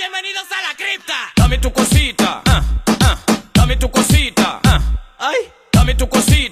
Bienvenidos a la cripta. Dame tu cosita. ah, ah, Dame tu cosita. ah, Ay. Dame tu cosita.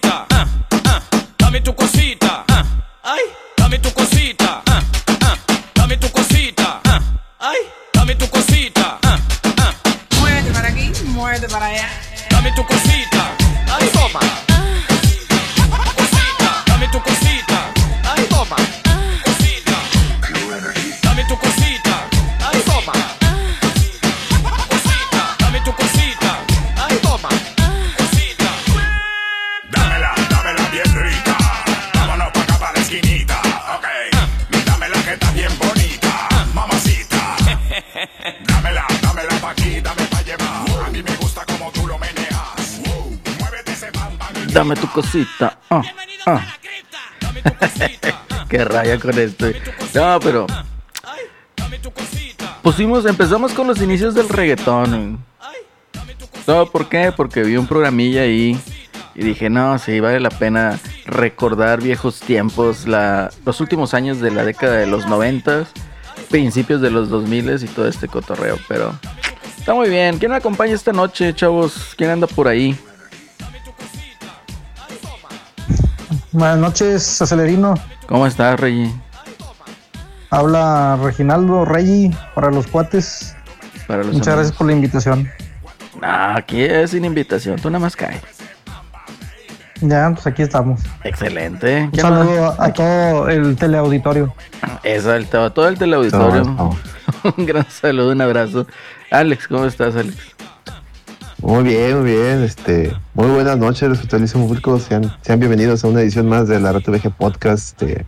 Dame tu cosita. Ah, ah. Qué raya con esto. No, pero pusimos, empezamos con los inicios del reggaetón. No, ¿por qué? Porque vi un programilla ahí y dije, no, sí, vale la pena recordar viejos tiempos, la, los últimos años de la década de los noventas, principios de los 2000 y todo este cotorreo, pero está muy bien. ¿Quién me acompaña esta noche, chavos? ¿Quién anda por ahí? Buenas noches, Acelerino. ¿Cómo estás, Rey? Habla Reginaldo Rey para los cuates. Para los Muchas gracias por la invitación. Ah, aquí es sin invitación, tú nada más cae. Ya, pues aquí estamos. Excelente. Un saludo a, a todo el teleauditorio. Eso, el, todo el teleauditorio. Todo, un gran saludo, un abrazo. Alex, ¿cómo estás, Alex? Muy bien, muy bien. Este, muy buenas noches, respetuosísimo público. Sean, sean bienvenidos a una edición más de la RTVG Podcast. Este,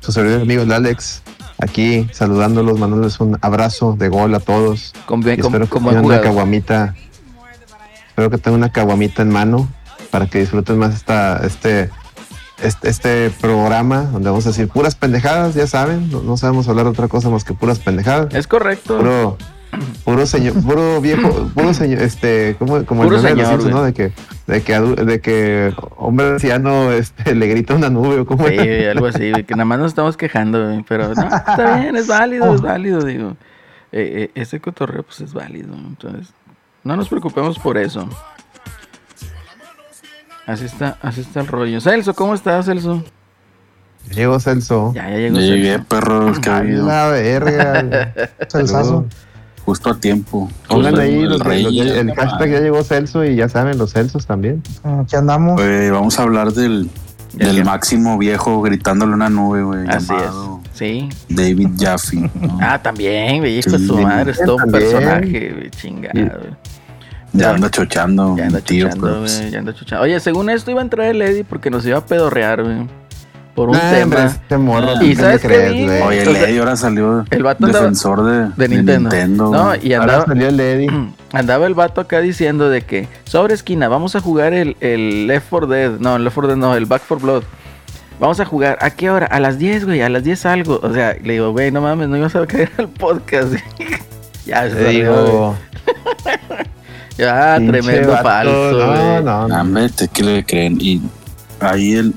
su servidor amigo el Alex, aquí saludándolos, mandándoles un abrazo de gol a todos. Con bien, con- espero que tengan una caguamita. Espero que tengan una caguamita en mano para que disfruten más esta, este, este, este programa donde vamos a decir puras pendejadas, ya saben. No, no sabemos hablar de otra cosa más que puras pendejadas. Es correcto. puro puro señor puro viejo puro señor este como como Puro el de los señor, Simpsons, ¿no? de que de que de hombre anciano este le grita una nube o como Sí, algo así, que nada más nos estamos quejando, pero no, está bien, es válido, es válido, digo. Eh, eh, ese cotorreo, pues es válido, entonces, no nos preocupemos por eso. Así está, así está el rollo. Celso, ¿cómo estás, Celso? llegó Celso Ya, ya llegó llegué, Celso. perros, que ha habido. la verga Celsazo. Justo a tiempo. pongan Pues, ahí el los- rey, los- el hashtag ya llegó Celso y ya saben los Celsos también Aquí andamos. Vamos a hablar del, ¿El del qué? máximo viejo gritándole una nube, güey. Así llamado es, sí. David Jaffe. ¿no? Ah, también, güey, de su Sí, madre, es todo un personaje, güey, chingado, Sí. güey. ya anda chochando. Ya anda tío, güey, ya anda chuchando. Oye, según esto iba a entrar el Eddie porque nos iba a pedorrear, güey. Por un Nah, tema. hombre, este morro, Ah. ¿qué ¿Y sabes qué crees? Oye, sea, Lady ahora salió el vato andaba- defensor de, de Nintendo. no, güey. y Ahora andaba, salió el Eddie andaba el vato acá diciendo de que sobre esquina, vamos a jugar el, el Left 4 Dead. No, el Left 4 Dead no, el Back 4 Blood. Vamos a jugar. ¿A qué hora? A las 10, güey. A las 10 algo. O sea, le digo, güey, no mames, no ibas a caer al podcast. ya, se digo Ya, pinche tremendo vato, falso, no no no Hombre, ¿te qué le creen? Y ahí el.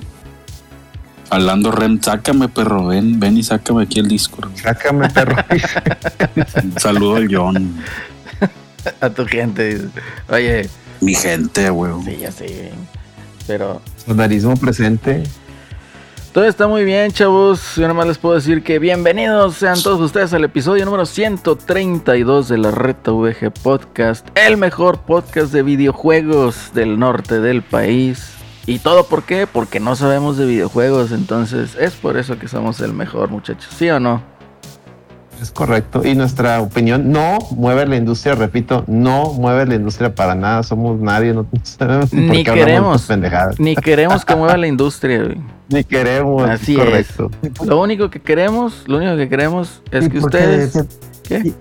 Hablando Rem, sácame, perro, ven, ven y sácame aquí el Discord. sácame perro Un saludo al John, A tu gente. Oye, mi gente, güey. sí, ya sé. Pero sonarismo presente Todo está muy bien, chavos. Yo nada más les puedo decir que bienvenidos sean todos ustedes al episodio número 132 de la Reta VG Podcast, el mejor podcast de videojuegos del norte del país. ¿Y todo por qué? Porque no sabemos de videojuegos, entonces es por eso que somos el mejor, muchachos. ¿Sí o no? Es correcto. Y nuestra opinión no mueve la industria, repito, no mueve la industria para nada. Somos nadie, no sabemos por Ni qué hablamos de queremos. Ni queremos que mueva la industria, güey. Ni queremos. Así es es. correcto. Lo único que queremos, lo único que queremos es que ustedes... ¿Qué?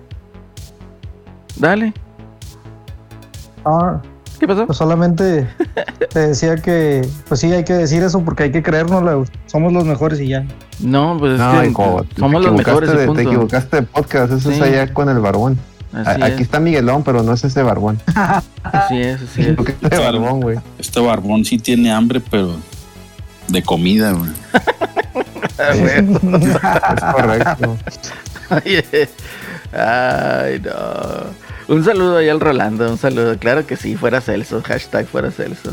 Dale. Ah, ¿Qué pasó? pues solamente te decía que, pues sí, hay que decir eso porque hay que creérnosla. Somos los mejores y ya. No, pues es No, que te somos los equivocaste mejores Te equivocaste de podcast. Eso Sí. es allá con el barbón. Así A- Aquí es, está Miguelón, pero no es ese barbón. así es, así es. de barbón, güey. Este barbón sí tiene hambre, pero de comida, güey. Es correcto. Ay, no. Un saludo ahí al Rolando, un saludo. Claro que sí, fuera Celso. Hashtag fuera Celso.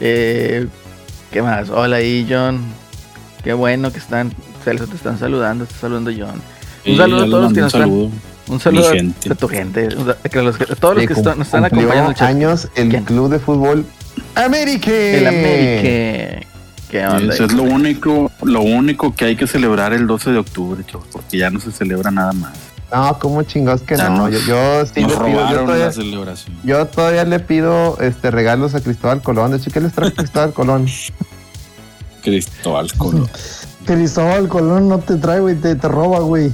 Eh, ¿Qué más? Hola ahí, John. Qué bueno que están. Celso, te están saludando. Está saludando John. Un saludo a todos los que nos un están. Un saludo a- a tu gente. los- a todos los Que nos están acompañando años el ¿Quién? club de fútbol América. El América. ¿Qué onda? Eso es lo único, lo único que hay que celebrar el 12 de octubre, chavos, porque ya no se celebra nada más. No, como chingados que no. nos- Yo, yo sí Nos le pido, yo todavía, la celebración. yo todavía le pido este regalos a Cristóbal Colón. De hecho, ¿qué les trae Cristóbal Colón? Cristóbal Colón. Cristóbal Colón no te trae, güey, te, te roba, güey.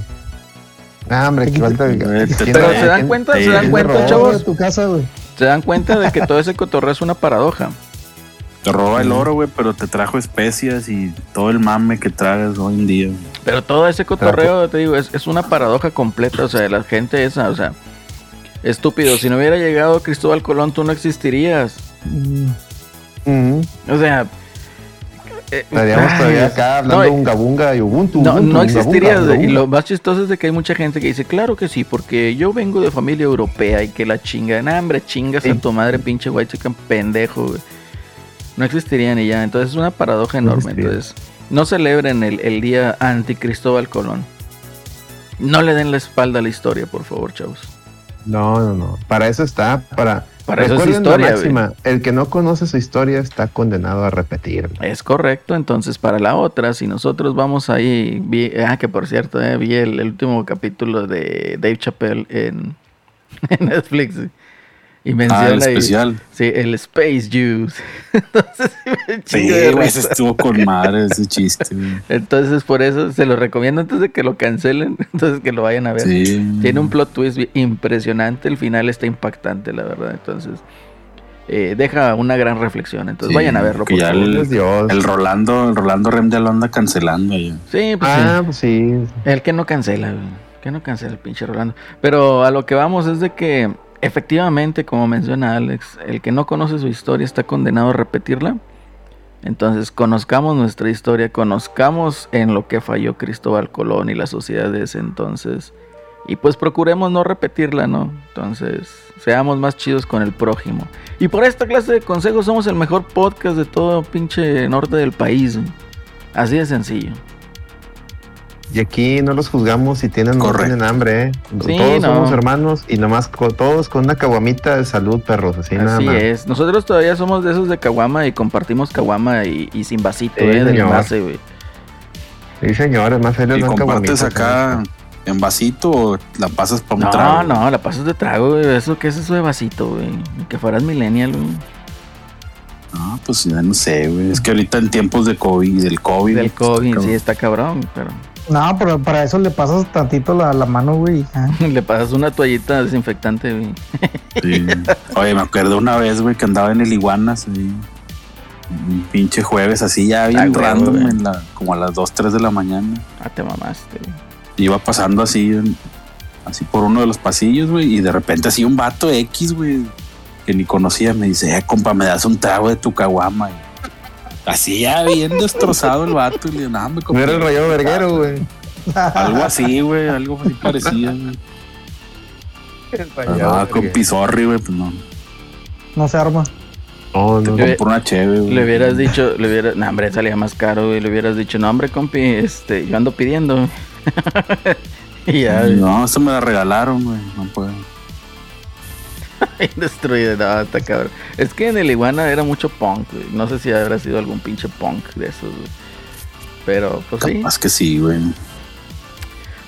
Ah, hombre, que falta. Te- ¿quién- te- Pero se dan cuenta, se dan cuenta, chavos. de tu casa, güey. Se dan cuenta de que todo ese cotorreo es una paradoja. Te roba el oro, güey, pero te trajo especias y todo el mame que tragas hoy en día. Pero todo ese cotorreo, te digo, es, es una paradoja completa. O sea, la gente esa, o sea, estúpido. Si no hubiera llegado Cristóbal Colón, tú no existirías. Mm. O sea, eh, Estaríamos todavía acá hablando no, unga bunga y Ubuntu. No, Ubuntu, no unga, existirías. bunga, y lo más chistoso es de que hay mucha gente que dice, claro que sí, porque yo vengo de familia europea y que la chinga, nah, hombre, chingas a Sí. tu madre, pinche white chicken pendejo, güey. No existirían y ya. Entonces es una paradoja enorme. Entonces, no celebren el, el día anti Cristóbal Colón. No le den la espalda a la historia, por favor, chavos. No, no, no. Para eso está. Para, Para eso es historia, máxima. El que no conoce su historia está condenado a repetir. Es correcto, entonces para la otra, si nosotros vamos ahí, vi- ah, que por cierto, eh, vi el, el último capítulo de Dave Chappelle en, en Netflix y Ah, menciona el ahí- especial. sí, el Space Juice. entonces, me Sí, güey, ese estuvo con madre ese chiste, güey. Entonces por eso se lo recomiendo antes de que lo cancelen, entonces que lo vayan a ver. Sí. Tiene un plot twist impresionante, el final está impactante, la verdad, entonces eh, deja una gran reflexión, entonces Sí, vayan a verlo. que Por ya el- Dios. El Rolando, el Rolando Rem ya lo anda cancelando ya. Sí, pues ah, sí. pues sí. El que no cancela, güey. Que no cancela el pinche Rolando. Pero a lo que vamos es de que, efectivamente, como menciona Alex, el que no conoce su historia está condenado a repetirla. Entonces, conozcamos nuestra historia, conozcamos en lo que falló Cristóbal Colón y la sociedad de ese entonces. Y pues procuremos no repetirla, ¿no? Entonces, seamos más chidos con el prójimo. Y por esta clase de consejos somos el mejor podcast de todo pinche norte del país. Así de sencillo. Y aquí no los juzgamos si tienen o no tienen hambre, ¿eh? Sí, todos no. somos hermanos y nomás todos con una caguamita de salud, perros. Así, nada más. es. Nosotros todavía somos de esos de Caguama y compartimos Caguama y, y sin vasito, Sí, eh, señor. envase, güey. Sí, señores, más feliz ¿Y compartes acá en vasito o la pasas para un No, trago? no, la pasas de trago, güey. ¿Eso qué es eso de vasito, güey? Que fueras millennial, güey. No, pues ya no sé, güey. Es que ahorita en tiempos de COVID, del COVID. Del pues, COVID, sí, está cabrón, pero No, pero para eso le pasas tantito la, la mano, güey. le pasas una toallita desinfectante, güey. Sí. Oye, me acuerdo una vez, güey, que andaba en el Iguanas, ahí, un pinche jueves así ya bien Ah, güey, random, güey. en la, como a las 2, 3 de la mañana. Ah, te mamaste, güey. Iba pasando así, así por uno de los pasillos, güey, y de repente así un vato X, güey, que ni conocía, me dice, eh, compa, me das un trago de tu caguama. Y así ya bien destrozado el vato, y le no, me No era el rayado verguero, güey. Algo así, güey, algo así parecía, güey. El rayado Ah, con. Pizorri, güey, pues no. No se arma. No, no, Le- Por una cheve, güey. Le hubieras dicho, le hubieras, no, hombre, salía más caro, güey. Le hubieras dicho, no, hombre, compi, este, yo ando pidiendo. y ya. No, eso me la regalaron, güey. No puedo. Destruido, no, está cabrón. Es que en el Iguana era mucho punk, güey. No sé si habrá sido algún pinche punk de esos, güey. Pero, pues sí, Capaz que sí, güey.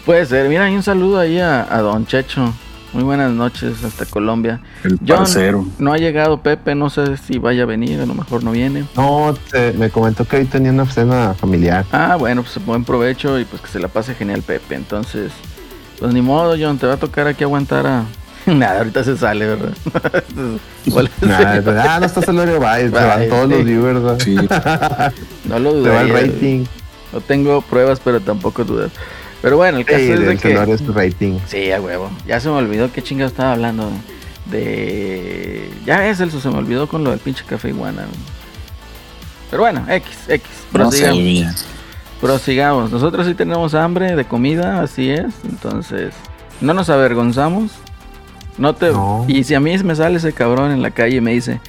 puede ser. Mira, hay un saludo ahí a, a Don Checho. Muy buenas noches hasta Colombia. El John, parcero. no ha llegado Pepe, no sé si vaya a venir, a lo mejor no viene. No, te- me comentó que hoy tenía una cena familiar. Ah, bueno, pues buen provecho y pues que se la pase genial Pepe. Entonces, pues ni modo, John, te va a tocar aquí aguantar a... Nada, ahorita se sale, ¿verdad? Nada, pues, ah, no está Celorio Bye, se van todos sí. los viewers. ¿no? Sí. no lo Se dudé. va el rating. No tengo pruebas, pero tampoco dudas. Pero bueno, el caso Sí, es de que... Es rating. Sí, a huevo. Ya se me olvidó qué chingado estaba hablando. De. Ya es eso, se me olvidó con lo del pinche café iguana. Pero bueno, X, X. No Prosigamos. ya. prosigamos. Nosotros sí tenemos hambre de comida, así es. Entonces, No nos avergonzamos. No te. No. Y si a mí me sale ese cabrón en la calle y me dice,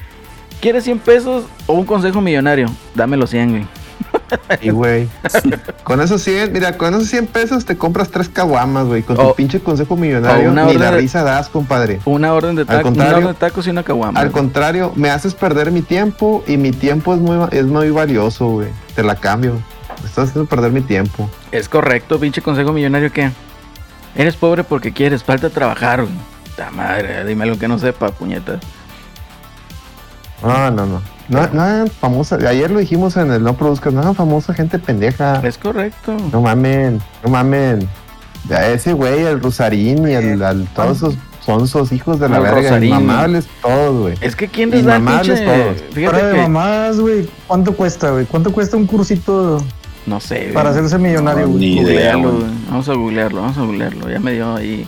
¿quieres 100 pesos o un consejo millonario? Dame los 100, güey. Y güey, con esos 100, mira, con esos 100 pesos te compras tres caguamas, güey. Con tu pinche consejo millonario, una ni orden la risa das, compadre. Una orden de, taco, una orden de tacos y una caguama. Al güey. contrario, me haces perder mi tiempo y mi tiempo es muy, es muy valioso, güey. Te la cambio. Me estás haciendo perder mi tiempo. Es correcto, pinche consejo millonario que eres pobre porque quieres, falta trabajar, güey. Madre, dime algo que no sepa, puñetas. No, no, no. No, hagan famosa. Ayer lo dijimos en el No Produzcas. No hagan famosa gente pendeja. Es correcto. No mamen, no mamen. Ya ese güey, el Rosarín y el, al- todos esos sonsos hijos de la El verga. Rosarín. Inmamables todos, güey. Es que quién les da el Inmamables todos. Fíjate Fuera de mamás, güey. ¿Cuánto cuesta, güey? ¿Cuánto cuesta un cursito No sé, güey. para hacerse millonario, No, güey? ni idea, güey. Vamos a googlearlo, vamos a googlearlo. Ya me dio ahí.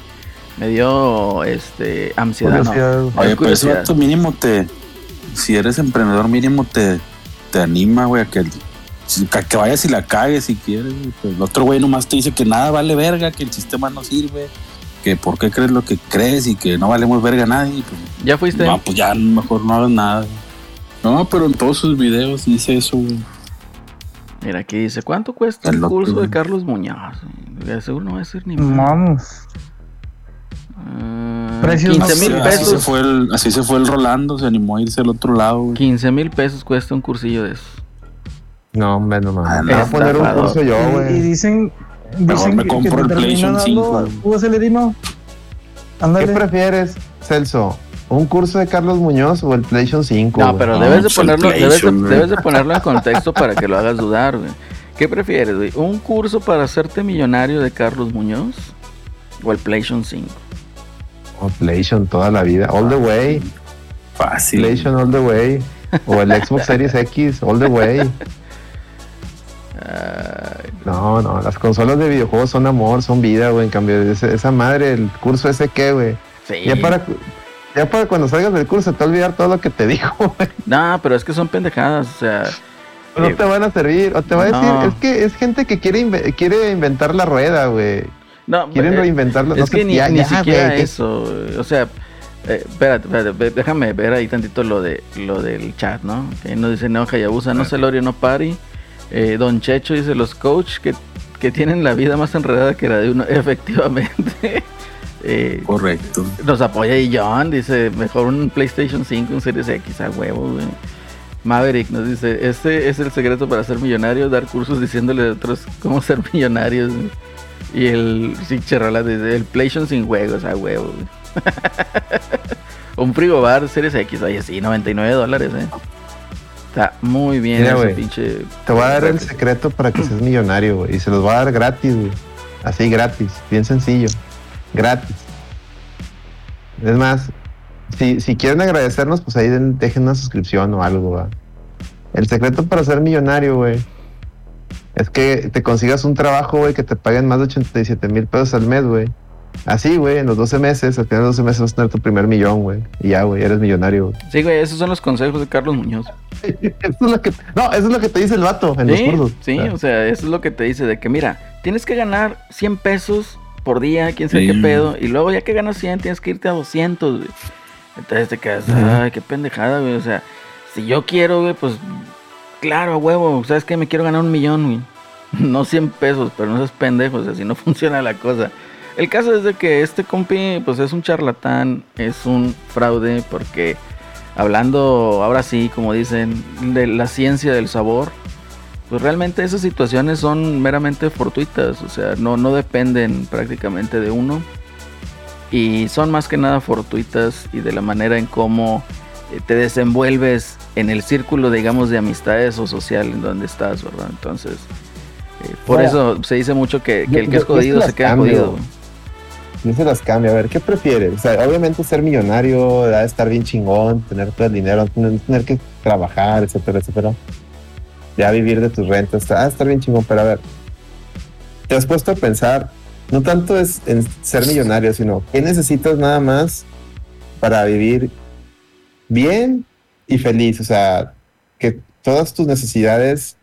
Me dio este ansiedad. no. Oye, pero vato mínimo te. Si eres emprendedor, mínimo te, te anima, güey, a que, a que vayas y la cagues si quieres. güey. Pero el otro güey nomás te dice que nada vale verga, que el sistema no sirve, que por qué crees lo que crees y que no valemos verga a nadie. Pues, ¿Ya fuiste? no, pues ya mejor no hagas nada. güey. No, pero en todos sus videos dice eso, güey. Mira, aquí dice: ¿Cuánto cuesta el curso de. Carlos Muñoz? seguro no va a decir ni. Vamos. Precios 15 más- mil Así- Así se, pesos. fue el, así se fue el Rolando, se animó a irse al otro lado, güey. 15 mil pesos cuesta un cursillo de esos. No, hombre, no mames. Ah, voy a no. poner un curso yo, Y, y güey. dicen, Mejor dicen me que, compro que el PlayStation terminan 5, dando- güey. ¿Tú, Celerino? ¿Qué prefieres, Celso? ¿Un curso de Carlos Muñoz o el PlayStation 5? No, güey? pero No, debes de pues ponerlo, debes de, güey. debes de ponerlo en contexto para que lo hagas dudar, güey. ¿Qué prefieres, güey? ¿Un curso para hacerte millonario de Carlos Muñoz? ¿O el PlayStation 5? PlayStation toda la vida. All the way. Fácil. PlayStation all the way. O el Xbox Series X all the way. Ay, No, no, las consolas de videojuegos son amor, son vida, güey. En cambio, esa madre, el curso ese qué, güey. sí. Ya para, ya para cuando salgas del curso te va a olvidar todo lo que te dijo, güey. No, pero es que son pendejadas, o sea... No eh, te van a servir. O te va a decir, es que es gente que quiere, inve- quiere inventar la rueda, güey. No, Quieren eh, reinventarlo. Es no que ni, ya, ni ya, siquiera güey, eso, o sea, eh, espérate, espérate, déjame ver ahí tantito lo de lo del chat, ¿no? Que nos dice Neo Hayabusa, no celorio, no pari. Eh, Don Checho dice los coach que, que tienen la vida más enredada que la de uno, efectivamente. Eh, Correcto. nos apoya y John dice, mejor un PlayStation 5, un Series X a huevo, güey. Maverick nos dice, este es el secreto para ser millonario, dar cursos diciéndole a otros cómo ser millonarios. güey". Y el sí, Cherola dice, el PlayStation sin juegos a huevo. güey". un frigobar Series X, oye, sí, 99 dólares, eh. Está muy bien Mira, ese güey, pinche... Te voy a dar el secreto para que seas millonario, güey. Y se los voy a dar gratis, güey. Así gratis, bien sencillo. Gratis. Es más, si, si quieren agradecernos, pues ahí den- dejen una suscripción o algo, ¿va? El secreto para ser millonario, güey, es que te consigas un trabajo, güey, que te paguen más de 87 mil pesos al mes, güey. Así, güey, en los 12 meses, al final de los 12 meses vas a tener tu primer millón, güey. Y ya, güey, eres millonario, güey. Sí, güey, esos son los consejos de Carlos Muñoz. Eso es lo que, no, eso es lo que te dice el vato en los Sí, cursos. sí, O sea, o sea, eso es lo que te dice de que mira, tienes que ganar 100 pesos por día, quién sabe Sí. qué pedo, y luego ya que ganas 100 tienes que irte a 200, güey. Entonces te quedas, ay, qué pendejada, güey, o sea, si yo quiero, güey, pues claro, huevo, ¿sabes qué? Me quiero ganar un millón, güey. No 100 pesos, pero no seas pendejo, o sea, si no funciona la cosa. El caso es de que este compi, pues es un charlatán, es un fraude, porque hablando ahora sí, como dicen, de la ciencia del sabor, pues realmente esas situaciones son meramente fortuitas, o sea, no, no dependen prácticamente de uno. Y son más que nada fortuitas y de la manera en cómo te desenvuelves en el círculo, digamos, de amistades o social en donde estás, ¿verdad? Entonces, eh, por Ahora, eso se dice mucho que, que yo- el que es jodido se queda cambio. jodido. Yo se las cambio. A ver, ¿qué prefieres? O sea, obviamente ser millonario, estar bien chingón, tener todo el dinero, tener que trabajar, etcétera, etcétera. Ya vivir de tus rentas, ah, estar bien chingón, pero a ver, te has puesto a pensar, no tanto es en ser millonario, sino qué necesitas nada más para vivir bien y feliz. O sea, que todas tus necesidades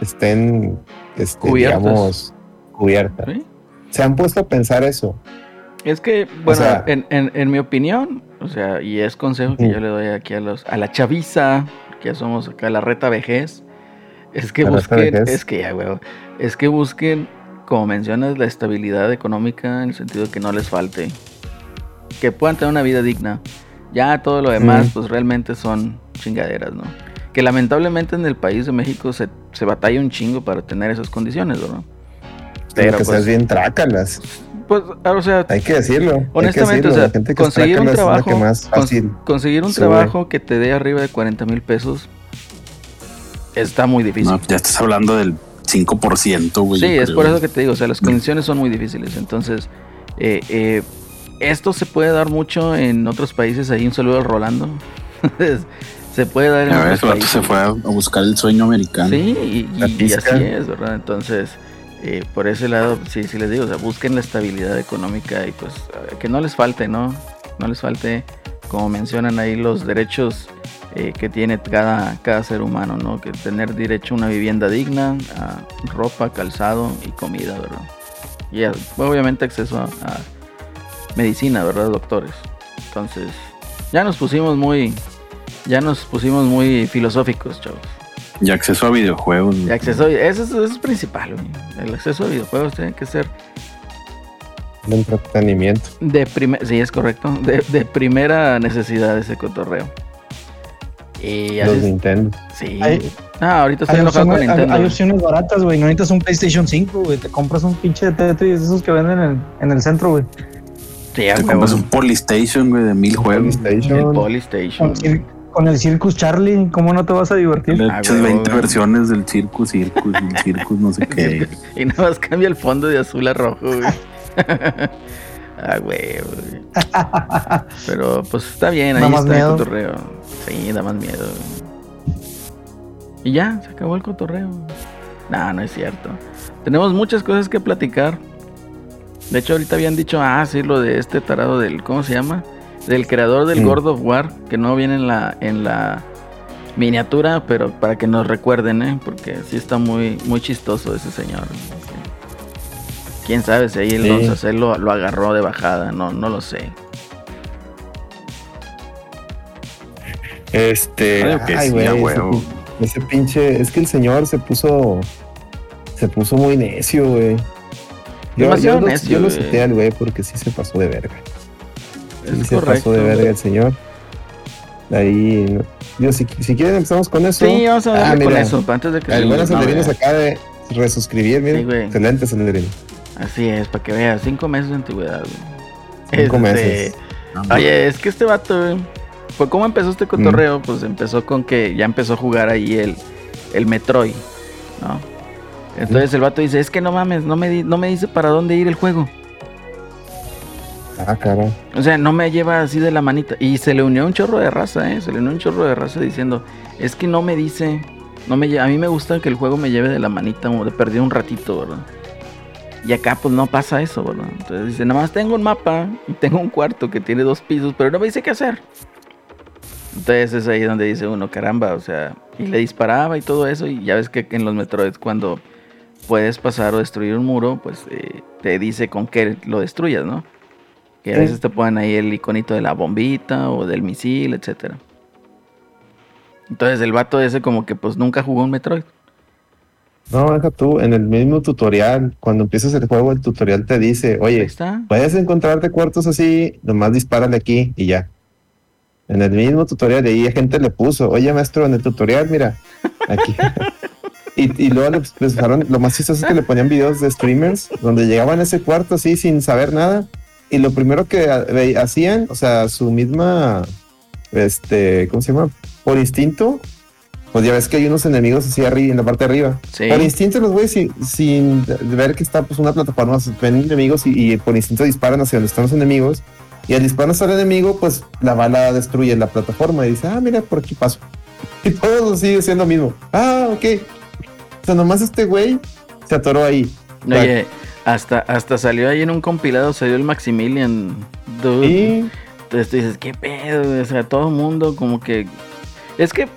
estén, este, Cubiertas. digamos, cubiertas. ¿sí? se han puesto a pensar eso. Es que, bueno, sea- en, en- en mi opinión, o sea, y es consejo que yo le doy aquí a los a la chaviza, que ya somos acá la reta vejez, es que La busquen, es que ya, huevo, es que busquen, como mencionas, la estabilidad económica en el sentido de que no les falte, que puedan tener una vida digna. Ya todo lo demás, Mm. pues realmente son chingaderas, ¿no? Que lamentablemente en el país de México se, se batalla un chingo para tener esas condiciones, ¿verdad? Pero que pues, seas bien trácalas. pues, o sea, Hay que decirlo. hay que Honestamente, decirlo, o sea, la gente que conseguir un trácala es la trabajo, que más cons- fácil. conseguir un sube. trabajo que te dé arriba de 40 mil pesos está muy difícil. No, ya estás hablando del 5%, güey. sí, es creo. por eso que te digo, o sea, las condiciones son muy difíciles. Entonces, eh, eh, esto se puede dar mucho en otros países. Ahí un saludo al Rolando. se puede dar en A ver, otros países. se fue a buscar el sueño americano. Sí, y, así es, ¿verdad? Entonces, eh, por ese lado, sí, sí les digo, o sea, busquen la estabilidad económica y pues eh, que no les falte, ¿no? No les falte, como mencionan ahí, los derechos eh, que tiene cada, cada ser humano, ¿no? Que tener derecho a una vivienda digna, a ropa, calzado y comida, ¿verdad? Y a- obviamente acceso a, a medicina, ¿verdad? Doctores. Entonces, ya nos pusimos muy, ya nos pusimos muy filosóficos, chavos. Y acceso a videojuegos. güey. El acceso, eso es, eso es principal, güey. El acceso a videojuegos tiene que ser El entretenimiento. de primera, sí, es correcto, de, de primera necesidad ese cotorreo. Y Los así, Nintendo. sí. Hay- Ah, ahorita estoy enojado con opciones, hay- Nintendo. hay opciones baratas, güey. No necesitas un PlayStation 5, güey. Te compras un pinche Tetris de esos que venden en, en el centro, güey. Sí, a Te compras un Polystation, güey, de mil juegos. El PlayStation. Polystation. Con, el Circus Charlie, ¿cómo no te vas a divertir? Le Ah, echas huevo, 20 güey. versiones del Circus, Circus, el Circus, no sé qué. Y nada más cambia el fondo de azul a rojo, güey. ah, güey, güey. Pero pues está bien, ahí Da más está miedo. el cotorreo. Sí, da más miedo. güey. Y ya, se acabó el cotorreo. No, no es cierto. Tenemos muchas cosas que platicar. De hecho, ahorita habían dicho, ah, sí, lo de este tarado del, ¿cómo se llama? Del creador del Mm. God of War, que no viene en la, en la miniatura, pero para que nos recuerden, ¿eh? Porque sí está muy, muy chistoso ese señor. Quién sabe si ahí el Sí. Lo, lo agarró de bajada, no, no lo sé. Este. Que ay, sí, güey, ese, huevo. ese pinche. Es que el señor se puso. Se puso muy necio, güey. Yo, Demasiado yo, lo- necio, yo lo güey. cité al güey porque sí se pasó de verga. Sí Es se correcto. pasó de verga el señor. Ahí. Digo, si, si quieren empezamos con eso. Sí, vamos a Ah, darle con mira, eso, antes de que El se buen se acaba de resuscribir, miren. Sí. Excelente Acelerino. Así es, para que veas, cinco meses de antigüedad. güey. Cinco Este, meses. Oye, es que este vato, pues cómo empezó este cotorreo, pues empezó con que ya empezó a jugar ahí el, el Metroid, ¿no? Entonces el vato dice, es que no mames, no me, di- no me dice para dónde ir el juego. Ah, cara. O sea, no me lleva así de la manita. Y se le unió un chorro de raza, ¿eh? Se le unió un chorro de raza diciendo, es que no me dice, no me a mí me gusta que el juego me lleve de la manita, o de perder un ratito, ¿verdad? Y acá pues no pasa eso, ¿verdad? Entonces dice, nada más tengo un mapa y tengo un cuarto que tiene dos pisos, pero no me dice qué hacer. Entonces es ahí donde dice uno, caramba, o sea, y le disparaba y todo eso, y ya ves que en los Metroids cuando puedes pasar o destruir un muro, pues eh, te dice con qué lo destruyas, ¿no? Que a Sí. veces te ponen ahí el iconito de la bombita o del misil, etcétera. Entonces el vato ese como que pues nunca jugó un Metroid. No, deja tú, en el mismo tutorial, cuando empiezas el juego, el tutorial te dice, oye, está. puedes encontrarte cuartos así, nomás dispárale aquí y ya. En el mismo tutorial, y ahí gente le puso, oye maestro, en el tutorial, mira, aquí. y, y luego le empezaron, lo más chistoso es que le ponían videos de streamers donde llegaban a ese cuarto así sin saber nada. Y lo primero que hacían, o sea, su misma, este, ¿cómo se llama? Por instinto, pues ya ves que hay unos enemigos así arriba, en la parte de arriba. Sí. Por instinto los güeyes sin, sin ver que está pues una plataforma, ven enemigos y, y por instinto disparan hacia donde están los enemigos. Y al disparar al enemigo, pues la bala destruye la plataforma y dice, ah, mira, por aquí paso. Y todos sigue siendo lo mismo. Ah, ok. O sea, nomás este güey se atoró ahí. Oye, hasta, hasta salió ahí en un compilado, salió el Maximilian. Dude. Y Entonces tú dices, ¿qué pedo? O sea, todo el mundo como que... Es que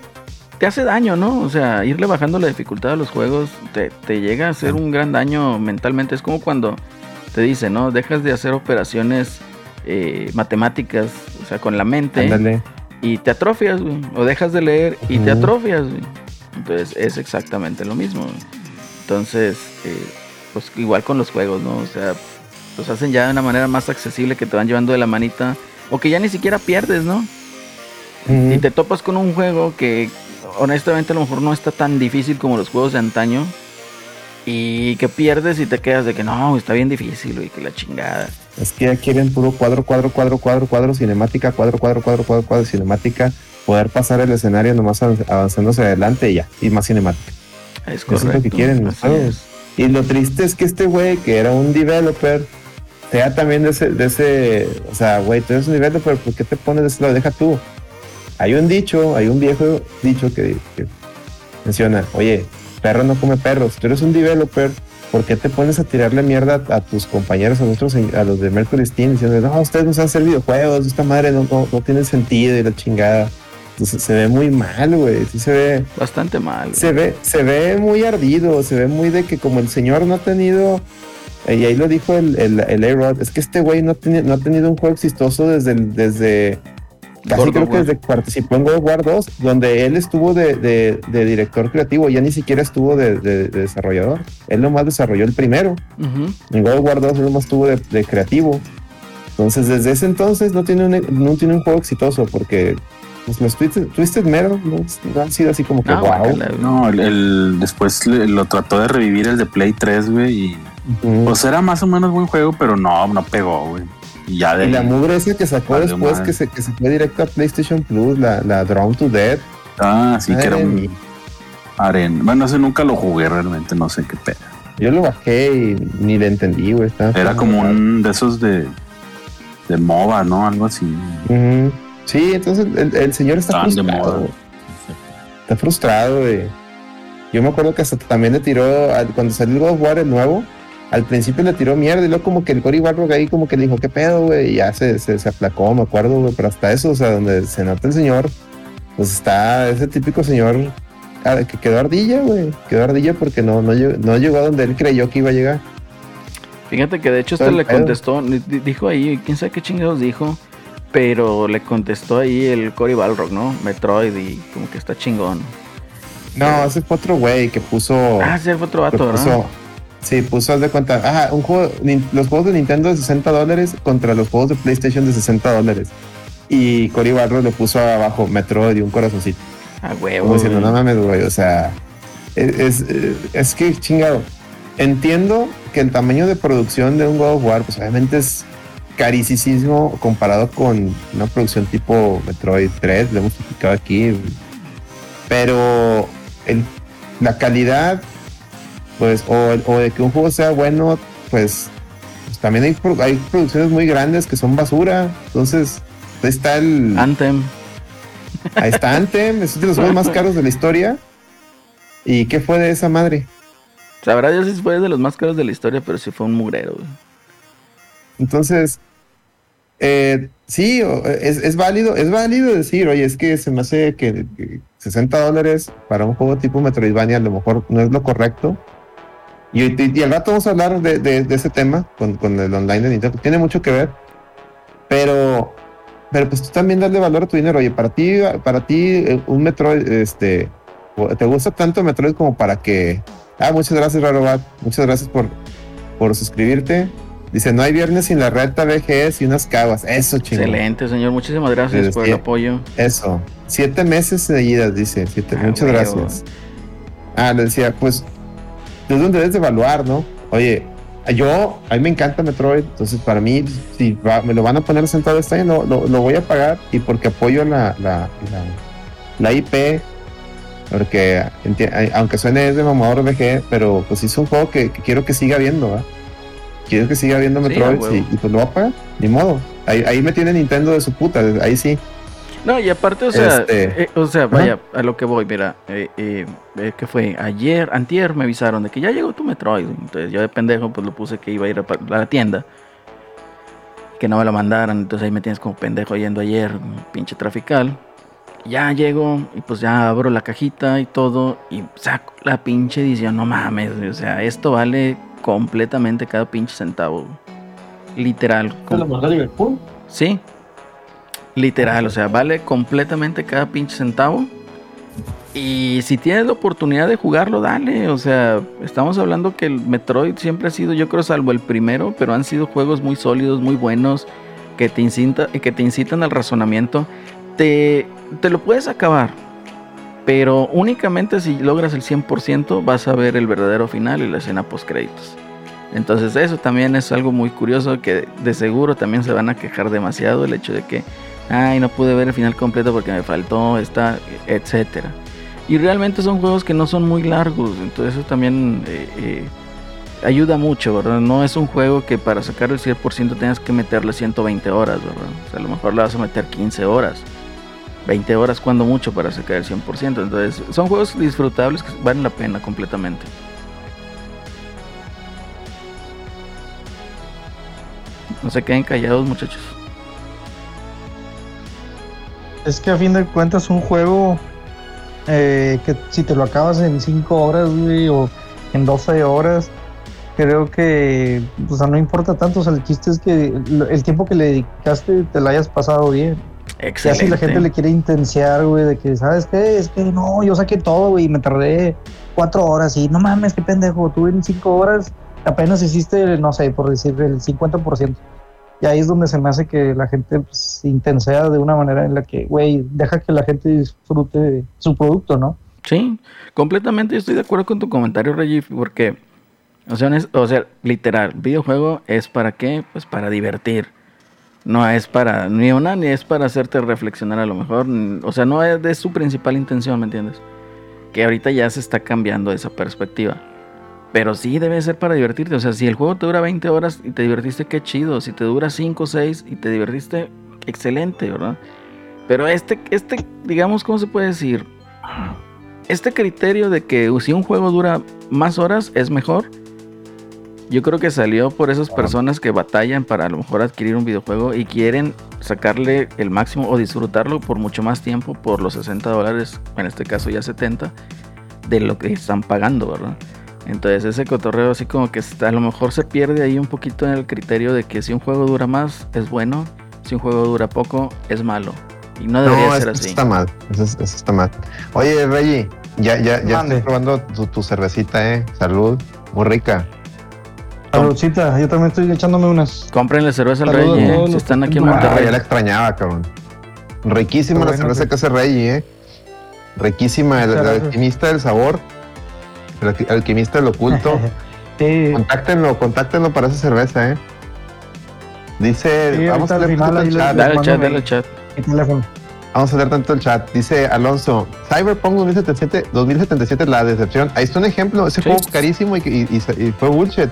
te hace daño, ¿no? O sea, irle bajando la dificultad a los juegos te, te llega a hacer un gran daño mentalmente. Es como cuando te dice, ¿no? Dejas de hacer operaciones eh, matemáticas, o sea, con la mente. Ándale. y te atrofias, güey. O dejas de leer y te atrofias, güey. Entonces es exactamente lo mismo. Entonces, eh, pues igual con los juegos, ¿no? O sea, los hacen ya de una manera más accesible que te van llevando de la manita. O que ya ni siquiera pierdes, ¿no? Y te topas con un juego que honestamente a lo mejor no está tan difícil como los juegos de antaño. Y que pierdes y te quedas de que no, está bien difícil, güey, que la chingada. Es que ya quieren puro cuadro, cuadro, cuadro, cuadro, cuadro, cinemática, cuadro, cuadro, cuadro, cuadro, cuadro, cinemática. Poder pasar el escenario nomás avanz- avanzándose adelante y ya. Y más cinemática. Es Eso es lo correcto. que quieren los juegos. Y lo triste es que este güey, que era un developer, sea también de ese, de ese, o sea, güey, tú eres un developer, ¿por qué te pones de ese lado? Deja tú. Hay un dicho, hay un viejo dicho que, que menciona, oye, perro no come perros, tú eres un developer, ¿por qué te pones a tirarle mierda a tus compañeros, a nosotros, a los de Mercury Steam, diciendo, no, ustedes nos han hacer videojuegos, esta madre no, no, no tiene sentido y la chingada? Entonces se ve muy mal, güey, sí se ve, Bastante mal. güey. se ve, se ve muy ardido, se ve muy de que como el señor no ha tenido, eh, y ahí lo dijo el, el, el A-Rod, es que este güey no, no ha tenido un juego exitoso desde, el- desde casi creo que desde que participó en of War 2, donde él estuvo de, de- de director creativo, ya ni siquiera estuvo de, de- de desarrollador, él nomás desarrolló el primero, Ujú. en God of War 2 él nomás estuvo de, de creativo, entonces desde ese entonces no tiene un, no tiene un juego exitoso, porque pues, los Twisted, Twisted Metal no, no han sido así como que No, wow. No, el, el- después le- lo trató de revivir el de Play 3, güey. Y pues era más o menos buen juego, pero no, no pegó, güey. Y ya de Y la mugre esa que sacó después, que se, que se fue directo a PlayStation Plus, la, la Drawn to Dead. Ah, sí, que era un arena. Bueno, ese nunca lo jugué realmente, no sé qué pedo. Yo lo bajé y ni le entendí, güey. estaba- Era como un de esos de, de MOBA, ¿no? Algo así. Ujú. Sí, entonces el, el señor está frustrado. Está frustrado, güey. Yo me acuerdo que hasta también le tiró, al- cuando salió el God of War el nuevo, al principio le tiró mierda y luego como que el Cory Barlog ahí como que le dijo, ¿qué pedo, güey? Y ya se, se, se aplacó, me acuerdo, güey. Pero hasta eso, o sea, donde se nota el señor, pues está ese típico señor ah, que quedó ardilla, güey. Quedó ardilla porque no, no, llegó, no llegó a donde él creyó que iba a llegar. Fíjate que de hecho este le pedo. contestó, di- dijo ahí, quién sabe qué chingados dijo, pero le contestó ahí el Cory Balrog, ¿no? Metroid y como que está chingón. No, ese fue otro güey que puso... Ah, sí, fue otro vato, puso- Sí, puso, haz de cuenta, ah, un juego, los juegos de Nintendo de 60 dólares contra los juegos de PlayStation de 60 dólares. Y Cory Barro le puso abajo Metroid y un corazoncito. Ah, huevo. Como diciendo, no mames, güey, o sea, es, es, es que chingado. Entiendo que el tamaño de producción de un God of War, pues obviamente es carísimo comparado con una producción tipo Metroid 3, lo hemos explicado aquí. Pero el, la calidad, pues, o, el- o de que un juego sea bueno, pues, pues también hay, hay producciones muy grandes que son basura. Entonces, ahí está el. Anthem. Ahí está Anthem, es de los juegos más caros de la historia. ¿Y qué fue de esa madre? Sabrá Dios si fue de los más caros de la historia, pero sí fue un mugrero, güey. Entonces, eh, sí, es, válido, es válido decir, oye, es que se me hace que, que 60 dólares para un juego tipo Metroidvania a lo mejor no es lo correcto. Y, y, al rato vamos a hablar de, de- de ese tema con, el online de Nintendo. Tiene mucho que ver. Pero, pero pues tú también darle valor a tu dinero. Oye, para ti, para ti, eh, un Metroid, este, te gusta tanto Metroid como para que. Ah, muchas gracias, Rarobat. Muchas gracias por, por suscribirte. Dice, no hay viernes sin la reta BGS y unas caguas. Eso, chingón. Excelente, señor. Muchísimas gracias por el apoyo. Eso. Siete meses seguidas, dice. Siete. Ah, Muchas gracias. Ah, le decía, pues, es donde debes de evaluar, ¿no? Oye, yo, a mí me encanta Metroid, entonces para mí, si va- me lo van a poner sentado este año, lo, lo- lo voy a pagar y porque apoyo la, la, la, la IP, porque aunque suene es de mamador VG, pero pues es un juego que, que quiero que siga viendo, ¿va? Quiero que siga viendo Metroid y, y pues lo voy a pagar, ni modo. Ahí, ahí me tiene Nintendo de su puta, ahí sí. No, y aparte, o sea, Este, eh, o sea, vaya, a lo que voy, mira, eh, eh, eh, que fue ayer, antier me avisaron de que ya llegó tu Metroid, entonces yo de pendejo pues lo puse que iba a ir a, la tienda, que no me lo mandaran, entonces ahí me tienes como pendejo yendo ayer, pinche trafical, ya llego y pues ya abro la cajita y todo y saco la pinche edición, no mames, o sea, esto vale completamente cada pinche centavo. Literal. ¿Es de Liverpool? Sí. Literal, o sea, vale completamente cada pinche centavo. Y si tienes la oportunidad de jugarlo, dale. O sea, estamos hablando que el Metroid siempre ha sido, yo creo, salvo el primero, pero han sido juegos muy sólidos, muy buenos, que te, incita, que te incitan al razonamiento. Te, te lo puedes acabar, pero únicamente si logras el 100% vas a ver el verdadero final y la escena post créditos. Entonces eso también es algo muy curioso que de seguro también se van a quejar demasiado el hecho de que, ay, no pude ver el final completo porque me faltó esta, etcétera. Y realmente son juegos que no son muy largos, entonces eso también eh, eh, ayuda mucho. No es un juego que para sacar el 100% tengas que meterle 120 horas. O a lo mejor le vas a meter 15 horas. 20 horas cuando mucho para sacar el 100%. Entonces, son juegos disfrutables que valen la pena completamente. No se queden callados, muchachos. Es que a fin de cuentas un juego eh, que si te lo acabas en 5 horas, güey, o en 12 horas, creo que, o sea, no importa tanto. O sea, el chiste es que el tiempo que le dedicaste te lo hayas pasado bien. Y así Excelente. la gente le quiere intensear, güey, de que, ¿sabes qué? Es que no, yo saqué todo, güey, y me tardé cuatro horas y no mames, qué pendejo, tú en cinco horas apenas hiciste, no sé, por decir, el 50%. Y ahí es donde se me hace que la gente pues, se intensea de una manera en la que, güey, deja que la gente disfrute su producto, ¿no? Sí, completamente estoy de acuerdo con tu comentario, Reggie, porque, o sea, o sea, literal, videojuego es para qué? Pues para divertir. No es para, ni una, ni es para hacerte reflexionar a lo mejor. O sea, no es de su principal intención, ¿me entiendes? Que ahorita ya se está cambiando esa perspectiva. Pero sí debe ser para divertirte. O sea, si el juego te dura 20 horas y te divertiste, qué chido. Si te dura 5 o 6 y te divertiste, excelente, ¿verdad? Pero este, este, digamos, ¿cómo se puede decir? Este criterio de que si un juego dura más horas es mejor, yo creo que salió por esas personas que batallan para a lo mejor adquirir un videojuego y quieren sacarle el máximo o disfrutarlo por mucho más tiempo por los 60 dólares, en este caso ya 70, de lo que están pagando, ¿verdad? Entonces ese cotorreo así como que está- a lo mejor se pierde ahí un poquito en el criterio de que si un juego dura más es bueno, si un juego dura poco es malo. Y no debería No, ser eso así. está mal. Eso, es- eso está mal. Oye, Reggie, ya, ya, ya Mande. estoy probando tu, tu cervecita, ¿eh? Salud. Muy rica. Saludcita, yo también estoy echándome unas. Cómprenle cerveza al Rey, eh, si están aquí en por Ah, Monterrey. ya la extrañaba, cabrón. Riquísima la cerveza güey. que hace Reggie, ¿eh? Riquísima. El, alquimista del sabor. El alqui- alquimista del oculto. Sí, contáctenlo, contáctenlo para esa cerveza, ¿eh? Dice, Sí, vamos a leer tanto el chat. Dale al chat, dale al chat. mi teléfono. Vamos a leer tanto el chat. Dice Alonso, Cyberpunk 2077, 2077 la decepción. Ahí está un ejemplo, ese Sí. juego carísimo y, y- y- y fue bullshit.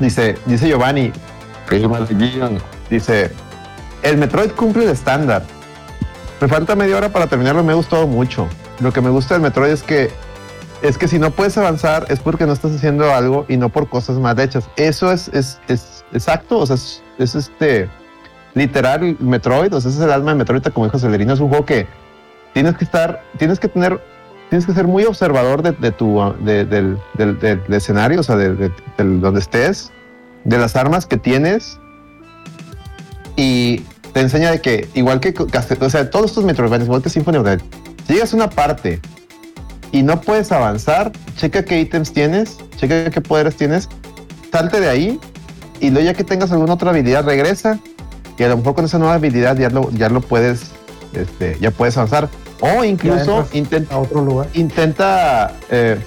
Dice, dice Giovanni, dice, el Metroid cumple el estándar. Me falta media hora para terminarlo, me ha gustado mucho. Lo que me gusta del Metroid es que es que si no puedes avanzar es porque no estás haciendo algo y no por cosas mal hechas. Eso es, es, es exacto, o sea, es, es este literal Metroid, o sea, ese es el alma de Metroid, como dijo Celerino, es un juego que tienes que estar, tienes que tener, tienes que ser muy observador de, tu, de- del, escenario, o sea, de, donde estés, de las armas que tienes y te enseña de que, igual que, o sea, todos estos Metroidvanias, igual que Symphony of si llegas a una parte y no puedes avanzar, checa qué ítems tienes, checa qué poderes tienes, salte de ahí y luego ya que tengas alguna otra habilidad, regresa y a lo mejor con esa nueva habilidad ya lo, ya lo puedes, este, ya puedes avanzar. O incluso intenta, A otro lugar. intenta eh,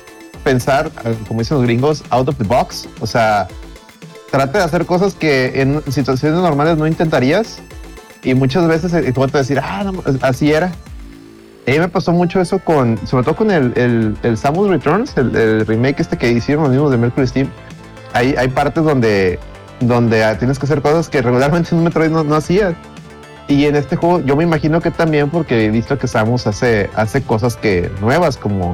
pensar, eh, como dicen los gringos, out of the box. O sea, trata de hacer cosas que en situaciones normales no intentarías. Y muchas veces el juego te decir, ah, no, así era. A mí me pasó mucho eso con, sobre todo con el, el, el Samus Returns, el, el remake este que hicieron los mismos de Mercury Steam. Hay, hay partes donde, donde ah, tienes que hacer cosas que regularmente en un Metroid no, no hacías. Y en este juego yo me imagino que también porque he visto que Samus hace, hace cosas que nuevas, como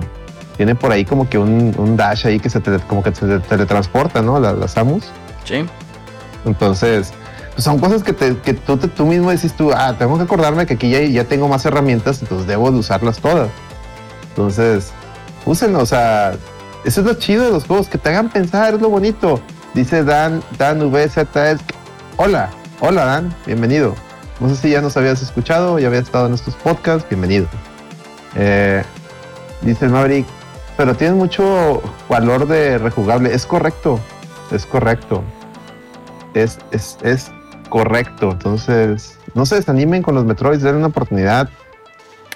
tiene por ahí como que un, un dash ahí que se tele- como que se teletransporta, ¿no? La, la Samus. Sí. Entonces, pues son cosas que, te- que tú, te- tú mismo dices tú, ah, tengo que acordarme que aquí ya, ya tengo más herramientas, entonces debo de usarlas todas. Entonces, úsenlo, o sea, eso es lo chido de los juegos, que te hagan pensar, es lo bonito. Dice Dan, Dan VZS. Hola, hola Dan, bienvenido. No sé si ya nos habías escuchado, ya habías estado en estos podcasts, bienvenido. Eh, dice el Maverick, pero tiene mucho valor de rejugable. Es correcto, es correcto. Es, es, es correcto. Entonces, no se desanimen con los Metroids, denle una oportunidad.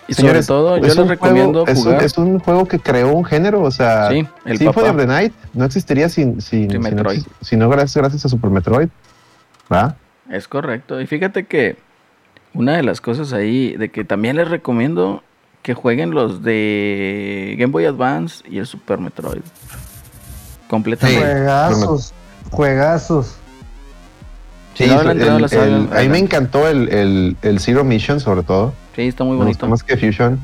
Y Señores, sobre todo, yo es les recomiendo juego- es un- jugar. Es un, juego que creó un género, o sea, Sí, el Symphony of the Night no existiría sin, sin, sin- Metroid. si no gracias, gracias a Super Metroid. ¿Va? Es correcto. Y fíjate que una de las cosas ahí de que también les recomiendo que jueguen los de Game Boy Advance y el Super Metroid. Completamente. Juegazos, juegazos. Sí, no el- el- a mí me encantó el, el, el Zero Mission, sobre todo. Sí, está muy bonito. más que Fusion.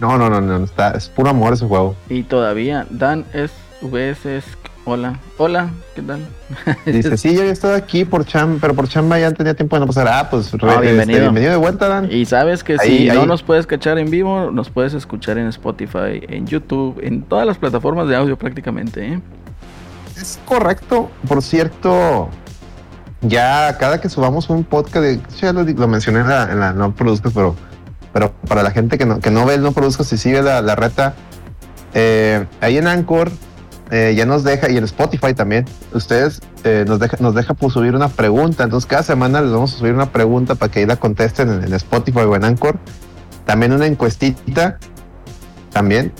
No, no, no, no, está, es puro amor ese juego. Y todavía, Dan es VS es- Hola, hola, ¿qué tal? Dice, sí, yo había estado aquí por chamba, pero por chamba ya tenía tiempo de no pasar. Ah, pues re- Ah, este, bienvenido. bienvenido de vuelta, Dan. Y sabes que Ahí, si ahí. no nos puedes cachar en vivo, nos puedes escuchar en Spotify, en YouTube, en todas las plataformas de audio prácticamente. ¿eh? Es correcto. Por cierto, ya cada que subamos un podcast, de, ya lo, lo mencioné en la, en la no produzcas, pero, pero para la gente que no, que no ve el no produzcas y sigue la, la reta, eh, ahí en Anchor eh, ya nos deja, y en Spotify también, ustedes eh, nos deja, nos deja pues, subir una pregunta. Entonces cada semana les vamos a subir una pregunta para que ahí la contesten en, Spotify o en Anchor. También una encuestita. También.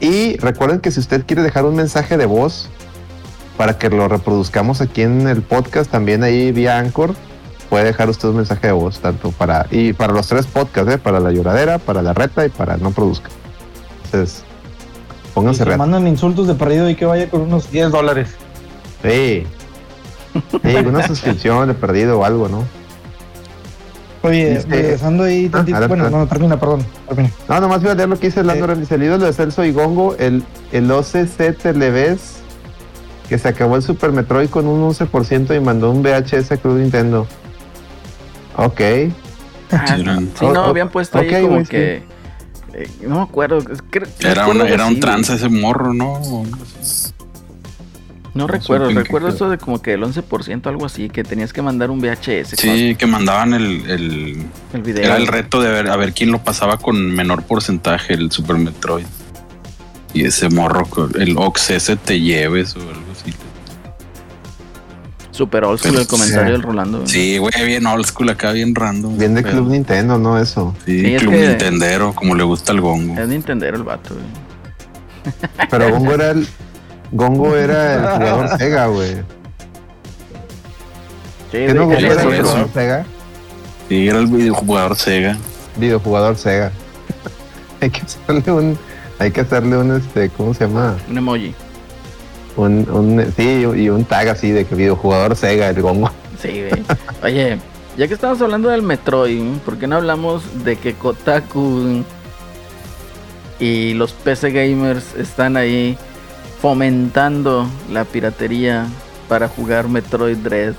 Y recuerden que si usted quiere dejar un mensaje de voz para que lo reproduzcamos aquí en el podcast, también ahí vía Anchor, puede dejar usted un mensaje de voz, tanto para, y para los tres podcasts, ¿eh? para la lloradera, para la reta y para no produzca. Entonces, pónganse se reata. mandan insultos de perdido y que vaya con unos 10 dólares. Sí. Sí, una suscripción de perdido o algo, ¿no? Oye, Dice- regresando ahí tantito. adelante, bueno, no, termina, perdón. termina. No, nomás iba a leer lo que dice el Eh. El ídolo de Celso y Gongo, el, el OCC Televes, que se acabó el Super Metroid con un 11% y mandó un VHS a Club Nintendo. Ok. Ah, Sí, no, habían puesto ahí como sí. Eh, no me acuerdo. Era, una, era un trance ese morro, ¿no? No recuerdo, recuerdo eso de como que el 11%, algo así, que tenías que mandar un VHS. Sí, que mandaban el, el- El video. Era el reto de ver a ver quién lo pasaba con menor porcentaje, el Super Metroid. Y ese morro, el Ox ese te lleves o algo así. Super old school el comentario sí. del Rolando. güey. Sí, güey, bien old school acá, bien random. Bien de Pero- Club Nintendo, ¿no? Eso. Sí, Sí, es Club que- Nintendero, como le gusta el gongo. Es Nintendero el vato, güey. Pero Gongo era el. Gongo era el jugador Sega, güey. Sí, ¿Qué no Gongo era el eso. jugador Sega? Sí, era el videojugador Sega. Videojugador Sega. hay que hacerle un. Hay que hacerle un este, ¿cómo se llama? Un emoji. Un, un sí, y un tag así de que videojugador Sega, el Gongo. Sí, güey. Oye, ya que estamos hablando del Metroid, ¿por qué no hablamos de que Kotaku y los PC gamers están ahí fomentando la piratería para jugar Metroid Dread?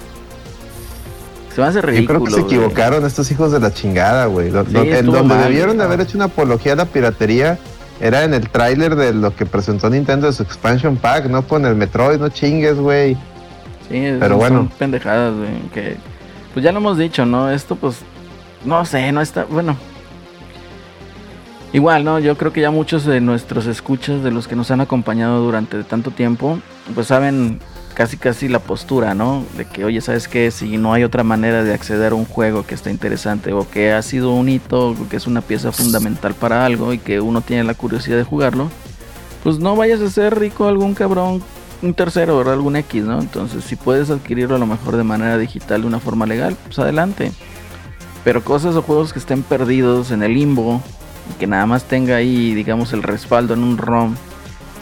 Se me hace Yo ridículo. creo que se güey. equivocaron estos hijos de la chingada, güey. Sí, en donde mal, debieron haber hecho una apología a la piratería era en el tráiler de lo que presentó Nintendo de su expansion pack, no con el Metroid, no chingues, güey. Sí, Pero son bueno. pendejadas, güey. Que, pues ya lo hemos dicho, ¿no? Esto, pues, no sé, no está. Bueno. Igual, ¿no? Yo creo que ya muchos de nuestros escuchas, de los que nos han acompañado durante tanto tiempo, pues saben casi casi la postura, ¿no? De que, oye, ¿sabes qué? Si no hay otra manera de acceder a un juego que está interesante o que ha sido un hito, o que es una pieza fundamental para algo y que uno tiene la curiosidad de jugarlo, pues no vayas a ser rico algún cabrón un tercero, ¿verdad? Algún X, ¿no? Entonces, si puedes adquirirlo a lo mejor de manera digital, de una forma legal, pues adelante. Pero cosas o juegos que estén perdidos en el limbo y que nada más tenga ahí, digamos, el respaldo en un ROM,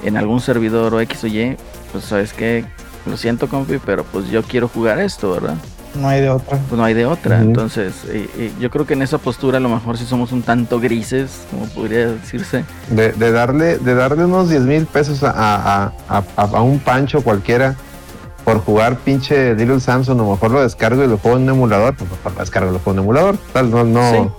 en algún servidor o X o Y, pues sabes que lo siento, compi, pero pues yo quiero jugar esto, ¿verdad? No hay de otra. Pues no hay de otra. Entonces, eh, eh, yo creo que en esa postura a lo mejor sí somos un tanto grises, como podría decirse. De, de darle, de darle unos 10 mil pesos a, a, a, a- a un pancho cualquiera por jugar pinche Little Samson, a lo mejor lo descargo y lo juego en un emulador, pues mejor lo descargo y lo juego en un emulador. Tal, no, no. Sí.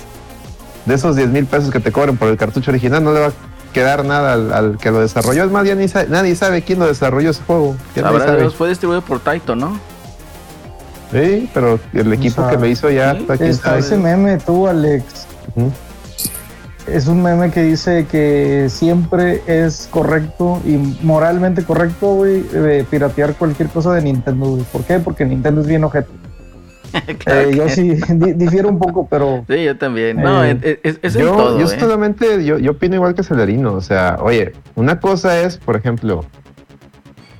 De esos 10 mil pesos que te cobren por el cartucho original, no le va a quedar nada al, al que lo desarrolló. Es más, ya ni sa- nadie sabe quién lo desarrolló ese juego. Dios, fue distribuido por Taito, ¿no? Sí, pero el equipo sea, que lo hizo ya sí, está quién Está sabe. ese meme, tú, Alex. Es un meme que dice que siempre es correcto y moralmente correcto, güey, eh, piratear cualquier cosa de Nintendo. ¿Por qué? Porque Nintendo es bien ojete. Claro Eh, yo sí di- difiero un poco, pero Sí, yo también. No, Eh, es, es- yo, todo, yo ¿eh? solamente, yo, yo opino igual que Celerino. O sea, oye, una cosa es, por ejemplo,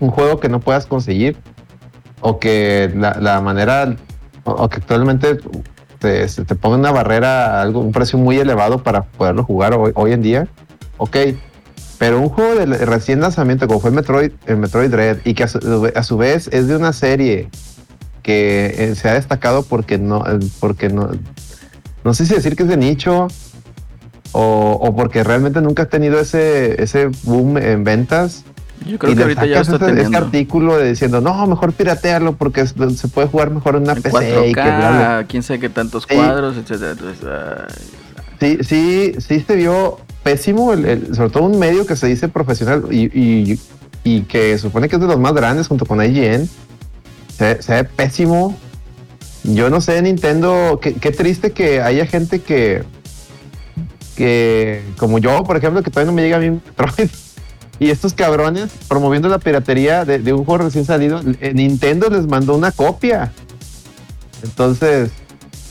un juego que no puedas conseguir o que la, la manera o, o que actualmente te, te ponga una barrera, algo, un precio muy elevado para poderlo jugar hoy, hoy en día. Ok, pero un juego de recién lanzamiento como fue el Metroid, el Metroid Dread y que a su, a su vez es de una serie que eh, se ha destacado porque no, eh, porque no, no sé si decir que es de nicho o, o porque realmente nunca ha tenido ese, ese boom en ventas. Yo creo y que ahorita ya está ese teniendo. artículo de diciendo, no, mejor piratearlo porque se puede jugar mejor en una En PC y que bla, bla". 4K, quién sabe qué tantos Sí. cuadros, etcétera. Entonces, ay, Sí, sí, sí se vio pésimo, el- el- sobre todo un medio que se dice profesional y, y- y que supone que es de los más grandes junto con IGN. Se, ve pésimo. Yo no sé, Nintendo, qué, qué triste que haya gente que, que, como yo, por ejemplo, que todavía no me llega a Metroid. Y estos cabrones promoviendo la piratería de, un juego recién salido, eh, Nintendo les mandó una copia. Entonces,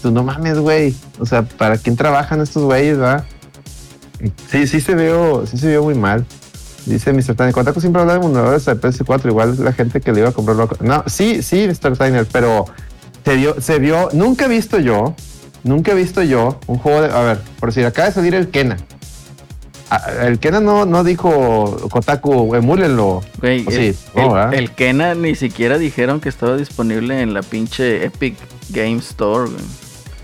tú no mames, güey. O sea, ¿para quién trabajan estos güeyes, va? Sí, sí se veo, sí se vio muy mal. Dice Mr. Tiner, Kotaku siempre habla de emuladores de PS4, igual la gente que le iba a comprar loco. No, sí, sí, Mr. Tiner, pero se vio, se vio, nunca he visto yo, nunca he visto yo un juego de, a ver, por decir, acaba de salir el Kena. Ah, El Kena no, no dijo Kotaku, emúlenlo. Güey, O el, sí, no, el- el Kena ni siquiera dijeron que estaba disponible en la pinche Epic Game Store, güey.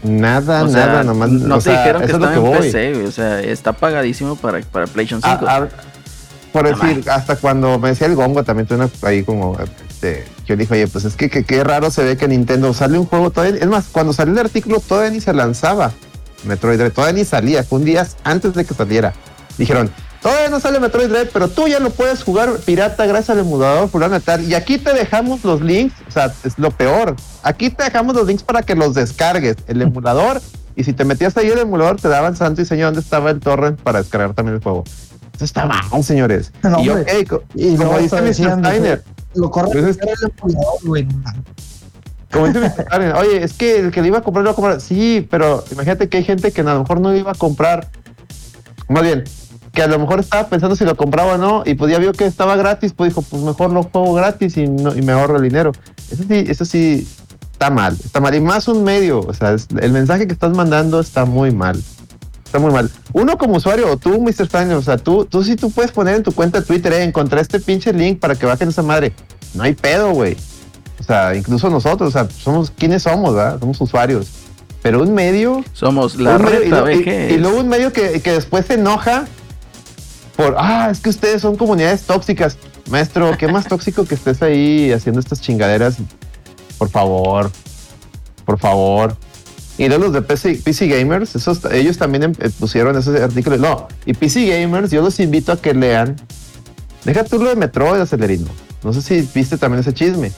Nada, O sea, nada, nomás. no te sea, dijeron que es estaba en voy. PC, güey. O sea, está pagadísimo para, para PlayStation 5. Ah, ah, por decir, hasta cuando me decía el gongo también tuve una- ahí como este, yo dije, oye, pues es que qué raro se ve que Nintendo sale un juego todavía. Es más, cuando salió el artículo todavía ni se lanzaba Metroid Dread, todavía ni salía, fue un día antes de que saliera. Dijeron, todavía no sale Metroid Dread, pero tú ya lo puedes jugar pirata gracias al emulador fulano tal. Y aquí te dejamos los links, o sea, es lo peor. Aquí te dejamos los links para que los descargues, el emulador. Y si te metías ahí el emulador, te daban santo y señor dónde estaba el torrent para descargar también el juego. Está mal, señores. No, y hombre. ok, co- Y como dice Mr. Steiner, lo correcto Pues es- como dice Mr. Steiner, oye, es que el que le iba a comprar, lo iba a comprar. Sí, pero imagínate que hay gente que a lo mejor no iba a comprar. Más bien, que a lo mejor estaba pensando si lo compraba o no, y pues ya vio que estaba gratis, pues dijo, pues mejor lo juego gratis y, no- y me ahorro el dinero. Eso sí, eso sí está mal, está mal. Y más un medio, o sea, es- el mensaje que estás mandando está muy mal. Está muy mal. Uno como usuario, o tú, Mr. Steiner, o sea, tú, tú sí tú puedes poner en tu cuenta Twitter, eh, encontré este pinche link para que bajen esa madre. No hay pedo, güey. O sea, incluso nosotros, o sea, somos, ¿quiénes somos, verdad? Somos usuarios. Pero un medio Somos la medio- y, reta lo- y- VG. y luego un medio que, que después se enoja por, ah, es que ustedes son comunidades tóxicas. Maestro, ¿qué más tóxico que estés ahí haciendo estas chingaderas? Por favor, por favor. Y luego los de PC, Gamers, esos, ellos también em- eh, pusieron ese artículo. No, y PC Gamers, yo los invito a que lean. Deja tú lo de Metroid, Acelerino. No sé si viste también ese chisme.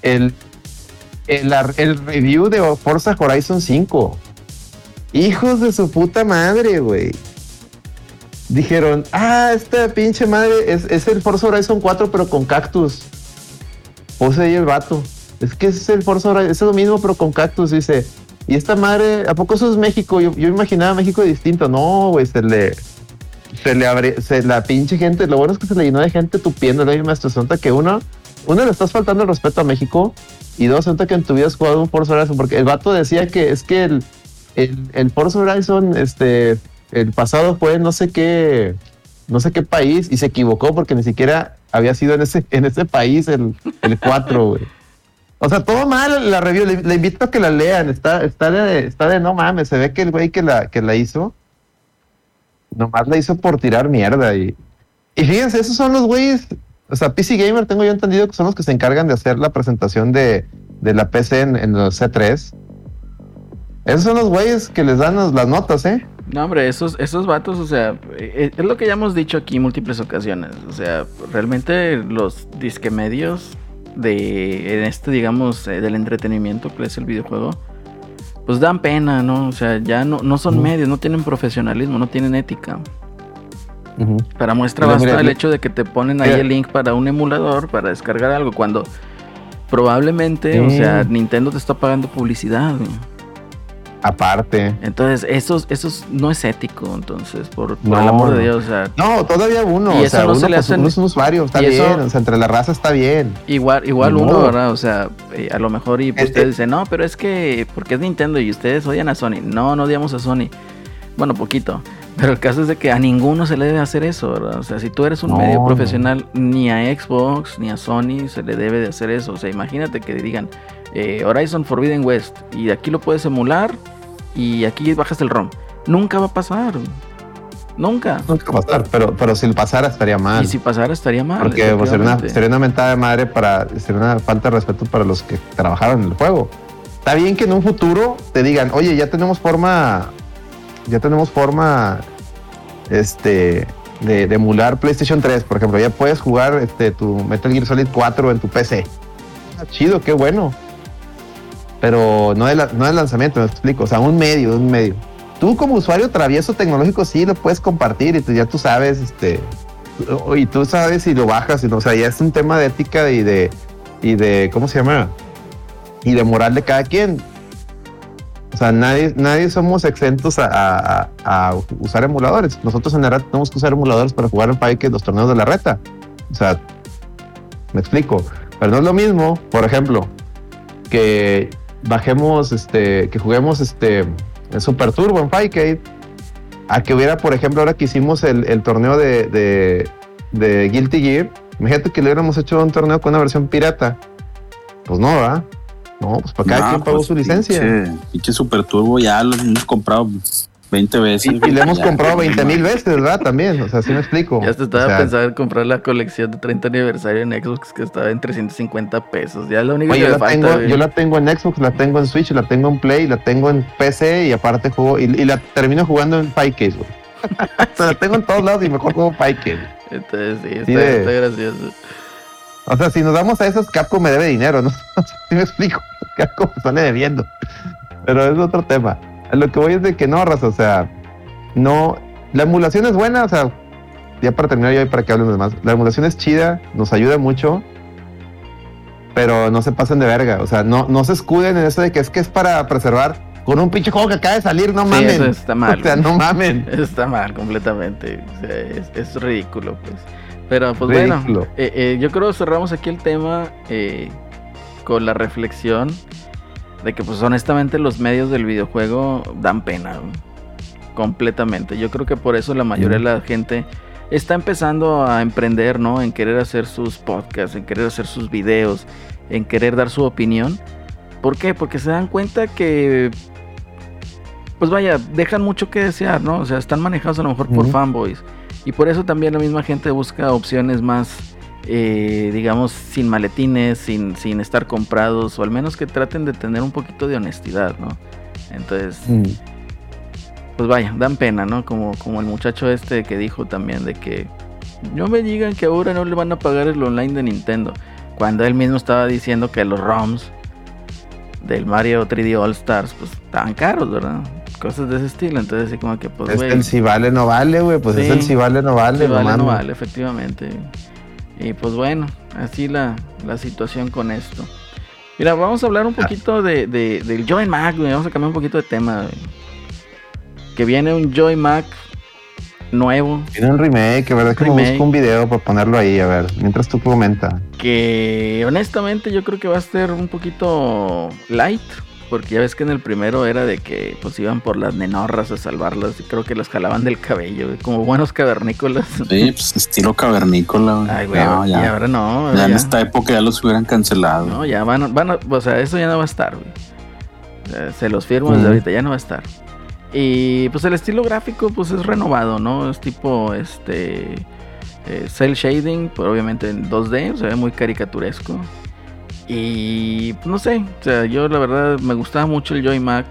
El, el review de Forza Horizon 5. Hijos de su puta madre, güey. Dijeron, ah, esta pinche madre es, es el Forza Horizon 4, pero con cactus. Puse ahí el vato. Es que es el Forza Horizon, es lo mismo, pero con cactus, dice. Y esta madre, ¿a poco eso es México? Yo, yo imaginaba México distinto. No, güey, se le. Se le abre, se, la pinche gente, lo bueno es que se le llenó de gente tupiéndole ahí, maestro. Se nota que uno, uno le estás faltando el respeto a México y dos, se nota que en tu vida has jugado un Forza Horizon, porque el vato decía que es que el, el, el Forza Horizon, este, el pasado fue no sé qué, no sé qué país y se equivocó porque ni siquiera había sido en ese, en ese país el, el 4, güey. O sea, todo mal la review. Le, invito a que la lean. Está, está, de, está de no mames. Se ve que el güey que la, que la hizo, nomás la hizo por tirar mierda. Y, y fíjense, esos son los güeyes. O sea, PC Gamer tengo yo entendido que son los que se encargan de hacer la presentación de, de la PC en, en los C3. Esos son los güeyes que les dan las notas, ¿eh? No, hombre, esos, esos vatos, o sea, eh, es lo que ya hemos dicho aquí múltiples ocasiones. O sea, realmente los disque medios de en este, digamos, eh, del entretenimiento que es el videojuego, pues dan pena, ¿no? O sea, ya no, no son medios, no tienen profesionalismo, no tienen ética. Para muestra Mira, basta mira, el mira. hecho de que te ponen ahí el link para un emulador para descargar algo cuando probablemente, o sea, Nintendo te está pagando publicidad. güey. Aparte. Entonces, eso, eso no es ético, entonces, por, por No, el amor de no. Dios, o sea, No, todavía uno. Y o eso sea, no uno, se le pues, hacen- uno es un usuario, está y eso- bien. O sea, entre la raza está bien. igual, igual Ni uno. ¿verdad? O sea, eh, a lo mejor y pues, ustedes dicen, no, pero es que, porque es Nintendo y ustedes odian a Sony. No, no odiamos a Sony. Bueno, poquito. Pero el caso es de que a ninguno se le debe hacer eso, ¿verdad? O sea, si tú eres un No, medio no. profesional, ni a Xbox ni a Sony se le debe de hacer eso. O sea, imagínate que digan eh, Horizon Forbidden West y de aquí lo puedes emular y aquí bajas el ROM. Nunca va a pasar. Nunca. No va a pasar, pero, pero si pasara estaría mal. Y si pasara estaría mal. Porque pues, sería, una, sería una mentada de madre para. Sería una falta de respeto para los que trabajaron en el juego. Está bien que en un futuro te digan, oye, ya tenemos forma. Ya tenemos forma. Este. De, de emular PlayStation 3, por ejemplo. Ya puedes jugar este, tu Metal Gear Solid 4 en tu PC. Ah, chido, qué bueno. Pero no de, la- no de lanzamiento, me explico. O sea, un medio, un medio. Tú como usuario travieso tecnológico sí lo puedes compartir y tú ya tú sabes, este, y tú sabes si lo bajas, y no, o sea, ya es un tema de ética y de, y de, ¿cómo se llama? Y de moral de cada quien. O sea, nadie, nadie somos exentos a- a- a usar emuladores. Nosotros en la red tenemos que usar emuladores para jugar en Pike los torneos de la reta. O sea, me explico. Pero no es lo mismo, por ejemplo, que bajemos, este, que juguemos este el Super Turbo en Pike a que hubiera, por ejemplo, ahora que hicimos el, el torneo de, de, de Guilty Gear, imagínate que le hubiéramos hecho un torneo con una versión pirata. Pues no, ¿verdad? No, pues para cada quien pagó pues, su licencia. Pinche, pinche Super Turbo ya lo hemos comprado 20 veces. Y, y le hemos Ya, comprado no 20 mil veces, ¿verdad? También, o sea, sí me explico. Ya te estaba O sea, pensando en comprar la colección de 30 aniversario en Xbox que estaba en 350 pesos. Ya es lo único Oye, que yo me la, falta. tengo, güey. yo la tengo en Xbox, la tengo en Switch, la tengo en Play, la tengo en PC y aparte juego y, y la termino jugando en Pike, güey. o sea, la tengo en todos lados y mejor juego Pike. Entonces, sí, está, Sí, de- está gracioso. O sea, si nos damos a esos, Capcom me debe dinero, ¿no? Si me explico, Capcom sale debiendo. Pero es otro tema. A Lo que voy es de que no, raza, o sea, no. La emulación es buena, o sea, ya para terminar yo y para que hablen los demás. La emulación es chida, nos ayuda mucho, pero no se pasen de verga. O sea, no, no se escuden en eso de que es que es para preservar con un pinche juego que acaba de salir, no Sí, mamen. eso está mal. O sea, no mamen. Está mal completamente. O sea, es, es ridículo, pues. Pero, pues Ridículo. bueno, eh, eh, yo creo que cerramos aquí el tema eh, con la reflexión de que, pues honestamente, los medios del videojuego dan pena. Completamente. Yo creo que por eso la mayoría de la gente está empezando a emprender, ¿no? En querer hacer sus podcasts, en querer hacer sus videos, en querer dar su opinión. ¿Por qué? Porque se dan cuenta que pues vaya, dejan mucho que desear, ¿no? O sea, están manejados a lo mejor por fanboys. Y por eso también la misma gente busca opciones más, eh, digamos, sin maletines, sin, sin estar comprados, o al menos que traten de tener un poquito de honestidad, ¿no? Entonces, Mm. pues vaya, dan pena, ¿no? Como, como el muchacho este que dijo también de que no me digan que ahora no le van a pagar el online de Nintendo. Cuando él mismo estaba diciendo que los ROMs del Mario 3D All Stars, pues estaban caros, ¿verdad? Cosas de ese estilo. Entonces, así como que, pues, Es güey. el si vale, no vale, güey. Pues es el si vale, no vale. Sí, no vale, no mames. vale, efectivamente. Y pues bueno, así la, la situación con esto. Mira, vamos a hablar Ah. un poquito de, de- del Joy Mac, güey. Vamos a cambiar un poquito de tema, güey. Que viene un Joy Mac nuevo. Tiene un remake, ¿verdad? Que me Remake. busco un video para ponerlo ahí, a ver. Mientras tú comenta. Que honestamente yo creo que va a ser un poquito light. Porque ya ves que en el primero era de que pues iban por las nenorras a salvarlas. Y creo que las jalaban del cabello, güey, Como buenos cavernícolas. Sí, pues estilo cavernícola. güey. Ay, güey. No, y ya, ahora no. ya en ya. esta época ya los hubieran cancelado. No, ya van, a- van a, o sea, eso ya no va a estar, güey. O sea, se los firmo desde ahorita, ya no va a estar. Y pues el estilo gráfico, pues es renovado, ¿no? Es tipo, este, eh, cel shading, pero obviamente en 2D, se ve muy caricaturesco. Y pues, no sé, o sea, yo la verdad me gustaba mucho el Joy Mac.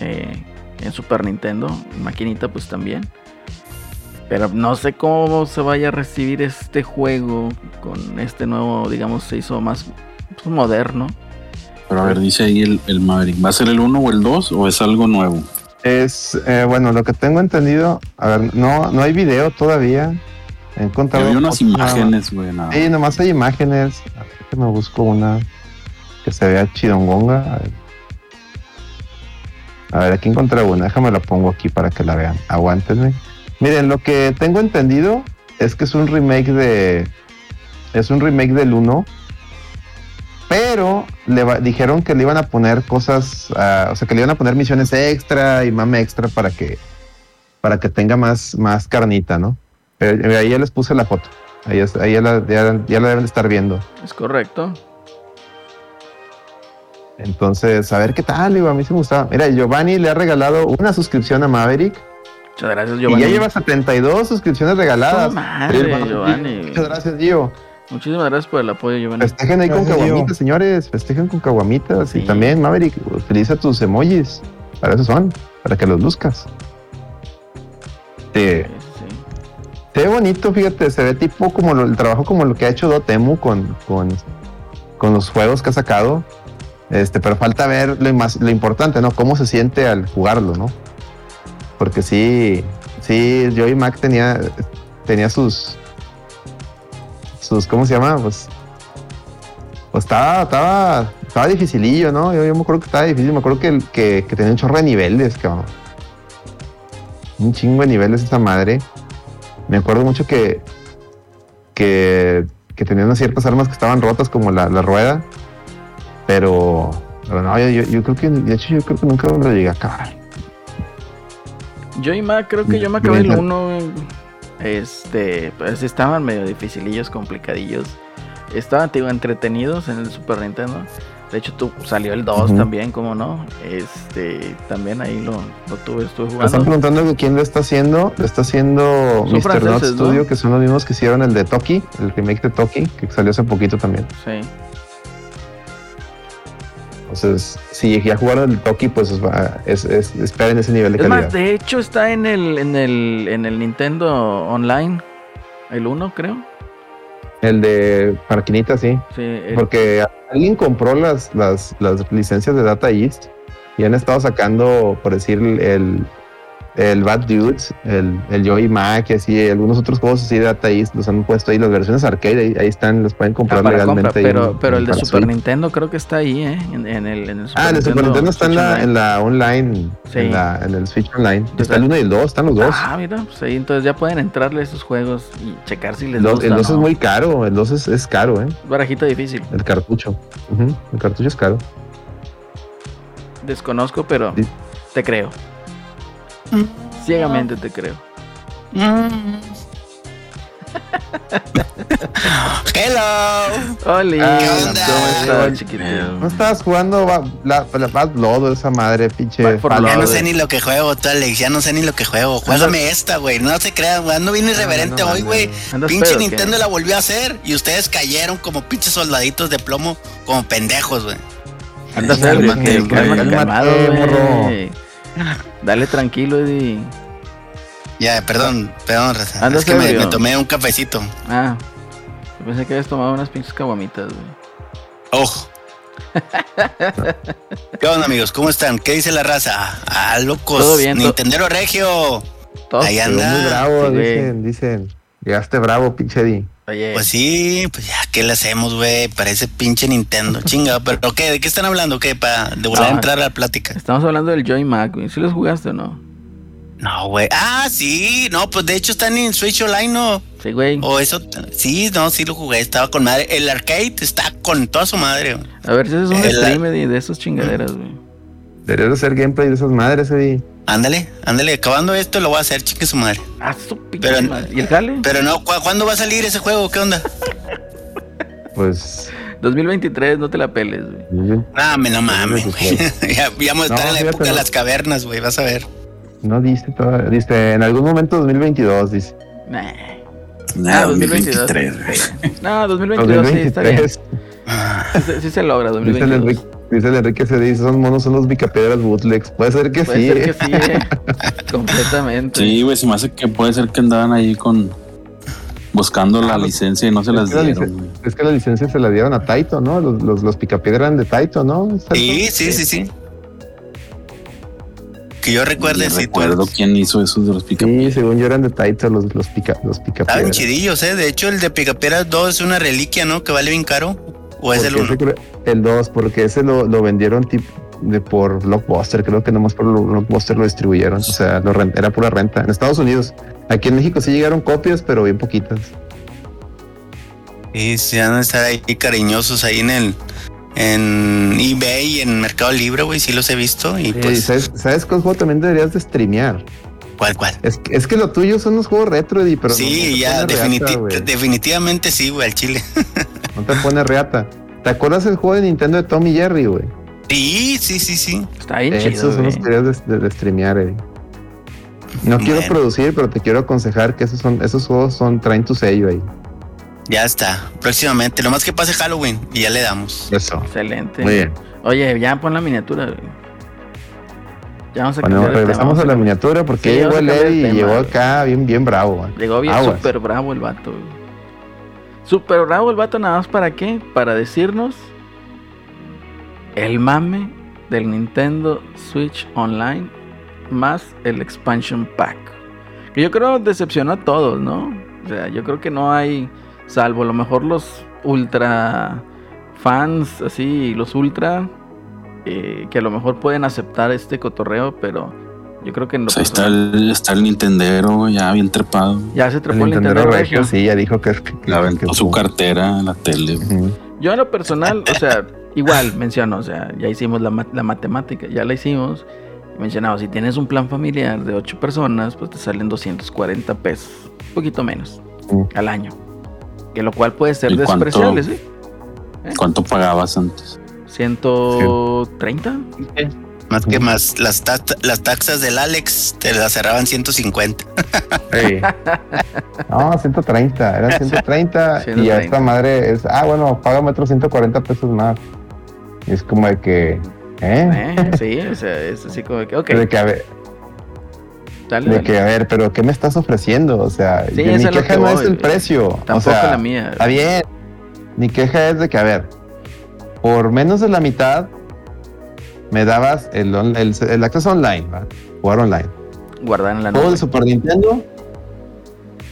eh, en Super Nintendo, en maquinita pues también. Pero no sé cómo se vaya a recibir este juego con este nuevo, digamos, se hizo más pues, moderno. Pero a ver, dice ahí el, el Maverick. ¿Va a ser el 1 o el 2 o es algo nuevo? Es, eh, bueno, lo que tengo entendido, a ver, no, no hay video todavía. He encontrado unas imágenes, güey. Sí, nomás hay imágenes. A ver, que me busco una que se vea chidongonga. A ver. A ver, aquí encontré una. Déjame la pongo aquí para que la vean. Aguántenme. Miren, lo que tengo entendido es que es un remake de. Es un remake del 1. Pero le va- dijeron que le iban a poner cosas. ah, o sea, que le iban a poner misiones extra y mame extra para que. Para que tenga más, más carnita, ¿no? Eh, ahí ya les puse la foto. Ahí, es- ahí ya, la, ya- ya la deben de estar viendo. Es correcto. Entonces, a ver qué tal, digo, a mí sí me gustaba. Mira, Giovanni le ha regalado una suscripción a Maverick Muchas gracias, y Giovanni. ya lleva 72 suscripciones regaladas. ¡Tu madre, Giovanni! Muchas gracias, Gio. Muchísimas gracias por el apoyo, Giovanni. Festejen ahí con Gracias, caguamitas, señores. Festejen con caguamitas. Sí. Y también, Maverick, utiliza tus emojis. Para eso son, para que los luzcas. Sí. Se ve bonito, fíjate, se ve tipo como lo- el trabajo como lo que ha hecho Dotemu con, con, con los juegos que ha sacado. Este, pero falta ver lo, más, lo importante, ¿no? Cómo se siente al jugarlo, ¿no? Porque sí, sí, Joey Mac tenía, tenía sus, sus, ¿cómo se llama? Pues, pues estaba, estaba, estaba dificilillo, ¿no? Yo, yo me acuerdo que estaba difícil, me acuerdo que, que, que tenía un chorro de niveles, cabrón. Un chingo de niveles esa madre. Me acuerdo mucho que, que, que tenía unas ciertas armas que estaban rotas, como la, la rueda. Pero, pero no, yo, yo- yo creo que, de hecho, yo creo que nunca lo llegué a acabar. Yo y Mac, creo que yo me acabé el bien. 1. Este, pues estaban medio dificilillos, complicadillos. Estaban, digo, entretenidos en el Super Nintendo. De hecho, tú, salió el 2 Ujú. también, como no. Este, también ahí lo, lo tuve, estuve Me están jugando. preguntando que quién lo está haciendo. Lo está haciendo Son Mr. Not. Studio, que son los mismos que hicieron el de Toki, el remake de Toki, que salió hace poquito también. Sí. Entonces, si ya jugaron el Toki, pues es, es- esperen ese nivel de Es calidad. más, de hecho está en el, en el, en el Nintendo Online. El 1, creo. El de Parquinita, sí. Sí, el- Porque alguien compró las, las, las licencias de Data East y han estado sacando, por decir, el, el Bad Dudes, el, el Joey Mac y así, algunos otros juegos así de Data East los han puesto ahí, las versiones arcade, ahí, ahí están, los pueden ah, comprar compra, legalmente. pero, pero el de Super Switch. Nintendo creo que está ahí, ¿eh? En, en el, en el Ah, el de Super Nintendo está en la, Online. en la online, Sí. en, la, en el Switch Online. Está el 1 y el 2, están los dos. Ah, mira, pues ahí entonces ya pueden entrarle a esos juegos y checar si les el 2, gusta. el 2 ¿no? es muy caro, el 2 es, es caro, ¿eh? Barajita difícil. El cartucho. El cartucho es caro. Desconozco, pero Sí. te creo. Ciegamente te creo. Hello. Oli, Ah, ¿qué ¿cómo estás, chiquito? No estabas jugando ba- la, la Bad Blood o esa madre, pinche. Ya no sé ni lo que juego, tú, Alex. Ya no sé ni lo que juego. Juégame esta, güey. No se crean, güey. Ando bien irreverente no, hoy, güey. ¿Andas Pinche pedo o qué? Nintendo la volvió a hacer y ustedes cayeron como pinches soldaditos de plomo, como pendejos, güey. Andas calmado, güey. Dale tranquilo, Eddie. Ya, perdón, perdón, Raza. Es que me, tomé un cafecito. Ah, yo pensé que habías tomado unas pinches caguamitas, güey. Ojo. ¿Qué onda, amigos? ¿Cómo están? ¿Qué dice la raza? Ah, locos. Todo bien, Nintendero Regio. Todo. Ahí anda. muy bravo, Sí, dicen, dicen. Llegaste bravo, pinche Eddie. Oye, Pues sí, pues ya, ¿qué le hacemos, güey? Parece pinche Nintendo. Chinga, pero ¿qué? ¿De qué están hablando? ¿Qué? Para de volver a entrar a la plática. estamos hablando del Joy Mac, güey. ¿Sí los jugaste o no? No, güey. Ah, sí. No, pues de hecho están en Switch Online, ¿no? Sí, güey. O eso. Sí, no, sí lo jugué. Estaba con madre. El arcade está con toda su madre, güey. A ver si haces un El- stream, Eddie, de esas chingaderas, güey. Deberías de hacer gameplay de esas madres, Eddie. Ándale, ándale. Acabando esto lo voy a hacer, chique su madre. Ah, su Pero- madre. ¿Y el jale? Pero no, ¿cu- ¿cuándo va a salir ese juego? ¿Qué onda? Pues. 2023, no te la peles, güey. Ah, me no mames, güey. ya, ya vamos a No, estar en la fíjate, época de las cavernas, güey. Vas a ver. No dice todavía. Dice, en algún momento 2022, dice. Nah. Nah, Ah, 2022. 2023, güey. No, 2022 sí, está bien. 2023. Ah, Sí, se- sí se logra, Dice el 2022. El Enrique se dice, son monos, son los bicapiedras bootlegs. Puede ser que Puede sí. ser ¿eh? que sí, eh. completamente. Sí, güey, se me hace que puede ser que andaban ahí con buscando la licencia y no se Es las la dieron. es que la licencia se la dieron a Taito, ¿no? Los, los, los picapiedra eran de Taito, ¿no? Sí, sí, sí, sí. Que yo recuerde, Ni sí, recuerdo quién hizo esos de los pica. Sí, según yo eran de Taito los, los, pica, los picapiedra. estaban chidillos, ¿eh? De hecho, el de Picapiedras 2 es una reliquia, ¿no? Que vale bien caro. ¿O es el Porque 1? ese creo- El 2, porque ese lo, lo vendieron tipo de por Blockbuster, creo que nomás por Blockbuster lo distribuyeron, o sea, lo ren- era pura renta en Estados Unidos. Aquí en México sí llegaron copias, pero bien poquitas. Sí, sí, van a estar ahí cariñosos ahí en el en eBay y en Mercado Libre, güey, sí los he visto. Y pues, ¿sabes, ¿Sabes cuál juego también deberías de streamear? ¿cuál, cuál? Es, que- es que lo tuyo son los juegos retro, Eddie, pero sí, no, ya, definiti- definitivamente sí, güey, al chile. No te pone reata. ¿Te acuerdas el juego de Nintendo de Tommy Jerry, güey? Sí, sí, sí, sí. Está bien chido. Esos son los que deberías de, de- de streamear, Eddie. No quiero producir, pero te quiero aconsejar que esos son esos juegos son traen tu sello ahí. Ya está. Próximamente. Lo más que pase Halloween y ya le damos. Eso. Excelente. Muy bien. Oye, ya pon la miniatura. güey. Ya vamos a Bueno, regresamos tema, a la miniatura porque Sí, llegó el Eddie y llegó acá bien, bien bravo. güey. Llegó bien Aguas. súper bravo el vato. güey. Súper bravo el vato, nada más para qué? Para decirnos el mame del Nintendo Switch Online más el Expansion Pack. Que yo creo decepcionó a todos, ¿no? O sea, yo creo que no hay, salvo a lo mejor los ultra fans, así, los ultra, eh, que a lo mejor pueden aceptar este cotorreo, pero yo creo que en lo Pues ahí está el, está el Nintendero ya bien trepado. ya se trepó el Nintendo Nintendo Regio, Regio. sí, ya dijo que, aventó que- su cartera la tele. Yo en lo personal, o sea, igual menciono, o sea, ya hicimos la, ma- la matemática, ya la hicimos. Mencionado, si tienes un plan familiar de 8 personas, pues te salen 240 pesos, un poquito menos, al año. Que lo cual puede ser despreciable, ¿sí? ¿Cuánto pagabas antes? 130. Más que más las, ta- las taxas del Alex te las cerraban 150. No, 130, eran 130 y 130. a esta madre es, ah, bueno, págame otros 140 pesos más. Y es como de que, ¿eh? ¿eh? Sí, o sea, es así como que, ok, De que, a ver, dale, de dale. que, a ver, pero ¿qué me estás ofreciendo? O sea, Sí, mi queja que no voy, es el precio. Tampoco o sea, la mía. Está bien. Mi queja es de que, a ver, por menos de la mitad me dabas el, el, el acceso online, ¿va? jugar online. Guardar en la Juegos nube. de Super Nintendo,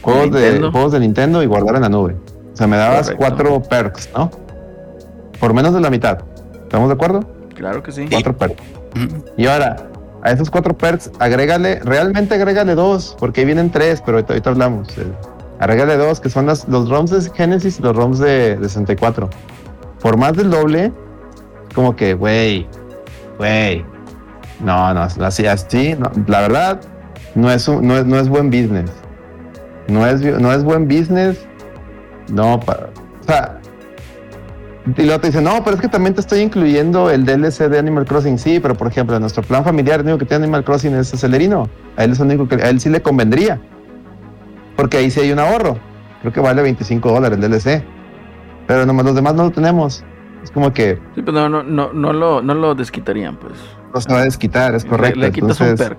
juegos de, Nintendo. juegos de Nintendo y guardar en la nube. O sea, me dabas Correcto. cuatro perks, ¿no? Por menos de la mitad. ¿Estamos de acuerdo? Claro que sí. Cuatro perks. Y ahora, a esos cuatro perks, agrégale, realmente agrégale dos, porque ahí vienen tres, pero ahorita, ahorita hablamos. Eh, agrégale dos, que son las, los ROMs de Genesis y los ROMs de, de 64. Por más del doble, como que, güey, güey. No, no, así, así, no, la verdad, no es, un- no, es, no es buen business. No es, no es buen business. No, pa- o sea, y luego te no, pero es que también te estoy incluyendo el DLC de Animal Crossing. Sí, pero por ejemplo, en nuestro plan familiar, el único que tiene Animal Crossing es Celerino. A él es el único que a él sí le convendría. Porque ahí sí hay un ahorro. Creo que vale 25 dólares el DLC. Pero nomás los demás no lo tenemos. Es como que Sí, pero no, no, no, no, lo, no lo desquitarían, pues. no se va a desquitar, es Le- correcto. Le, quitas un perk.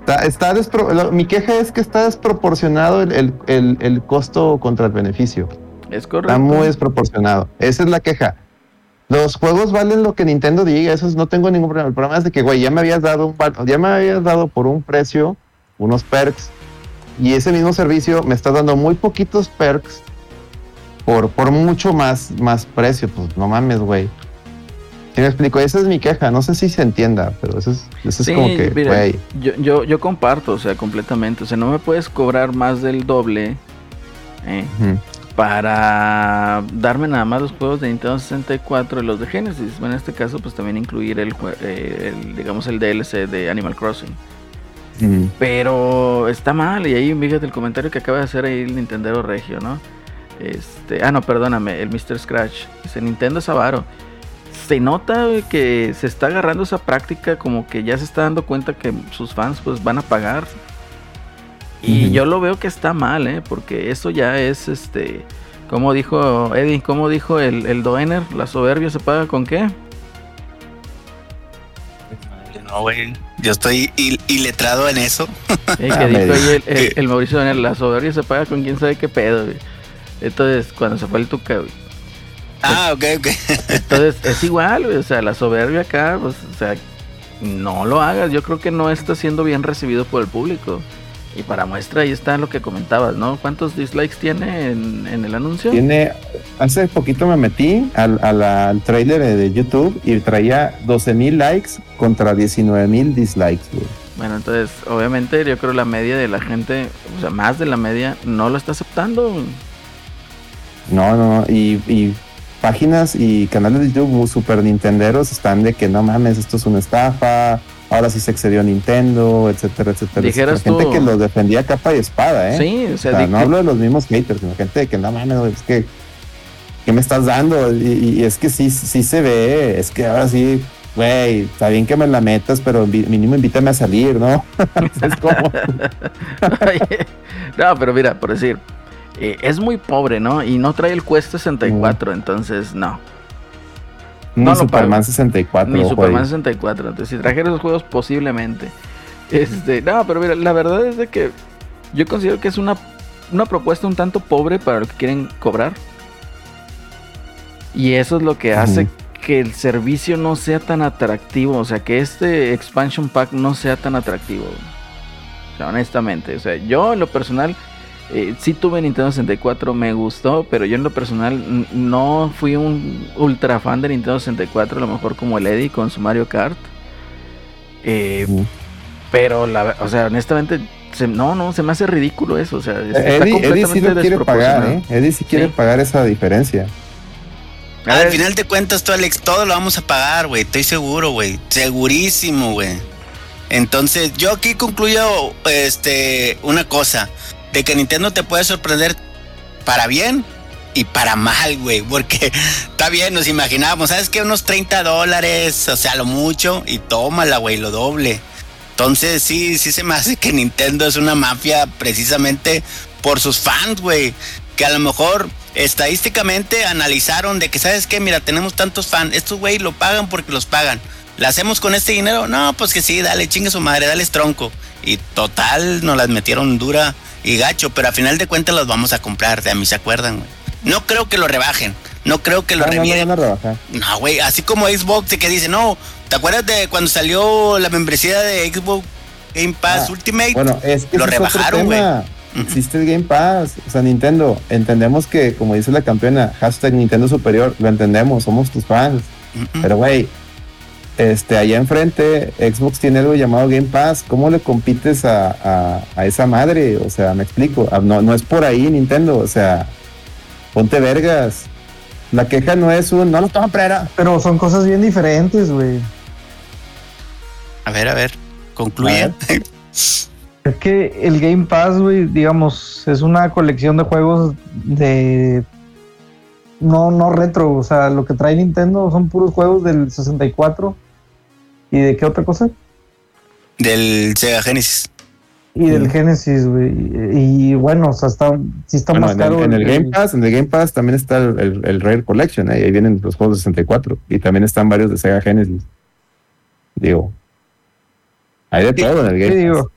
está, está despro- mi queja es que está desproporcionado el, el- el- el costo contra el beneficio. Es correcto. Está muy desproporcionado. Esa es la queja. Los juegos valen lo que Nintendo diga, eso es- no tengo ningún problema. El problema es de que, güey, ya me habías dado un ya me habías dado por un precio unos perks y ese mismo servicio me está dando muy poquitos perks por, por mucho más, más precio. Pues no mames, güey. Si me explico, esa es mi queja. No sé si se entienda, pero eso es, eso es Sí, como que, mira, güey. yo, yo, yo comparto, o sea, completamente. O sea, no me puedes cobrar más del doble eh, para darme nada más los juegos de Nintendo 64 y los de Genesis. En este caso, pues también incluir el, eh, el, digamos, el DLC de Animal Crossing. Pero está mal, y ahí fíjate el comentario que acaba de hacer ahí el Nintendo Regio, ¿no? Este, ah, no, perdóname, el Mr. Scratch. Dice Nintendo es avaro. Se nota que se está agarrando esa práctica, como que ya se está dando cuenta que sus fans pues van a pagar. Y yo lo veo que está mal, ¿eh? Porque eso ya es, este, como dijo Eddie, como dijo el, el Doener, la soberbia se paga con qué? No, güey. Yo estoy il- iletrado en eso. Eh, Ah, que me dijo ahí el, el- que- el Mauricio Daniel, la soberbia se paga con quién sabe qué pedo, güey. Entonces, cuando se fue el Tuca, güey. Ah, ok, ok. Entonces, es igual, güey. O sea, la soberbia acá, pues, o sea, no lo hagas. Yo creo que no está siendo bien recibido por el público. Y para muestra, ahí está lo que comentabas, ¿no? ¿Cuántos dislikes tiene en, en el anuncio? Tiene, hace poquito me metí al, a la- al trailer de YouTube y traía 12 mil likes contra 19 mil dislikes, güey. Bueno, entonces, obviamente, yo creo la media de la gente, o sea, más de la media, no lo está aceptando. No, no, no. Y, y páginas y canales de YouTube super nintenderos están de que no mames, esto es una estafa. Ahora sí se excedió Nintendo, etcétera, etcétera. Dijeras. Gente tú- que lo defendía capa y espada, ¿eh? Sí, o O sea, no hablo de los mismos haters, sino gente de que no mames, es que ¿qué me estás dando? Y, y es que sí, sí se ve, es que ahora sí, güey, está bien que me la metas, pero mínimo invítame a salir, ¿no? es como, no, pero mira, por decir, eh, es muy pobre, ¿no? Y no trae el Quest 64, entonces no. ni No Superman pago. 64. Ni Superman ahí. 64. Entonces, si trajera esos juegos, posiblemente. Este, no, pero mira, la verdad es de que yo considero que es una, una propuesta un tanto pobre para lo que quieren cobrar. Y eso es lo que hace que el servicio no sea tan atractivo. O sea, que este expansion pack no sea tan atractivo. O sea, honestamente. O sea, yo en lo personal. Eh, sí tuve Nintendo 64, me gustó, pero yo en lo personal no fui un ultra fan de Nintendo 64, a lo mejor como el Eddie con su Mario Kart. Eh, pero, la, o sea, honestamente, se- no, no, se me hace ridículo eso. O sea, está Eddie, Eddie sí completamente lo quiere pagar, ¿eh? desproporcionado. Eddie sí quiere Sí. pagar esa diferencia. Al final de cuentas, tú, Alex, todo lo vamos a pagar, güey. Estoy seguro, güey. Segurísimo, güey. Entonces, yo aquí concluyo este, una cosa. De que Nintendo te puede sorprender para bien y para mal, güey. Porque está bien, nos imaginábamos, ¿sabes qué? Unos 30 dólares, o sea, lo mucho. Y tómala, güey, lo doble. Entonces, sí, sí se me hace que Nintendo es una mafia precisamente por sus fans, güey. Que a lo mejor estadísticamente analizaron de que, ¿sabes qué? Mira, tenemos tantos fans. Estos, güey, lo pagan porque los pagan. ¿La hacemos con este dinero? No, pues que sí, dale, chingue su madre, dale tronco. Y total, nos las metieron dura y gacho, pero a final de cuentas las vamos a comprar, de a mí se acuerdan, güey. No creo que lo rebajen, no creo que lo No, no, no güey, así como Xbox de que dice, no, ¿te acuerdas de cuando salió la membresía de Xbox Game Pass Ah, Ultimate? Bueno, es que Lo rebajaron, güey. Existe el Game Pass, o sea, Nintendo. Entendemos que, como dice la campeona, hashtag Nintendo Superior, lo entendemos, somos tus fans. Pero, güey, este, allá enfrente, Xbox tiene algo llamado Game Pass. ¿Cómo le compites a, a- a esa madre? O sea, me explico. Ah, No, no es por ahí, Nintendo. O sea, ponte vergas. La queja no es un, no lo toma prera. Pero son cosas bien diferentes, güey. A ver, a ver, concluye. Es que el Game Pass, güey, digamos, es una colección de juegos de. No, no retro. O sea, lo que trae Nintendo son puros juegos del 64. ¿Y de qué otra cosa? Del Sega Genesis. Y del. Genesis, güey. Y, y bueno, o sea, está, sí está Bueno, más en, el, caro. en el el- Game Pass, en el Game Pass también está el, el, el Rare Collection, ¿eh? ahí vienen los juegos de 64 y también están varios de Sega Genesis. Digo, hay de todo en el Sí, Game Pass. digo.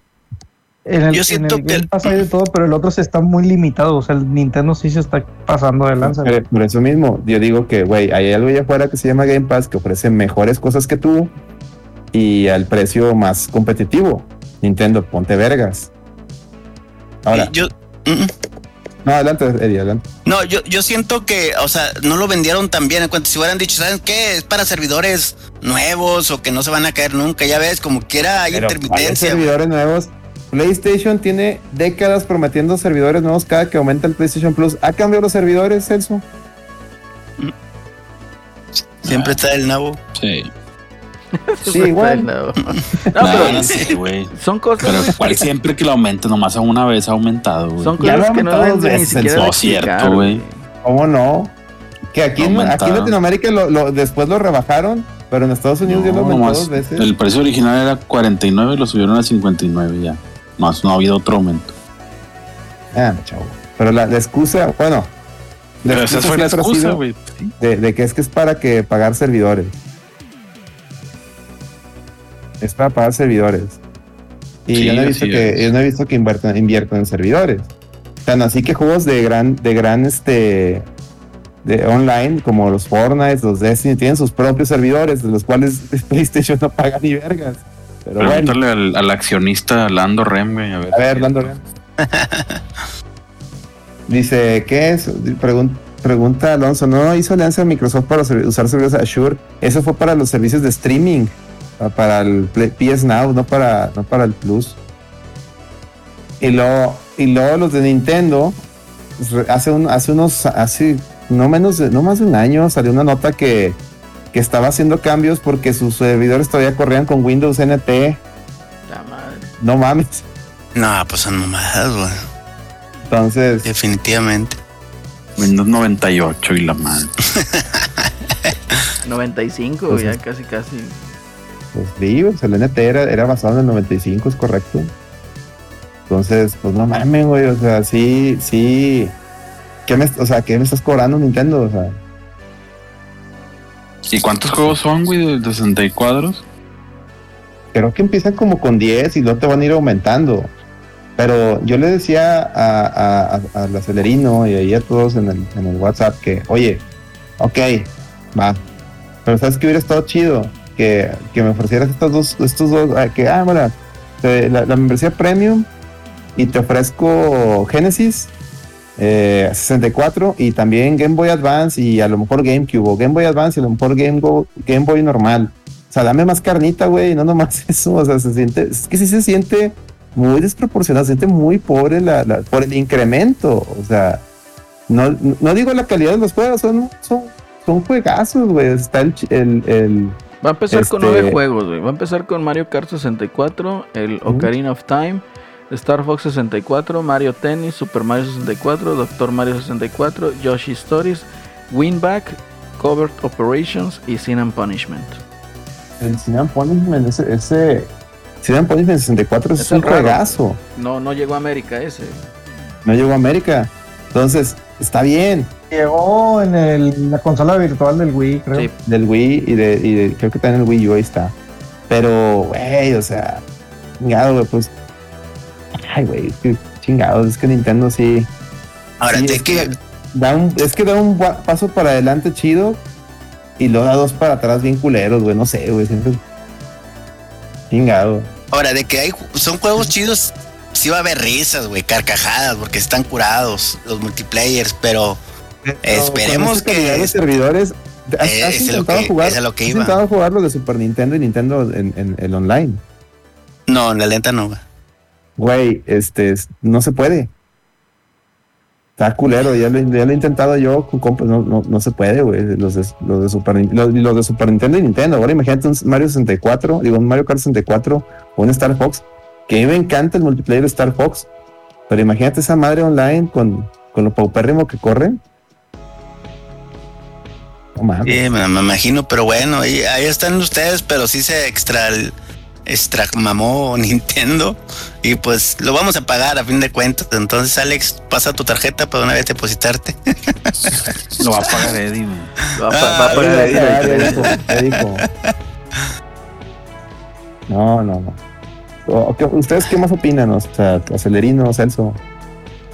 En el, Yo en siento el que Game el- Pass hay de todo, pero el otro se está muy limitado. O sea, el Nintendo sí se está pasando de lanza. Por eso mismo, yo digo que, güey, hay algo allá afuera que se llama Game Pass que ofrece mejores cosas que tú y al precio más competitivo. Nintendo, ponte vergas. Ahora, yo, mm, mm. no, adelante, Eddie, adelante. No, yo, yo siento que, o sea, no lo vendieron tan bien. En cuanto si hubieran dicho, ¿saben qué? Es para servidores nuevos o que no se van a caer nunca. Ya ves, como quiera hay Pero, ¿cuáles intermitencia. servidores nuevos. PlayStation tiene décadas prometiendo servidores nuevos cada que aumenta el PlayStation Plus. ¿Ha cambiado los servidores, Celso? Siempre está el nabo. Sí. Sí, igual. No, No, pero no sé, güey. son cosas. Pero cual siempre que lo aumenta, nomás a una vez ha aumentado, güey. Son Ya cosas lo que no deben ni siquiera no, cierto, güey. ¿Cómo no? Que aquí, en, aquí en Latinoamérica lo, lo- después lo rebajaron, pero en Estados Unidos ya lo aumentó nomás dos veces. El precio original era 49 y lo subieron a 59 ya. Más no ha habido otro aumento. Ah, chavo. Pero la, la excusa, bueno. la Pero esa fue la siempre ha excusa, sido güey. De, de que es que es para que pagar servidores. Es para pagar servidores. Y Sí, yo no he visto que, es. yo no he visto que inviertan, inviertan en servidores. Tan así que juegos de gran, de gran este de online, como los Fortnite, los Destiny, tienen sus propios servidores, de los cuales PlayStation no paga ni vergas. Pero bueno, Pregúntale al, al accionista Lando Rem, güey. A ver, a ver, Lando. Dice, ¿qué es? Pregun- pregunta Alonso, ¿no hizo alianza Microsoft para usar servicios Azure? Eso fue para los servicios de streaming, para el Play- PS Now, no para, no para el Plus. Y luego, y luego los de Nintendo, re- hace, un, hace unos, hace no menos, de- no más de un año salió una nota que, que estaba haciendo cambios porque sus servidores todavía corrían con Windows NT. La madre. No mames. No, pues son mamadas, güey. Entonces, Definitivamente. Windows 98 y la madre. 95, Pues ya casi, casi. Pues sí, el NT era, era basado en el 95, es correcto. Entonces, pues no mames, güey, o sea, sí, sí. ¿Qué me, o sea, ¿qué me estás cobrando Nintendo? O sea, ¿Y cuántos juegos son, güey, de 60 cuadros? creo que empiezan como con 10 y luego te van a ir aumentando. Pero yo le decía a, a, a- al acelerino y ahí a todos en el, en el WhatsApp que, oye, ok, va. Pero sabes que hubiera estado chido que, me ofrecieras estos dos, estos dos, ah, que, ah, bueno, la, la membresía premium y te ofrezco Genesis eh, 64 y también Game Boy Advance y a lo mejor GameCube o Game Boy Advance y a lo mejor Game, Go- Game Boy normal. O sea, dame más carnita, güey, no nomás eso. O sea, se siente, es que sí se siente muy desproporcionado, se siente muy pobre la, por el incremento. O sea, no, no digo la calidad de los juegos, son, son, son juegazos, güey. Está el, el- Va a empezar con Este- nueve juegos, güey. Va a empezar con Mario Kart 64, el Ocarina of Time, Star Fox 64, Mario Tennis, Super Mario 64, Doctor Mario 64, Yoshi Stories, Winback, Covert Operations y Sin and Punishment. el Sin and Punishment, ese, ese Sin and Punishment 64 es, Es un juegazo. No, no llegó a América ese. No llegó a América. Entonces, está bien. Llegó en el- la consola virtual del Wii, creo. Sí. del Wii y de, y de- creo que también el Wii U ahí está. Pero, güey, o sea, chingado, güey, pues. Ay, güey, es que chingados, es que Nintendo sí. Ahora, sí, te es que. Da un, es que da un paso para adelante chido y luego da dos para atrás bien culeros, güey, no sé, güey, siempre. Chingado. Ahora, de que hay son juegos chidos, sí va a haber risas, güey, carcajadas, porque están curados los multiplayers, pero Esperemos esa calidad que- de servidores. ¿Has, Eh, has es lo intentado que- jugar? es lo que ¿Has iba. intentado jugar los de Super Nintendo y Nintendo en, en el online? no, la lenta no. güey. Este, es- no se puede. Está culero, ya lo, ya lo he intentado yo con compas, no, no, no se puede, güey. Los de, los, de Super, los, los de Super Nintendo y Nintendo. Ahora imagínate un Mario 64, digo, un Mario Kart 64 o un Star Fox, que a mí me encanta el multiplayer de Star Fox, pero imagínate esa madre online con, con lo paupérrimo que corren. No. Sí, me, me imagino, pero bueno, ahí, ahí están ustedes, pero sí se extra, extra mamó Nintendo y pues lo vamos a pagar a fin de cuentas. Entonces, Alex, pasa tu tarjeta para una vez depositarte. Lo va a pagar Eddie. Va a, pa- va a Ah, ya dijo. No, no, no. O- ¿qué- ¿Ustedes qué más opinan? O sea, Acelerino, Celso,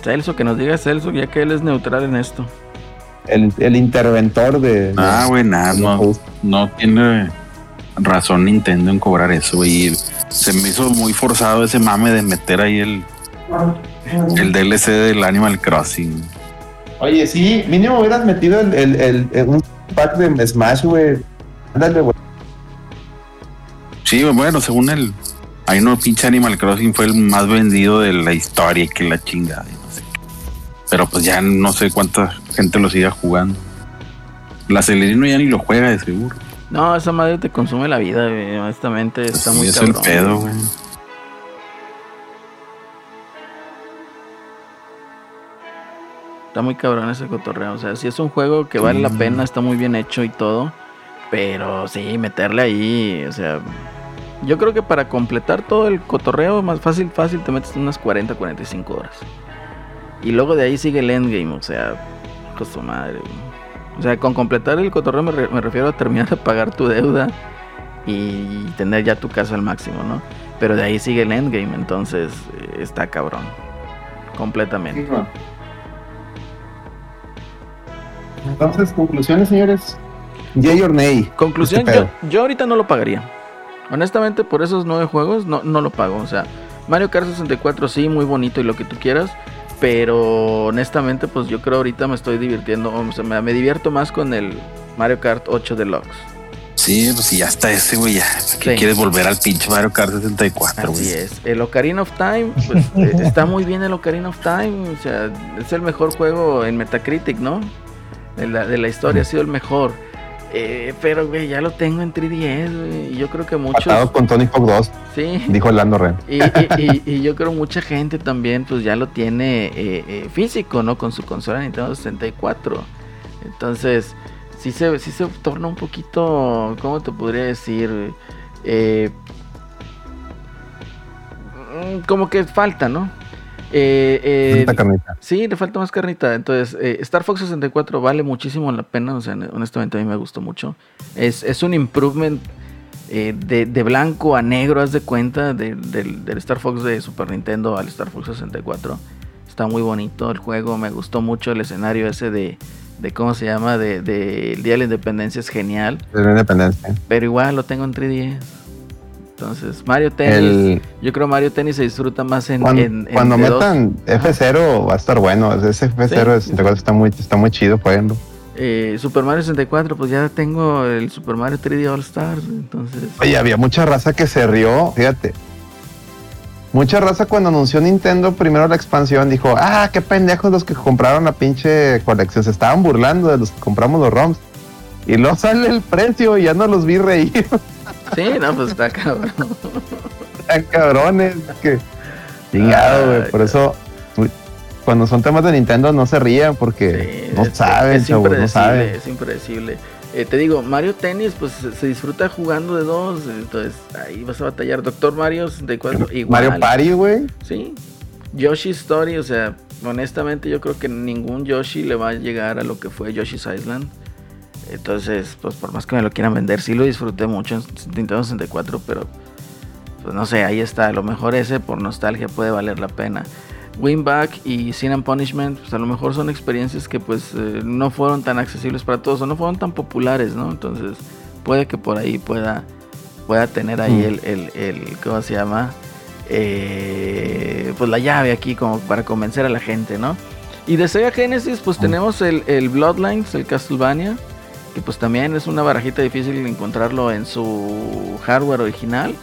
Celso, que nos diga Celso, ya que él es neutral en esto. El, el interventor de. Ah, güey, nada, no, no tiene razón Nintendo en cobrar eso, güey. Se me hizo muy forzado ese mame de meter ahí el, el DLC del Animal Crossing. Oye, sí, mínimo hubieras metido el, el, un pack de Smash, güey. Ándale, güey. Sí, bueno, según el. Ahí no, pinche Animal Crossing fue el más vendido de la historia que la chingada. no sé qué. Pero pues ya no sé cuánta gente lo siga jugando. La Celerino ya ni lo juega de seguro. No, esa madre te consume la vida, güey. Honestamente, está muy es cabrón. el pedo, güey. Está muy cabrón ese cotorreo. O sea, si es un juego que vale la pena, está muy bien hecho y todo. Pero sí, meterle ahí, o sea. Yo creo que para completar todo el cotorreo, más fácil, fácil, te metes unas 40, 45 horas. Y luego de ahí sigue el endgame, o sea, con su madre. güey. O sea, con completar el cotorreo me, re- me refiero a terminar de pagar tu deuda y tener ya tu casa al máximo, ¿no? Pero de ahí sigue el endgame, entonces eh, está cabrón. Completamente. Entonces, conclusiones, señores. Yay or nay. Conclusión, Este yo, yo ahorita no lo pagaría. Honestamente, por esos nueve juegos, no, no lo pago. O sea, Mario Kart 64 sí, muy bonito y lo que tú quieras. Pero honestamente, pues yo creo ahorita me estoy divirtiendo. O sea, me, me divierto más con el Mario Kart 8 Deluxe. Sí, pues ya está ese, güey, ya. ¿Qué Sí. quieres volver al pinche Mario Kart 64, Así güey? es. El Ocarina of Time, pues eh, está muy bien el Ocarina of Time. O sea, es el mejor juego en Metacritic, ¿no? De la, de la historia, ha sido el mejor. Eh, pero, güey, ya lo tengo en 3DS, güey. Y yo creo que muchos. Patado con Tony Hawk 2, Sí. dijo Lando Ren. Y, y- y- y yo creo mucha gente también pues ya lo tiene eh, eh, físico, ¿no? Con su consola Nintendo 64. Entonces, sí se, sí se torna un poquito, ¿cómo te podría decir? Mm, como que falta, ¿no? Eh, eh, Tanta carnita. Sí, le falta más carnita. Entonces, eh, Star Fox 64 vale muchísimo la pena. O sea, honestamente a mí me gustó mucho. Es, es un improvement eh, de, de blanco a negro, haz de cuenta, de- del, del Star Fox de Super Nintendo al Star Fox 64. Está muy bonito el juego. Me gustó mucho el escenario ese de, de ¿cómo se llama? De, de el Día de la Independencia es genial. De la independencia. Pero igual lo tengo en 3DS. Entonces, Mario Tennis. El, Yo creo Mario Tennis se disfruta más en. cuando en- en cuando metan F0 va a estar bueno. Ese F0 Sí. de 64 está muy, está muy chido, jueguenlo. Eh, Super Mario 64, pues ya tengo el Super Mario 3D All Stars, entonces... Oye, había mucha raza que se rió, fíjate. Mucha raza cuando anunció Nintendo primero la expansión dijo, ah, qué pendejos los que compraron la pinche colección. Se estaban burlando de los que compramos los ROMs. Y luego sale el precio y ya no los vi reír. Sí, no, pues está cabrón. Tan cabrones. Que... Chingado, güey. Por eso, cuando son temas de Nintendo no se rían porque Sí, no es- saben, es chavos, no impredecible, saben. Es impredecible. Eh, te digo, Mario Tennis, pues se, disfruta jugando de dos, entonces ahí vas a batallar. Doctor Mario 64, igual. Mario Party, güey. Sí. Yoshi Story, o sea, honestamente yo creo que ningún Yoshi le va a llegar a lo que fue Yoshi's Island. Entonces, pues por más que me lo quieran vender, sí lo disfruté mucho en Nintendo 64, pero pues no sé, ahí está. A lo mejor ese por nostalgia puede valer la pena. Winback y Sin and Punishment, pues a lo mejor son experiencias que pues eh, no fueron tan accesibles para todos o no fueron tan populares, ¿no? Entonces puede que por ahí pueda, pueda tener ahí Mm. el, el, el, ¿cómo se llama? Eh, pues la llave aquí como para convencer a la gente, ¿no? Y de Sega Genesis pues tenemos el, el Bloodlines, el Castlevania, que pues también es una barajita difícil encontrarlo en su hardware original.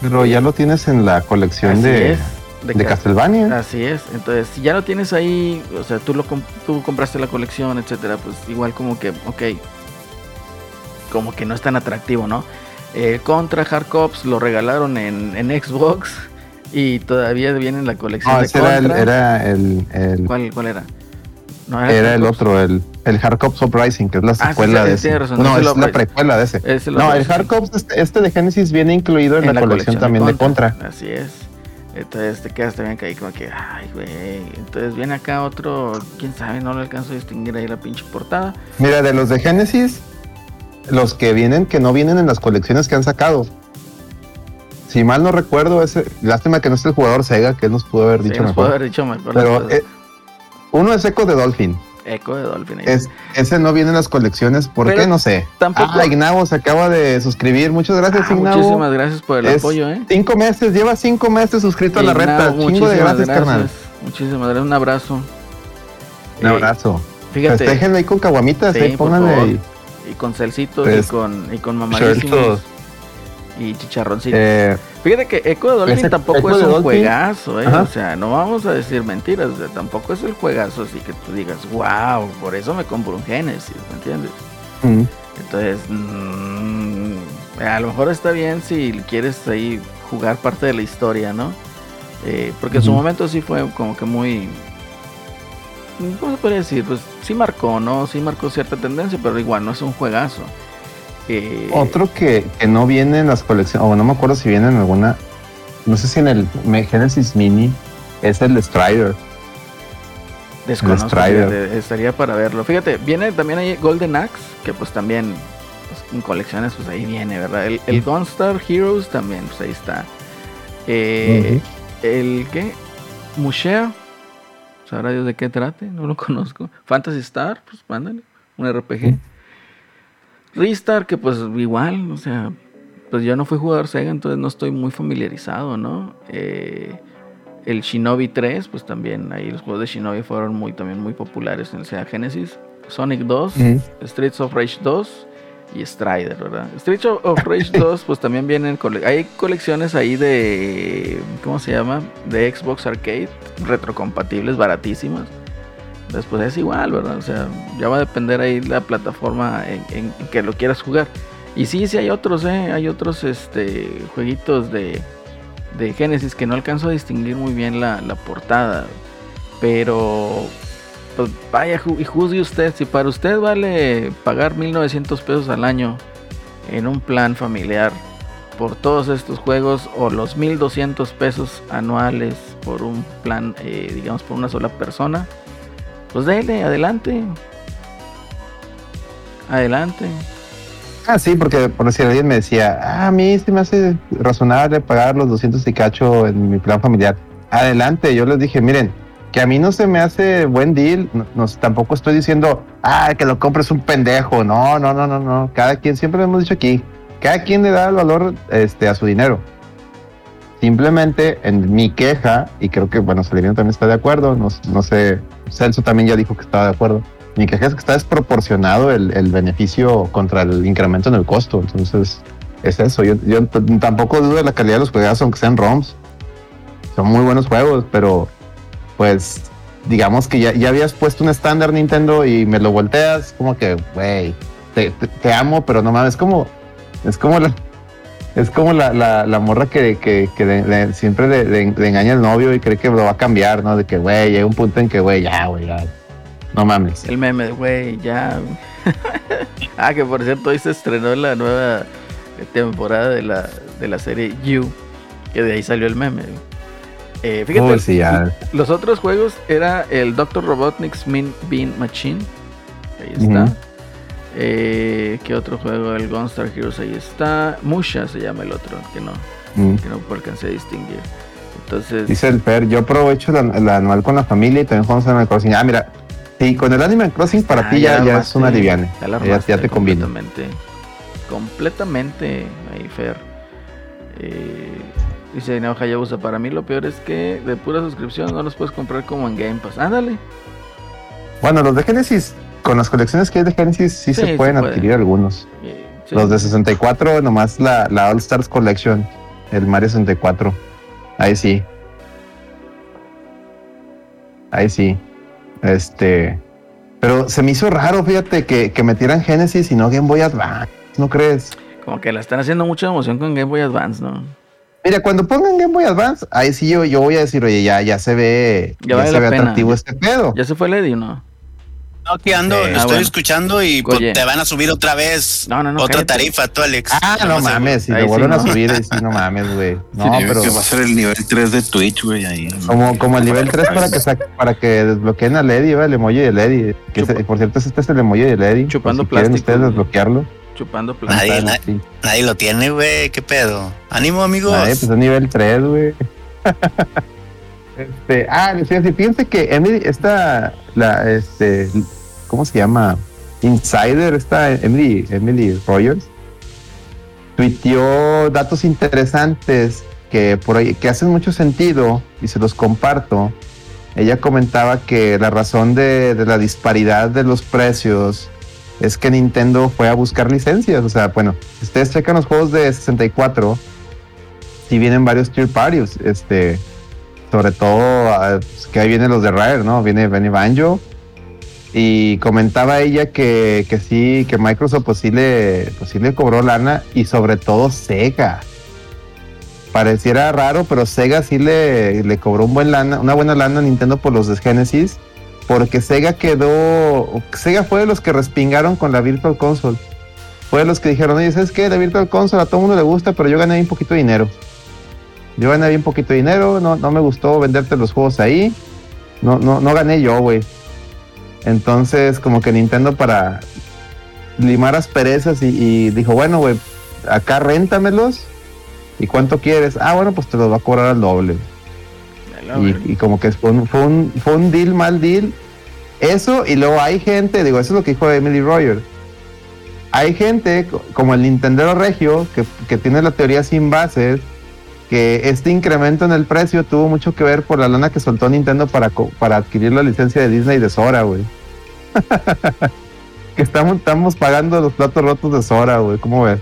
Pero ya lo tienes en la colección Así de, es, de, Cas- Castlevania. Así es, entonces si ya lo tienes ahí, o sea, tú lo tú compraste la colección, etcétera, pues igual como que, ok, como que no es tan atractivo, ¿no? Eh, Contra Hard Cops lo regalaron en, en Xbox y todavía viene en la colección No, de ese era el, era el, el- ¿Cuál, ¿Cuál era? No, era el otro, el, el Hard Cops Uprising, que es la Ah, sí, secuela sí, de sí, ese. razón, no, es la precuela de ese. Es no, el. Hard Cops, este, este de Genesis viene incluido en, la, colección, también de Contra. Así es. Entonces te quedas también ahí como que, ay, güey. Entonces viene acá otro, quién sabe, no lo alcanzo a distinguir ahí la pinche portada. Mira, de los de Genesis, los que vienen, que no vienen en las colecciones que han sacado. Si mal no recuerdo, ese, lástima que no es el jugador Sega, que él nos pudo haber Sí, dicho nos mejor. puede haber dicho mejor. Pero uno es Echo de Dolphin. Eco de Dolphin. ahí. Es, ese no viene en las colecciones. ¿Por Pero qué? No sé. tampoco- Ah, Ignavo se acaba de suscribir. Muchas gracias, Ah, Ignavo. muchísimas gracias por el Es apoyo, eh. Cinco meses, lleva cinco meses suscrito a la reta. Chingo de muchísimas gracias, carnal. Muchísimas gracias, un abrazo. Un Eh, abrazo. Fíjate, Festejenlo ahí con caguamitas, Sí, ahí por pónganle ahí. y con celcitos Pues, y con, y con mamadísimos y chicharroncitos. Eh, Fíjate que Echo de Dolphin Ese tampoco Echo es un Dolphin. juegazo, ¿eh? Ajá. O sea, no vamos a decir mentiras, o sea, tampoco es el juegazo así que tú digas, wow, por eso me compro un Genesis, ¿me entiendes? mm, Entonces, mm, a lo mejor está bien si quieres ahí jugar parte de la historia, ¿no? Eh, porque en su momento sí fue como que muy... ¿Cómo se puede decir? Pues sí marcó, ¿no? Sí marcó cierta tendencia, pero igual no es un juegazo. Eh, Otro que, que no viene en las colecciones, o no me acuerdo si viene en alguna, no sé si en el Genesis Mini, es el Strider. Desconozco, Strider. estaría para verlo. Fíjate, viene también ahí Golden Axe, que pues también pues, en colecciones, pues ahí viene, ¿verdad? El, el Gunstar Heroes también, pues ahí está. Eh, El ¿qué? Museo. Sabrá Dios de qué trate, no lo conozco. Fantasy Star, pues mándale, un RPG. Ristar, que pues igual, o sea, pues yo no fui jugador Sega, entonces no estoy muy familiarizado, ¿no? Eh, el Shinobi 3, pues también ahí los juegos de Shinobi fueron muy también muy populares en el Sega Genesis. Sonic 2, Ujú. Streets of Rage 2 y Strider, ¿verdad? Streets of Rage 2, pues también vienen, cole- hay colecciones ahí de, ¿cómo se llama? De Xbox Arcade, retrocompatibles, baratísimas. Después es igual, ¿verdad? O sea, ya va a depender ahí la plataforma en, que lo quieras jugar. Y sí, sí hay otros, ¿eh? Hay otros este, jueguitos de, de Genesis que no alcanzo a distinguir muy bien la, la portada. Pero, pues vaya y juzgue usted. Si para usted vale pagar 1900 pesos al año en un plan familiar por todos estos juegos o los 1200 pesos anuales por un plan, eh, digamos, por una sola persona, pues dele, adelante. Adelante. Ah, sí, porque por si alguien me decía, ah, a mí sí me hace razonable pagar los 200 y cacho en mi plan familiar. Adelante, yo les dije, miren, que a mí no se me hace buen deal, no, tampoco estoy diciendo, ah, que lo compres un pendejo, no, no, no, no, no, cada quien, siempre lo hemos dicho aquí, cada quien le da el valor este, a su dinero. Simplemente en mi queja, y creo que, bueno, Salerino también está de acuerdo, no, no sé, Celso también ya dijo que estaba de acuerdo. Mi queja es que está desproporcionado el, el beneficio contra el incremento en el costo. Entonces, es eso. Yo, yo tampoco dudo de la calidad de los juegos, aunque sean ROMs. Son muy buenos juegos, pero pues digamos que ya, ya habías puesto un estándar Nintendo y me lo volteas, como que, güey, te, te- amo, pero no mames, es como, es como la, es como la, la, la morra que, que, que de- de- siempre le, engaña al novio y cree que lo va a cambiar, ¿no? De que, güey, llega un punto en que, güey, ya, güey, ya, no mames. El meme de, güey, ya. ah, que por cierto, hoy se estrenó la nueva temporada de la, de la serie You, que de ahí salió el meme. Eh, fíjate, Uy, sí, ya. los otros juegos era el Dr. Robotnik's Min Bean Machine. Ahí está. Eh, ¿Qué otro juego? El Gunstar Heroes, ahí está. Musha se llama el otro, que no, Mm. que no alcancé a distinguir. Entonces, Dice el Per, yo aprovecho la, la anual con la familia y también jugamos Animal Crossing. Ah, mira, sí, con el Animal Crossing para Ah, ti ya, ya es una liviana. Ya, Ya, te convino. completamente. Completamente, ahí, Fer. Eh, dice Dineo Hayabusa, para mí lo peor es que de pura suscripción no los puedes comprar como en Game Pass. Ándale. Bueno, los de Genesis, con las colecciones que hay de Genesis, sí, Sí, se se pueden puede. adquirir algunos. Sí. Los de 64, nomás la, la All Stars Collection, el Mario 64. Ahí sí. Ahí sí. Este. Pero se me hizo raro, fíjate, que, que metieran Genesis y no Game Boy Advance. ¿No crees? Como que la están haciendo mucha emoción con Game Boy Advance, ¿no? Mira, cuando pongan Game Boy Advance, ahí sí yo, yo voy a decir, oye, ya, ya se ve, Ya ya, vale se ve pena. atractivo este pedo. ¿Ya se fue Lady no? No, aquí ando, Sí. lo Ah, estoy bueno. escuchando y pues, te van a subir otra vez. No, no, no, Otra cállate. tarifa, tú, Alex. Ah, no mames, si sí vuelven a subir, sí, no mames, güey. No, Sí, pero que va a ser el nivel 3 de Twitch, güey, ahí. como, como el nivel 3 para que sa- para que desbloqueen a Lady, ¿va? el emoji de Lady. Que ese- por cierto, este es el emoji de Lady. Chupando si quieren plástico, ustedes güey. desbloquearlo. Chupando Nadie, na- Sí. Nadie lo tiene, güey. ¿Qué pedo? Ánimo, amigos. Ay, pues es nivel 3, güey. este, ah, decir, fíjense que Emily, esta, la, este, ¿cómo se llama? Insider, esta Emily, Emily Rogers, tuiteó datos interesantes que por ahí, que hacen mucho sentido y se los comparto. Ella comentaba que la razón de, la disparidad de los precios es que Nintendo fue a buscar licencias. O sea, bueno, ustedes checan los juegos de 64, si vienen varios tier parties, este, sobre todo ah, que ahí vienen los de Rare, ¿no? Viene, viene Banjo. Y comentaba ella que, que sí, que Microsoft pues sí, le, pues sí le cobró lana y sobre todo Sega. Pareciera raro, pero Sega sí le, le cobró un buen lana, una buena lana a Nintendo por los de Genesis, porque Sega quedó, Sega fue de los que respingaron con la Virtual Console. Fue de los que dijeron, oye, ¿sabes qué? La Virtual Console a todo mundo le gusta, pero yo gané bien poquito dinero. Yo gané bien poquito dinero, no, no me gustó venderte los juegos ahí. No, no, no gané yo, güey. Entonces, como que Nintendo para limar asperezas y, y dijo, bueno, güey, acá réntamelos. ¿Y cuánto quieres? Ah, bueno, pues te los va a cobrar al doble. Y, y como que fue un, fue, un, fue un deal, mal deal. Eso, y luego hay gente, digo, eso es lo que dijo Emily Royer. Hay gente, co- como el Nintendo Regio, que, que tiene la teoría sin bases, que este incremento en el precio tuvo mucho que ver por la lana que soltó Nintendo para, para adquirir la licencia de Disney de Sora, güey. que estamos, estamos pagando los platos rotos de Sora, güey. ¿Cómo ves?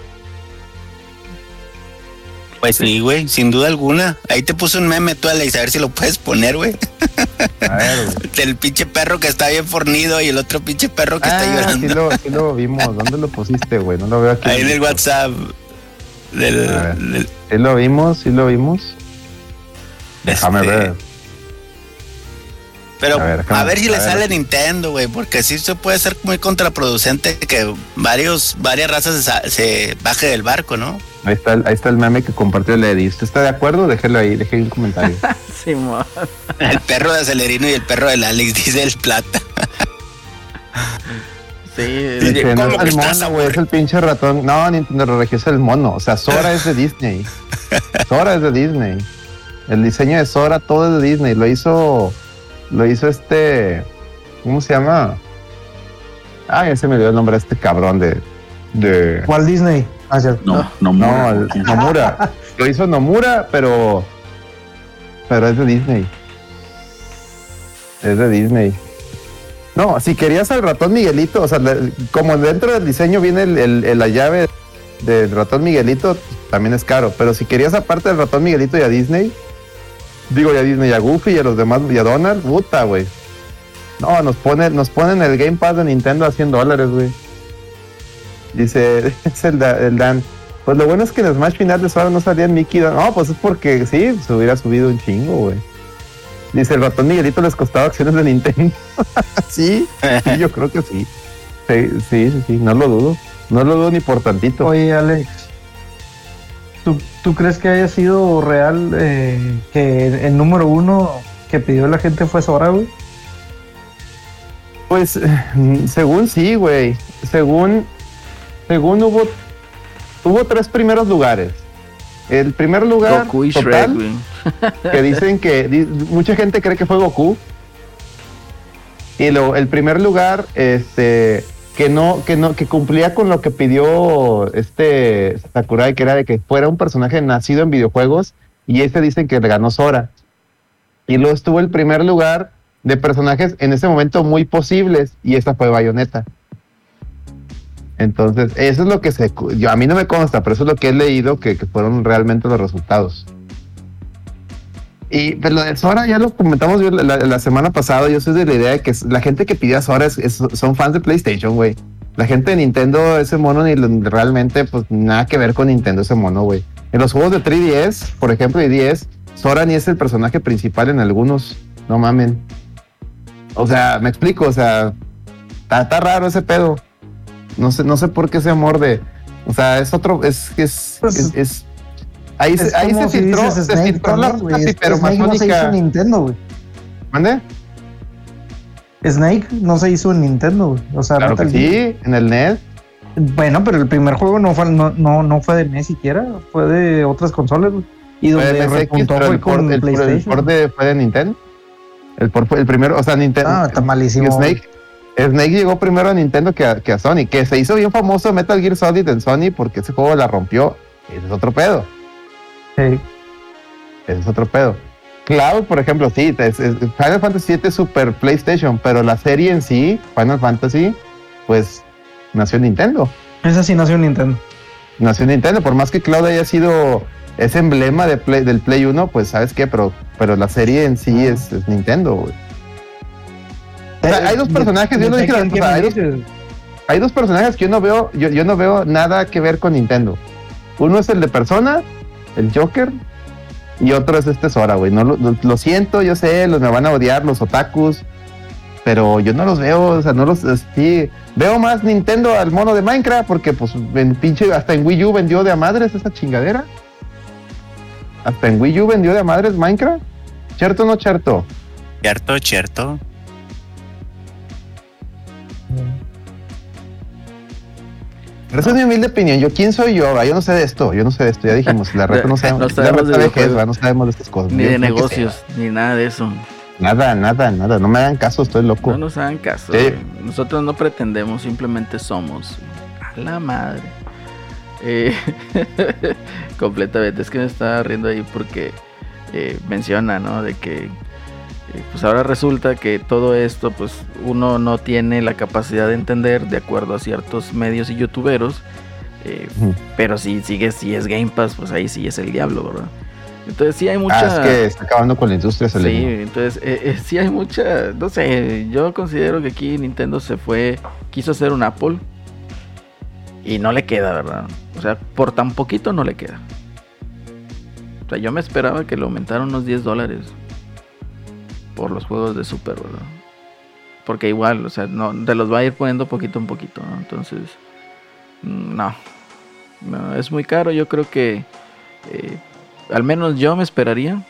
Pues sí, güey, sin duda alguna. Ahí te puse un meme tú, Alex, a ver si lo puedes poner, güey. A ver, güey. Del pinche perro que está bien fornido y el otro pinche perro que está Ah, llorando. sí lo, sí lo vimos. ¿Dónde lo pusiste, güey? No lo veo aquí. Ahí en el WhatsApp. Del, Sí lo vimos, sí lo vimos. Déjame este, ver. Pero A a ver, déjame- si a le ver. sale Nintendo, güey, porque sí se puede ser muy contraproducente que varios, varias razas se, baje del barco, ¿no? Ahí está, el, ahí está el meme que compartió el Eddie. ¿Usted está de acuerdo? Déjelo ahí, deje un comentario. Simón. El perro de Acelerino y el perro del Alex, dice el plata. Sí, Dice, no ¿cómo es el mono, güey, es el pinche ratón. No, Nintendo Regio es el mono. O sea, Sora es de Disney. Sora es de Disney. El diseño de Sora todo es de Disney. Lo hizo, lo hizo este, ¿cómo se llama? Ah, ya se me dio el nombre de este cabrón de, de, ¿Cuál Disney? Ah. No, no, no, no. el- Nomura. Lo hizo Nomura, pero, pero es de Disney. Es de Disney. No, si querías al ratón Miguelito, o sea, como dentro del diseño viene la llave del ratón Miguelito, también es caro. Pero si querías aparte del ratón Miguelito y a Disney, digo, y a Disney, y a Goofy y a los demás, y a Donald, puta, güey. No, nos pone, nos ponen el Game Pass de Nintendo a 100 dólares, güey. Dice, es el, el Dan. Pues lo bueno es que en Smash final de Sora no salía Mickey. No, pues es porque sí, se hubiera subido un chingo, güey. Dice, el ratón Miguelito les costaba acciones de Nintendo. sí, sí, yo creo que sí. Sí, sí, sí, no lo dudo. No lo dudo ni por tantito. Oye, Alex, ¿tú, tú crees que haya sido real eh, que el número uno que pidió la gente fue Sora, güey? Pues, eh, según sí, güey. Según, según hubo, hubo tres primeros lugares. El primer lugar Goku y total, Shrek, que dicen que di- mucha gente cree que fue Goku. Y lo, el primer lugar, este, que no, que no, que cumplía con lo que pidió este Sakurai, que era de que fuera un personaje nacido en videojuegos, y este dicen que le ganó Sora. Y luego estuvo el primer lugar de personajes en ese momento muy posibles, y esta fue Bayonetta. Entonces, eso es lo que se. Yo, a mí no me consta, pero eso es lo que he leído que, que fueron realmente los resultados. Y pero lo de Sora ya lo comentamos yo la, la- semana pasada. Yo soy de la idea de que la gente que pidió a Sora es- son fans de PlayStation, güey. La gente de Nintendo, ese mono, ni realmente, pues nada que ver con Nintendo, ese mono, güey. En los juegos de 3DS, por ejemplo, y 10, Sora ni es el personaje principal en algunos. No mamen. O sea, me explico, o sea, está raro ese pedo. No sé, no sé por qué ese amor de. O sea, es otro, es, es, Pues, es, es- ahí, se, ahí se si filtró, se filtró la también, ruta no hipermasónica. en Nintendo, güey. ¿Mande? Snake no se hizo en Nintendo, güey. O sea, Claro que sí, en el NES. Bueno, pero el primer juego no fue, no, no, no fue de NES siquiera, fue de otras consolas, güey. Y Fue donde de MSX, repuntó fue el port, con el, por- el PlayStation. port de- fue de Nintendo. El, port fue el primero, o sea, Nintendo. Ah, está malísimo. Snake, Snake llegó primero a Nintendo que a, que a Sony, que se hizo bien famoso Metal Gear Solid en Sony porque ese juego la rompió. Ese es otro pedo. Sí. Ese es otro pedo. Cloud, por ejemplo, sí, es- es- Final Fantasy VII es Super PlayStation, pero la serie en sí, Final Fantasy, pues nació en Nintendo. Esa sí nació en Nintendo. Nació en Nintendo, por más que Cloud haya sido ese emblema de Play- del Play 1, pues sabes qué, pero, pero la serie en sí es, es Nintendo, güey. O sea, hay dos personajes, yo lo dije la vez ¿Qué pasada, me hay dos, dices? hay dos personajes que yo no veo, yo, yo no veo nada que ver con Nintendo. Uno es el de Persona, el Joker, y otro es este Sora, güey. No lo siento, yo sé, los me van a odiar, los otakus, pero yo no los veo, o sea, no los sí, veo más Nintendo al mono de Minecraft, porque pues en pinche, hasta en Wii U vendió de a madres esa chingadera. Hasta en Wii U vendió de a madres Minecraft. ¿Cierto o no cierto? Cierto, cierto. Pero esa es mi humilde opinión. Yo, ¿quién soy yo? va? Yo no sé de esto. Yo no sé de esto. Ya dijimos, la reta no No sabemos. la de va, no sabemos de estas cosas. Ni Yo de negocios, ni nada de eso. Nada, nada, nada. No me hagan caso, estoy loco. No nos hagan caso. Sí. Nosotros no pretendemos, simplemente somos. A la madre. Eh, completamente. Es que me estaba riendo ahí porque eh, menciona, ¿no? De que pues ahora resulta que todo esto, pues uno no tiene la capacidad de entender de acuerdo a ciertos medios y youtuberos. eh, pero si sigue, si es Game Pass, pues ahí sí es el diablo, ¿verdad? Entonces sí hay mucha... Ah, es que está acabando con la industria, se Sí, le entonces eh, eh, sí hay mucha, no sé, yo considero que aquí Nintendo se fue, quiso hacer un Apple y no le queda, ¿verdad? O sea, por tan poquito no le queda. O sea, yo me esperaba que le aumentaran unos 10 dólares por los juegos de Super, ¿verdad? Porque igual, o sea, no, te los va a ir poniendo poquito en poquito, ¿no? Entonces, mm, no, no, es muy caro, yo creo que... eh, al menos yo me esperaría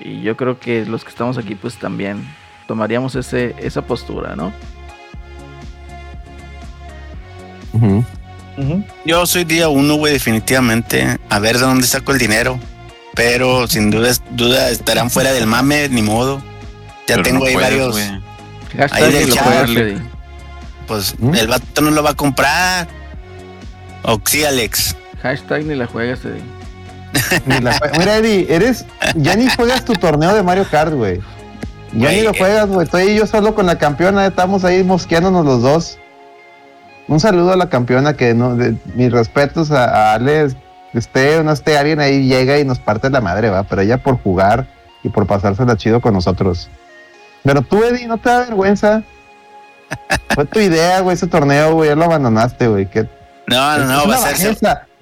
y yo creo que los que estamos aquí pues también tomaríamos ese, esa postura, ¿no? Yo soy día uno, güey, definitivamente. A ver de dónde saco el dinero. Pero sin duda, duda estarán fuera del mame, ni modo. Ya Pero tengo no ahí puedes, varios. Ahí del chat. Pues ¿Mm? el vato no lo va a comprar. O sí, Alex. Hashtag ni la juegas, Eddie. Ni la jue- Mira, Eddie, eres. Ya ni juegas tu torneo de Mario Kart, güey. Ya ni lo eh. juegas, güey. Estoy ahí yo solo con la campeona. Estamos ahí mosqueándonos los dos. Un saludo a la campeona que no. de- mis respetos a, a Ale. Esté o no esté, alguien ahí llega y nos parte la madre, va. Pero ella por jugar y por pasársela chido con nosotros. Pero tú, Eddie, ¿no te da vergüenza? Fue tu idea, güey, ese torneo, güey. Ya lo abandonaste, güey. Que No, no, no, va a ser.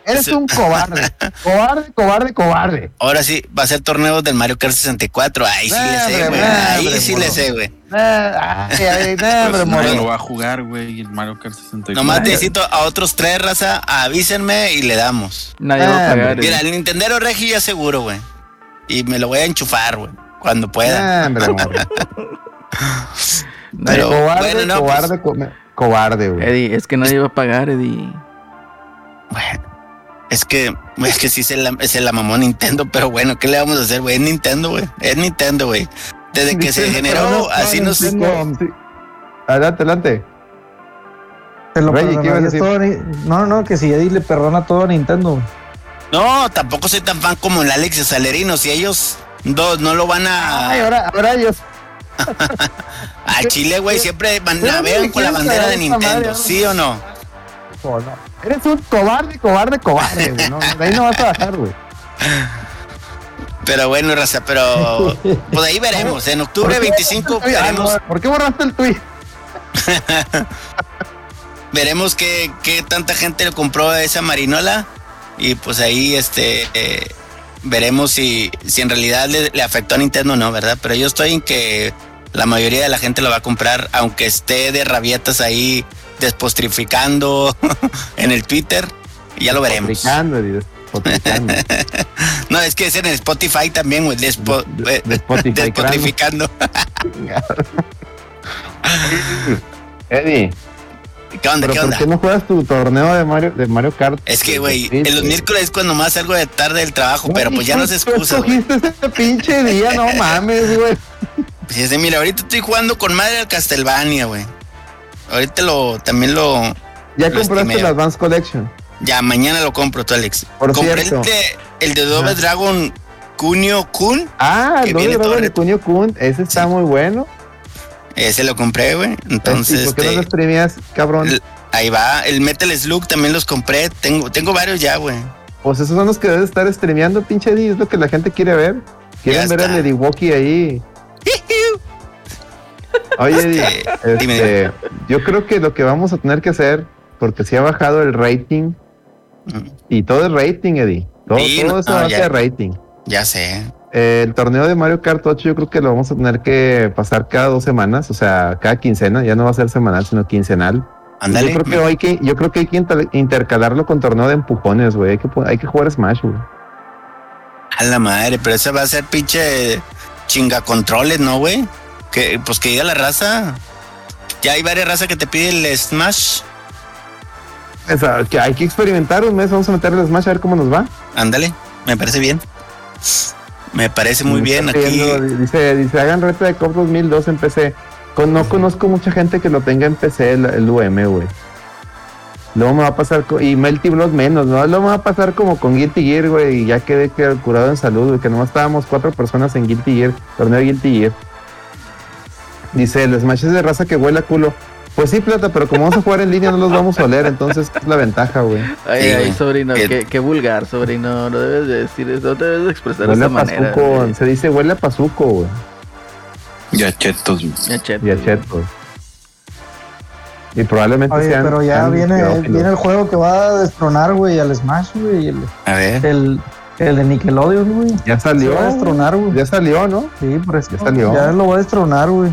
Eres un cobarde. Cobarde, cobarde, cobarde. Ahora sí, va a ser torneo del Mario Kart 64. Ahí sí le sé, güey. Ahí sí le sé, güey. No, Pues morro. lo va a jugar, güey, el Mario Kart 64. Nomás necesito a otros tres, raza. Avísenme y le damos. Nadie va a pagar. Mira, Eddie. el Nintendero Regi ya seguro, güey. Y me lo voy a enchufar, güey. Cuando pueda. Pero, cobarde, bueno, no, cobarde, co- cobarde, güey. Eddie, es que nadie va a pagar, Eddie. Bueno, es que, es que sí se la, se la mamó Nintendo, pero bueno, ¿qué le vamos a hacer, güey? Es Nintendo, güey. Es Nintendo, güey. Desde que se generó, no, así no, nos. no, sí. Adelante, adelante. Te lo todo Ni- No, no, que si Eddie le perdona todo a Nintendo. No, tampoco soy tan fan como el Alex y Salerino. Si ellos dos no lo van Ay, a. ahora, ahora ellos. A Chile, güey, siempre van- navegan con la bandera de Nintendo, madre, ¿sí o no? Oh, no. Eres un cobarde, cobarde, cobarde, güey. No, de ahí no vas a bajar, güey. Pero bueno, raza, pero. Pues ahí veremos. En octubre 25 Ay, veremos, ¿Por qué borraste el tweet? veremos qué, qué tanta gente le compró a esa marinola. Y pues ahí este eh, veremos si, si en realidad le, le afectó a Nintendo o no, ¿verdad? Pero yo estoy en que la mayoría de la gente lo va a comprar, aunque esté de rabietas ahí despostrificando en el Twitter. Y ya lo veremos. Potricando, Eddie, despotricando. No, es que es en el Spotify también, güey. despo- De- eh, despotrificando. despotrificando. Eddie, ¿Qué onda? ¿pero ¿Qué por onda? qué no juegas tu torneo de Mario, de Mario Kart? Es que, güey, en los miércoles es cuando más salgo de tarde del trabajo, pero pues ya no se excusa, güey. escogiste ese pinche día, no mames, güey. Pues es de, mira, ahorita estoy jugando con madre al Castlevania, güey. Ahorita lo, también lo, Ya Lo compraste estimé. la Advance Collection. ya mañana lo compro tú, Alex. Por Compré cierto. el de, Double. Dragon Kunio Kun, Ah, el todo Dragon reto. Kunio Kun, ese está muy bueno. ese lo compré, güey. ¿Y Entonces, por qué no este, streameas, cabrón? ahí va. El Metal Slug también los compré. Tengo, tengo varios ya, güey. Pues esos son los que debes estar streameando, pinche Eddie, es lo que la gente quiere ver. Quieren Ya ver está. al Eddie Woki ahí. Oye, Eddie, Este, dime, este, yo creo que lo que vamos a tener que hacer, porque si ha bajado el rating, Mm, y todo es rating, Eddie. Todo, Sí, todo eso no, va a ya. ser rating. Ya sé. Eh, el torneo de Mario Kart 8 yo creo que lo vamos a tener que pasar cada dos semanas, o sea, cada quincena, ya no va a ser semanal, sino quincenal. Ándale. Yo creo que hay que, yo creo que hay que inter- intercalarlo con torneo de empujones, güey. Hay que, hay que jugar Smash, güey. A la madre, pero esa va a ser pinche chinga controles, ¿no, güey? Que, pues que diga la raza. Ya hay varias razas que te piden el Smash. O sea, que hay que experimentar un mes, vamos a meterle Smash a ver cómo nos va. Ándale, me parece bien. Me parece muy Me bien aquí. Dice, dice, hagan reto de COP 2002 en PC. Con- no conozco mucha gente que lo tenga en PC el, el UM, güey. Luego me va a pasar, co- y Melty Blood menos, ¿no? Luego me va a pasar como con Guilty Gear, güey, y ya quedé que- curado en salud, güey, que nomás estábamos cuatro personas en Guilty Gear, torneo de Guilty Gear. Dice, el Smash es de raza que huele a culo. Pues sí, plata, pero como vamos a jugar en línea no los vamos a oler, entonces es la ventaja, güey. Ay, Sí, ay, sobrino, qué, qué vulgar, sobrino. No debes de decir eso, no debes de expresar de Huele esa a manera. güey. se dice huele a pazuco, güey. Ya chetos, güey. Y a chetos. Y probablemente Oye, sean- pero ya sean viene, viene el juego que va a destronar, güey, al Smash, güey. El, A ver. el, el de Nickelodeon, güey. Ya Se salió. va a destronar, güey. Ya salió, ¿no? Sí, por eso. Ya salió. Ya lo va a destronar, güey.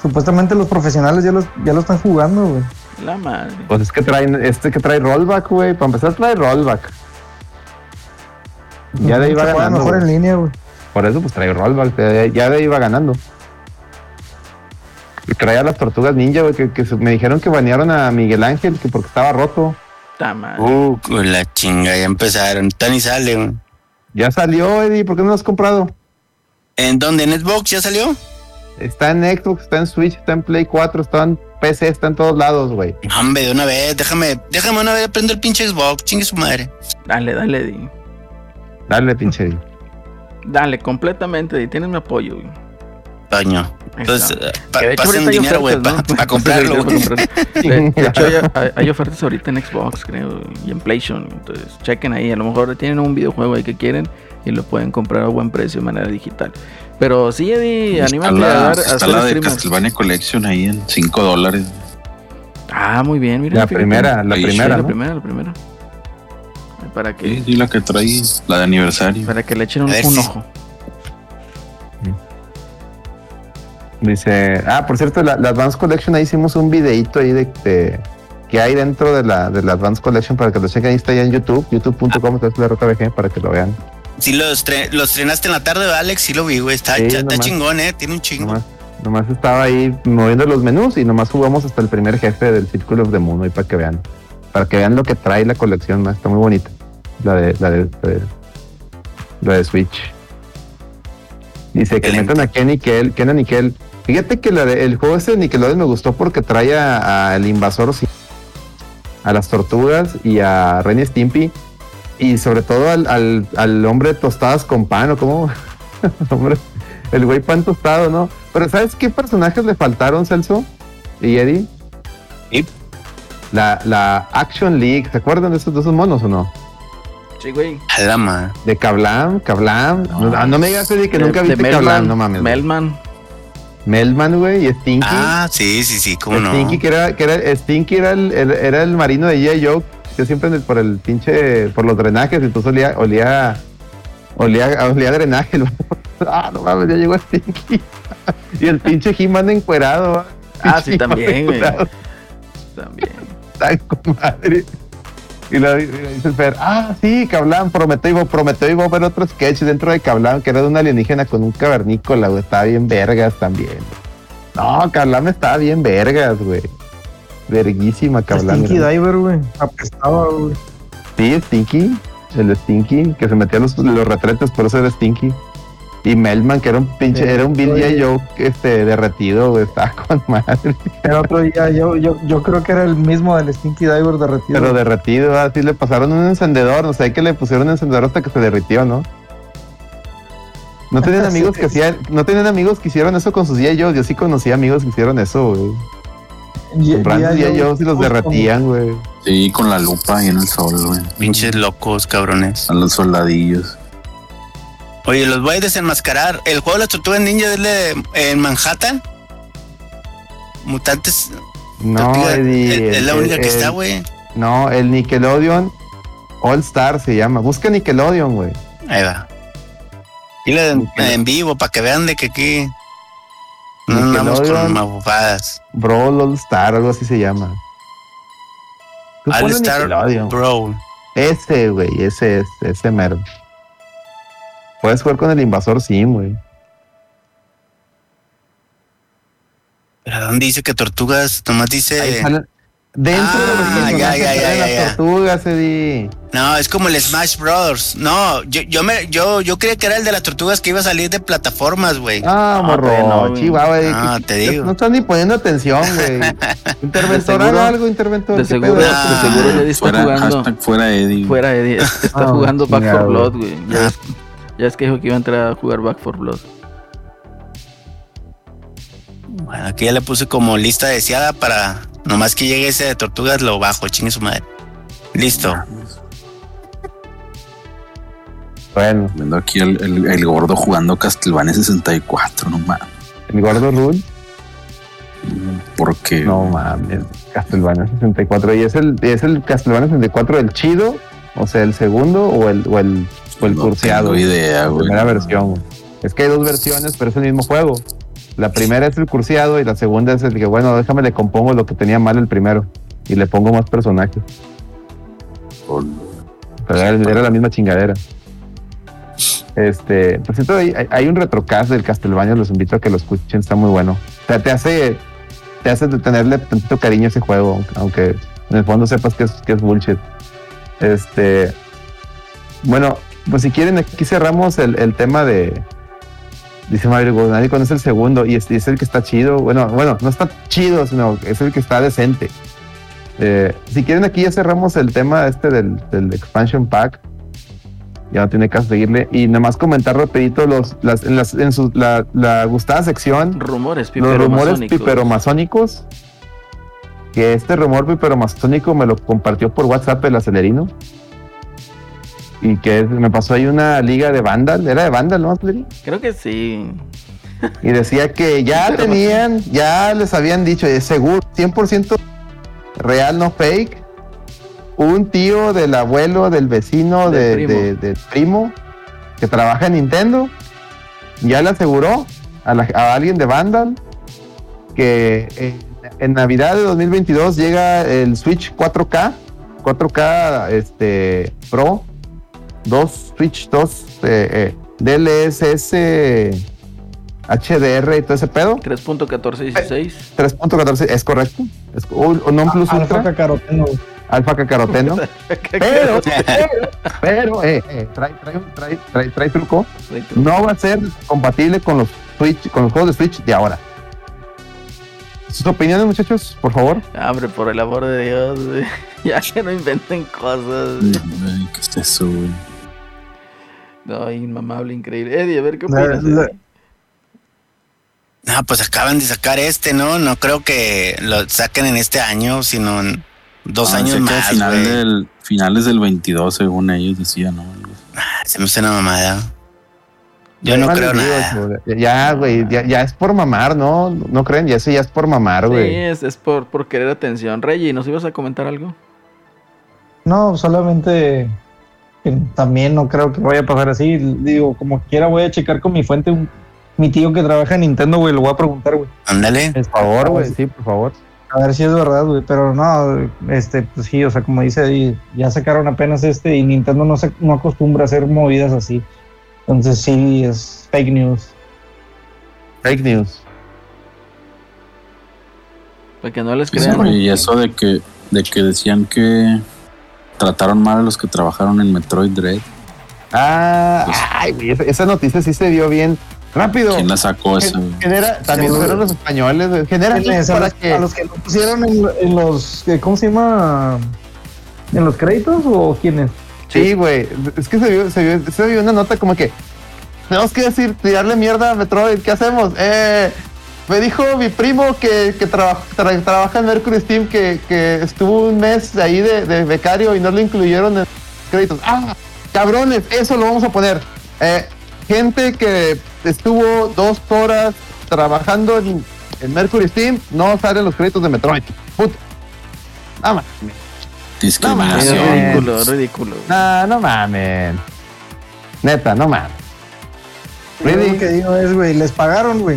Supuestamente los profesionales ya, los, ya lo están jugando, güey. La madre. Pues es que traen, este que trae rollback, güey. Para empezar trae rollback. Ya de ahí va ganando. mejor en línea, güey. Por eso pues trae rollback. Ya de ahí va ganando. Y trae a las tortugas ninja, güey, que, me dijeron que banearon a Miguel Ángel, que porque estaba roto. Uh, la chinga, ya empezaron. Tani sale. güey. Ya salió, Eddie, ¿por qué no lo has comprado? ¿En dónde? ¿En Xbox ya salió? Está en Xbox, está en Switch, está en Play 4, está en PC, está en todos lados, güey. Hombre, de una vez, déjame, déjame una vez prender el pinche Xbox, chingue su madre. Dale, dale, Di. Dale, pinche Eddie. Dale, completamente, Di. Tienes mi apoyo, güey. Ahí Entonces, eh, pa- pasen dinero, güey, para ¿no? comprarlo. De, de hecho, hay, hay- hay ofertas ahorita en Xbox, creo, y en PlayStation. Entonces, chequen ahí. A lo mejor tienen un videojuego ahí que quieren y lo pueden comprar a buen precio de manera digital. Pero sí, Eddie, Está anímate a la, dar a está hacer la de streamers. Castlevania Collection ahí en 5 dólares. Ah, muy bien, mira. La fíjate. primera, la Ahí, Sí, primera, la ¿no? primera, la primera. Para que, Sí, sí, la que trae la de aniversario. para que le echen un, ojo. Dice, ah, por cierto, la, la Advanced Collection, ahí hicimos un videito ahí de, de- que hay dentro de la, de la Advanced Collection para que lo chequen. Ahí está ya en YouTube, youtube.com, la RTVG para que lo vean. Sí, lo, estre- lo estrenaste en la tarde, ¿verdad, Alex, sí lo vi, güey. Está, Sí, está nomás. chingón, eh. Tiene un chingo. Nomás, nomás estaba ahí moviendo los menús y nomás jugamos hasta el primer jefe del Círculo of the Moon ahí para que vean. Para que vean lo que trae la colección, más está muy bonita. La de, la de, la de, la de Switch. Dice que metan a Ken y Kel, Ken y Nickel. Fíjate que la de- el juego este de Nickelodeon me gustó porque trae a- al invasor sí, a las tortugas y a Ren y Stimpy y sobre todo al, al, al hombre tostadas con pan o como hombre el güey pan tostado, ¿no? Pero ¿sabes qué personajes le faltaron, Celso y Eddie? Sí. La, la Action League, ¿se acuerdan de esos, de esos monos o no? Sí, güey. A la madre. De Kablam, Kablam. No, no me digas, Eddie, que De- nunca viste Kablam, no mames. Melman. Melman, güey, y Stinky. Ah, sí, sí, sí, cómo no. Stinky, que era, que era, Stinky era el, el- era el marino de G.I. Joe, que siempre el- por el pinche, por los drenajes, entonces olía, olía, olía, olía a drenaje. ah, no mames, ya llegó Stinky. y el pinche He-Man encuerado. Ah, sí, también, güey. También. Tan con madre. Y lo y lo dice el Fer, ah, sí, Kablam, prometió y prometió a ver otro sketch dentro de Kablam, que era de un alienígena con un cavernícola, güey, estaba bien vergas también. No, Kablam estaba bien vergas, güey. Verguísima Kablam. Stinky era. Diver, güey. Apestaba, güey. Sí, Stinky, el Stinky, que se metía los, los retretes, por eso era Stinky. Y Melman, que era un pinche, Sí, era un Bill. J. Joe este, derretido, güey, estaba con madre. El otro día yo, yo, yo creo que era el mismo del Stinky Diver derretido. Pero derretido, así le pasaron un encendedor, o sea, que le pusieron un encendedor hasta que se derritió, ¿no? No tenían amigos que hacían, no tenían amigos que hicieron eso con sus G.I. Joes, yo sí conocí amigos que hicieron eso, güey. Y- Compraban sus y- G.I. Joes y los derretían, güey. Sí, con la lupa ahí en el sol, güey. Pinches locos, cabrones. A los soldadillos. Oye, los voy a desenmascarar. El juego de las tortugas ninja es de, en Manhattan. Mutantes. No, Eddie, es, es la el- única que el- está, güey. No, el Nickelodeon All Star se llama. Busca Nickelodeon, güey. Ahí va. Y la en, en vivo para que vean de que aquí andamos con mabufadas. Brawl All Star, algo así se llama. All Star. Brawl. Ese, güey, ese es, ese mero. Puedes jugar con el invasor Sim, güey. ¿Pero dónde dice que tortugas? Nomás Ahí dice. salen, Dentro Ah, de los personajes ya, ya, ya, traen ya, las ya. tortugas, Eddie. No, es como el Smash Brothers. No, yo, yo me, yo, yo creía que era el de las tortugas que iba a salir de plataformas, güey. Ah, No, morro, no, güey. chihuahua. Ah, te digo. No están ni poniendo atención, güey. Interventor, De haga algo, interventor. De ¿qué seguro, pedo? Ah. de seguro Eddie está Fuera, jugando. fuera Eddie. Fuera Eddie, está Ah, jugando Back for Blood, güey. Ya, ya es que dijo que iba a entrar a jugar Back for Blood. Bueno, aquí ya le puse como lista deseada para nomás que llegue ese de tortugas, lo bajo, chingue su madre. Listo. Bueno, Viendo aquí el, el- el gordo jugando Castlevania 64, no mames. el gordo Rule. Porque No mames, Castlevania 64. ¿Y es el, es el Castlevania 64 el chido? O sea, el segundo o el, o el, o el no curseado? tengo idea, La primera versión. Es que hay dos versiones, pero es el mismo juego. La primera es el curseado y la segunda es el que, bueno, déjame le compongo lo que tenía mal el primero y le pongo más personajes. Pero era, era la misma chingadera. Este, por cierto, hay, hay un retrocast del Castlevania, los invito a que lo escuchen, está muy bueno. O sea, te hace, te hace tenerle tantito cariño a ese juego, aunque- aunque en el fondo sepas que es, que es bullshit. Este, bueno, pues si quieren, aquí cerramos el, el tema de. Dice Mario Gordani, cuando es el segundo y es, y es el que está chido. Bueno, bueno, no está chido, sino es el que está decente. Eh, si quieren, aquí ya cerramos el tema este del, del expansion pack. Ya no tiene caso seguirle. Y nada más comentar rapidito los, las, en, las, en su, la, la gustada sección Rumores, los rumores piperomasónicos. Que este rumor piperomasónico me lo compartió por WhatsApp el acelerino. Y que es- me pasó ahí una liga de Vandal. Era de Vandal, ¿no? Creo que sí. Y decía que ya tenían, ya les habían dicho, de seguro, 100% real, no fake. Un tío del abuelo, del vecino, Del de, primo. de- del primo, que trabaja en Nintendo, ya le aseguró a, la- a alguien de Vandal que en, en Navidad de 2022 llega el Switch 4K, 4K este, Pro, dos Switch 2 eh, eh, DLSS HDR y todo ese pedo. 3.1416. 3.14 es correcto. Es, o, o non plus Alfa ultra, cacaroteno. alfa cacaroteno. pero, pero, pero, eh, eh, trae, trae, trae, trae, trae truco. No va a ser compatible con los Switch, con los juegos de Switch de ahora. Sus opiniones, muchachos, por favor. Ah, Hombre, por el amor de Dios, güey. Ya que no inventen cosas. güey. Ay, ¿Qué es eso, güey? No, inmamable, increíble. Eddie, a ver qué opinas. Eddie? No, pues acaban de sacar este, ¿no? No creo que lo saquen en este año, sino en dos Ah, años más, final del, finales del 22, según ellos decían, ¿no? Se me hace una mamada. Yo no creo nada. güey, Ya, güey, ya, ya es por mamar, ¿no? ¿No creen? Ya eso ya es por mamar, Sí, güey. es, es por, por querer atención. Reggie, ¿nos ibas a comentar algo? No, solamente también no creo que vaya a pasar así. Digo, como quiera voy a checar con mi fuente, un- mi tío que trabaja en Nintendo, güey, lo voy a preguntar, güey. Ándale. Por favor, güey, sí, por favor. A ver si es verdad, güey. Pero no, este, pues sí, o sea, como dice ahí, ya sacaron apenas este y Nintendo no, se, no acostumbra a hacer movidas así. Entonces sí, es fake news. Fake news. Para que no les Sí, crean. güey, y eso de que, de que decían que trataron mal a los que trabajaron en Metroid Dread. Ah, Pues- ay, güey, esa, esa noticia sí se dio bien rápido. ¿Quién la sacó esa, güey? Genera, también fueron los españoles, güey. Genera a, para los, que a los que lo pusieron en, en los, ¿cómo se llama? ¿En los créditos o quiénes? Sí, güey. Es que se vio, se vio, se vio una nota como que tenemos que decir, tirarle mierda a Metroid. ¿Qué hacemos? Eh, me dijo mi primo que, que traba- tra- trabaja en Mercury Steam que, que estuvo un mes ahí de, de becario y no lo incluyeron en los créditos. ¡Ah! Cabrones, eso lo vamos a poner. Eh, gente que estuvo dos horas trabajando en, en Mercury Steam no sale en los créditos de Metroid. Puta. Ma- Es Discriminación. No, mames. ridículo, ridículo. No, no mames. Neta, no mames. Lo que digo es, güey, les pagaron, güey.